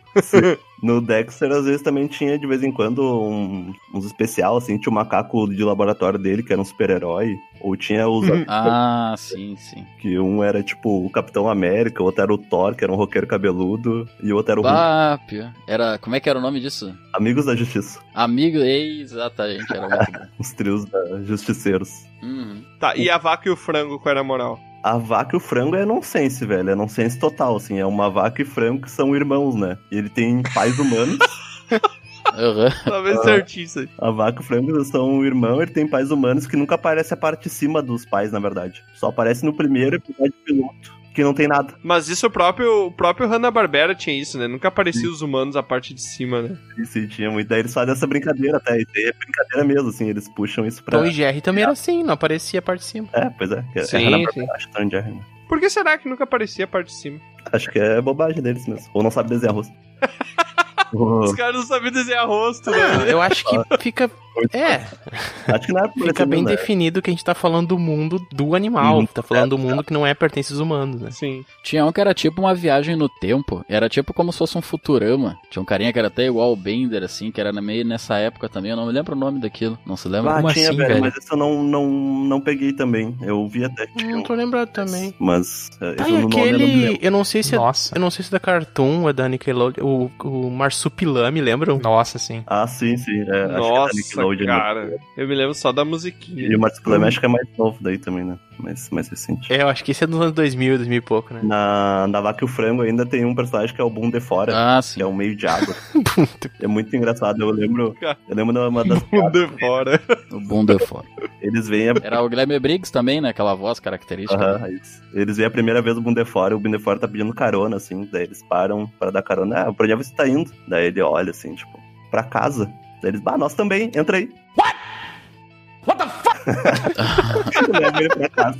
No Dexter, às vezes, também tinha, de vez em quando, um- uns especial, assim, tinha o macaco de laboratório dele, que era um super-herói. Ou tinha os... Ah, sim, sim. Que um era, tipo, o Capitão América, o outro era o Thor, que era um roqueiro cabeludo, e o outro era o. Ah, pior. Era. Como é que era o nome disso? Amigos da Justiça. Amigo. Exatamente, era muito bom. Os trios da Justiceiros. Uhum. Tá, e a vaca e o frango, qual era a moral? A vaca e o frango é nonsense, velho. É nonsense total, assim. É uma vaca e frango que são irmãos, né? E ele tem pais humanos. Tá bem certinho isso aí. A vaca e o frango são um irmão, ele tem pais humanos que nunca aparece a parte de cima dos pais, na verdade. Só aparece no primeiro episódio piloto, que não tem nada. Mas isso o próprio, o próprio Hanna-Barbera tinha isso, né? Nunca aparecia os humanos a parte de cima, né? E sim, tinha muito. Daí eles fazem essa brincadeira até. E daí é brincadeira mesmo, assim. Eles puxam isso pra. Tom e Jerry também era assim, não aparecia a parte de cima. É, pois é. é Sim, Hanna-Barbera, sim. Acho que Tom e Jerry, né? Por que será que nunca aparecia a parte de cima? Acho que é bobagem deles mesmo. Ou não sabe desenhar rosto. Oh. Os caras não sabiam desenhar rosto, né? Ah, eu acho que fica. É. Acho que não é por Fica bem né? definido que a gente tá falando do mundo do animal. Uhum. Tá falando do mundo que não é pertence aos humanos, né? Sim. Tinha um que era tipo uma viagem no tempo. Era tipo como se fosse um Futurama. Tinha um carinha que era até igual o Bender, assim, que era na- meio nessa época também. Eu não me lembro o nome daquilo. Não se lembra? Ah, Como tinha, assim, velho, velho? mas esse eu não, não, não peguei também. Eu vi até que tinha Não tô lembrado também. mas é, Tá, esse e no nome eu não aquele. Eu não sei se é. Nossa. Eu não sei se é da Cartoon ou é da Nickelodeon. O, o Marsupilame, lembram? Nossa, sim. Ah, sim, sim. É, acho que é Nossa, Nickelodeon, cara. Eu me lembro só da musiquinha. E o Marsupilame acho que é mais novo daí também, né? Mais, mais recente. É, eu acho que esse é dos anos 2000, 2000 e pouco, né? Na, na Vaca e o Frango ainda tem um personagem que é o Boom de Fora. Ah, sim. Que é um meio de água. é muito engraçado. Eu lembro. Eu lembro de uma das. Boom de fora. O Boom de fora. Eles veem a. Era o Guilherme Briggs também, né? Aquela voz característica. Aham, isso. Eles veem a primeira vez o Boom de Fora, e o Boom de Fora tá pedindo carona, assim. Daí eles param pra dar carona. Ah, pra onde você tá indo? Daí ele olha, assim, tipo, pra casa. Daí eles, bah, nós também, entra aí. What? Leva ele pra casa.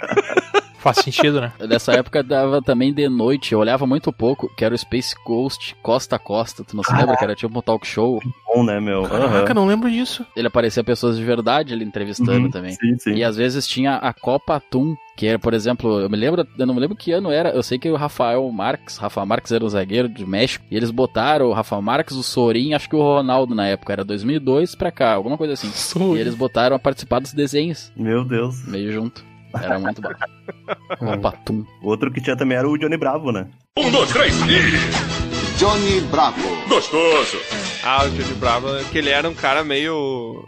Faz sentido, né? Nessa época dava também de noite, eu olhava muito pouco, que era o Space Coast Costa a Costa. Tu não se lembra que era tipo um talk show? Bom, né, meu? Caraca, não lembro disso. Ele aparecia pessoas de verdade ele entrevistando Uhum, também. sim, sim. E às vezes tinha a Copa Atum, que era, por exemplo, eu me lembro, eu não me lembro que ano era, eu sei que o Rafael Marques, Rafael Marques era um zagueiro de México, e eles botaram o Rafael Marques, o Sorin, acho que o Ronaldo na época, era 2002 pra cá, alguma coisa assim. E eles botaram a participar dos desenhos, Meu Deus. meio junto. Era muito bacana. Copa Atum. Outro que tinha também era o Johnny Bravo, né? Um, dois, três e... Johnny Bravo. Gostoso. Ah, o Johnny Bravo, que ele era um cara meio.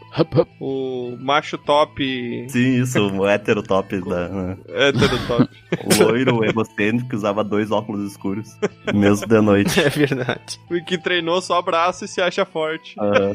O macho top. Sim, isso, o hétero top da. né? Hétero top. O loiro egocêntrico que usava dois óculos escuros, mesmo de noite. É verdade. O que treinou só braço e se acha forte. Ah.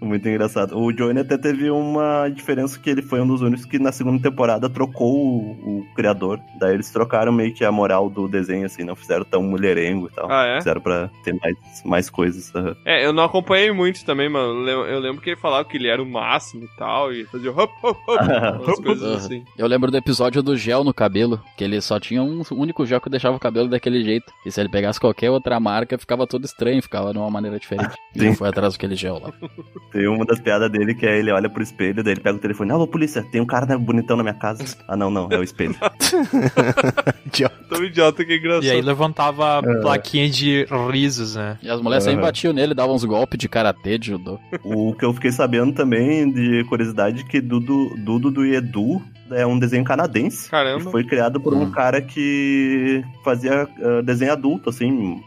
Muito engraçado. O Johnny até teve uma diferença que ele foi um dos únicos que na segunda temporada trocou o, o criador. Daí eles trocaram meio que a moral do desenho, assim, não fizeram tão mulherengo e tal. Ah, é? Fizeram pra ter mais, mais coisas. aham. É, eu não acompanhei muito também, mano. Eu lem- Eu lembro que ele falava que ele era o máximo e tal, e fazia hop, hop, hop, coisas assim. Eu lembro do episódio do gel no cabelo, que ele só tinha um único gel que deixava o cabelo daquele jeito. E se ele pegasse qualquer outra marca, ficava todo estranho, ficava de uma maneira diferente. E Sim. ele foi atrás daquele gel lá. Tem uma das piadas dele que é ele olha pro espelho, daí ele pega o telefone. Alô, polícia, tem um cara né, bonitão na minha casa. Ah, não, não, é o espelho. Tão idiota que é engraçado. E aí levantava É. plaquinha de risos, né? E as mulheres sempre Aham. batiam nele, davam uns golpes de karatê, de judô. O que eu fiquei sabendo também, de curiosidade, que Dudu, Dudu do Edu é um desenho canadense. Caramba. Que foi criado por um cara que fazia ah, desenho adulto, assim,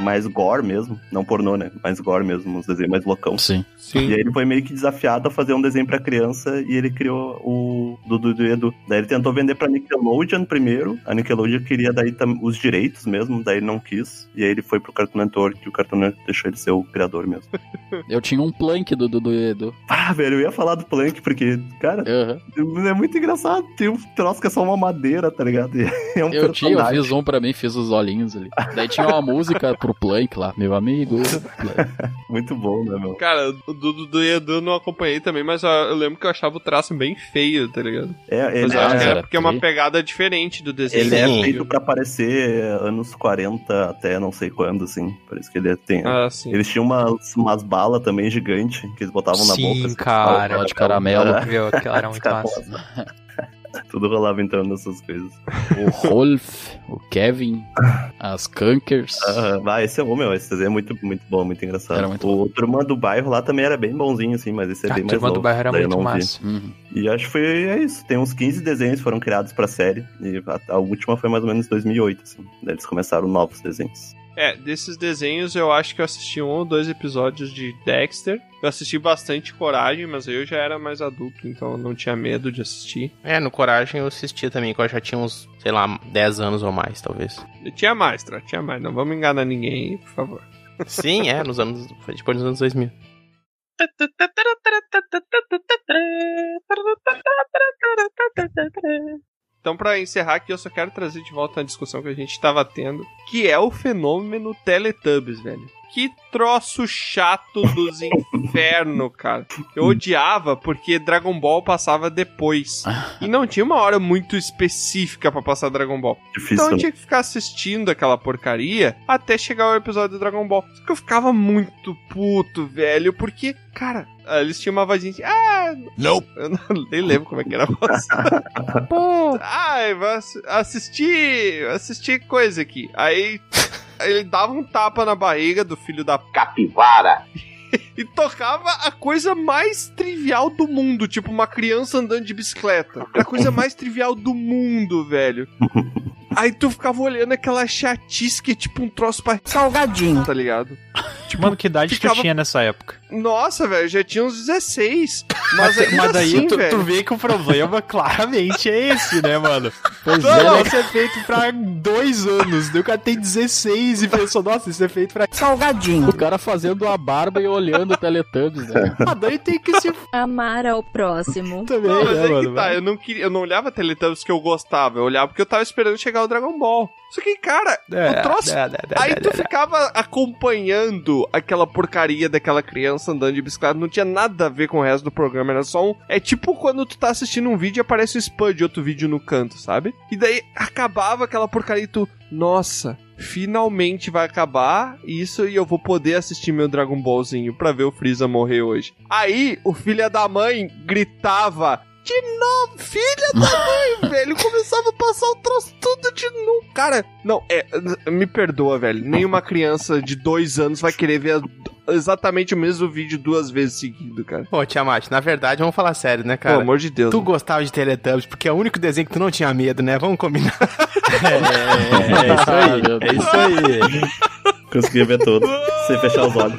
mais gore mesmo. Não pornô, né? Mais gore mesmo, uns desenhos mais loucão. Sim. Sim. E aí ele foi meio que desafiado a fazer um desenho pra criança e ele criou o Dudu do Edu. Daí ele tentou vender pra Nickelodeon primeiro. A Nickelodeon queria daí os direitos mesmo, daí ele não quis. E aí ele foi pro Cartoon Network, e o Cartoon Network deixou ele ser o criador mesmo. Eu tinha um plank do Dudu e Edu. Ah, velho, eu ia falar do Plank, porque, cara, Aham. é muito engraçado. Tem um troço que é só uma madeira, tá ligado? É um Eu tinha, eu personagem. fiz um pra mim, fiz os olhinhos ali. Daí tinha uma música pro Plank lá, meu amigo. Muito bom, né, meu? Cara, o Dudu do Edu eu não acompanhei também, mas eu lembro que eu achava o traço bem feio, tá ligado? É, Mas ele eu acho que é, era porque é uma pegada diferente do desenho. ele é Sim. feito pra aparecer anos 40 até não sei quando, assim. Por isso que ele tem. Ah, sim. Eles tinham umas, umas balas também gigantes que eles botavam na Sim, boca. assim, cara. falavam, de caramelo. É. Meu, aquela era muito massa. Tudo rolava entrando nessas coisas. O Rolf, o Kevin, as Kankers. Aham, Ah, esse é o meu, esse desenho é muito, muito bom, muito engraçado. Era muito o Turma do Bairro lá também era bem bonzinho, assim, mas esse é Ah, bem mais Turma do novo. Bairro era muito massa. Uhum. E acho que foi é isso. Tem uns 15 desenhos que foram criados pra série. E a, a última foi mais ou menos em 2008, assim. Daí eles começaram novos desenhos. É, desses desenhos eu acho que eu assisti um ou dois episódios de Dexter. Eu assisti bastante Coragem, mas aí eu já era mais adulto, então eu não tinha medo de assistir. É, no Coragem eu assistia também, quando eu já tinha uns, sei lá, 10 anos ou mais, talvez. Eu tinha mais, Tra, tinha mais. Não vamos enganar ninguém aí, por favor. Sim, é, nos anos. Foi depois dos anos 2000. Então, pra encerrar aqui, eu só quero trazer de volta uma discussão que a gente tava tendo, que é o fenômeno Teletubbies, velho. Que troço chato dos infernos, cara. Eu odiava porque Dragon Ball passava depois. E não tinha uma hora muito específica pra passar Dragon Ball. Difícil, então eu né? tinha que ficar assistindo aquela porcaria até chegar o episódio do Dragon Ball. Só que eu ficava muito puto, velho, porque, cara, eles tinham uma vozinha assim, ah, Nope. eu não, nem lembro como é que era a voz. Pô, ai, vou ass- assistir, assistir coisa aqui. Aí ele dava um tapa na barriga do filho da Capivara. e tocava a coisa mais trivial do mundo, tipo uma criança andando de bicicleta. A coisa mais trivial do mundo, velho. Aí tu ficava olhando aquela chatice que é tipo um troço pra salgadinho, tá ligado? Tipo, Mano, que idade ficava- tu tinha nessa época? Nossa, velho, já tinha uns 16. Mas, Mas, mas daí assim, tu, velho. tu vê que o problema claramente é esse, né, mano? Pois Não, é, não, né? isso é feito pra dois anos. Daí o cara tem 16 e pensou, nossa, isso é feito pra salgadinho. O cara fazendo a barba e olhando o Teletubbies, né? Ah, daí tem que se Amar ao próximo. também, Não, mas né, que mano? tá, eu não queria, eu não olhava Teletubbies que eu gostava, eu olhava porque eu tava esperando chegar o Dragon Ball. Só que, cara, É, o troço. é, é, é, aí é, tu é. ficava acompanhando aquela porcaria daquela criança andando de bicicleta, não tinha nada a ver com o resto do programa, era só um. É tipo quando tu tá assistindo um vídeo e aparece o spam de outro vídeo no canto, sabe? E daí acabava aquela porcaria e tu. Nossa, finalmente vai acabar isso e eu vou poder assistir meu Dragon Ballzinho pra ver o Freeza morrer hoje. Aí o filho da mãe gritava. De novo, filha da mãe, velho. Começava a passar o troço tudo de novo. Cara, não, é. Me perdoa, velho. Nenhuma criança de dois anos vai querer ver exatamente o mesmo vídeo duas vezes seguido, cara. Pô, Tiamat, na verdade, vamos falar sério, né, cara? Pelo amor de Deus. Tu gostava de Teletubbies porque é o único desenho que tu não tinha medo, né? Vamos combinar. É, é isso aí, é isso aí. Consegui ver todos, sem fechar os olhos.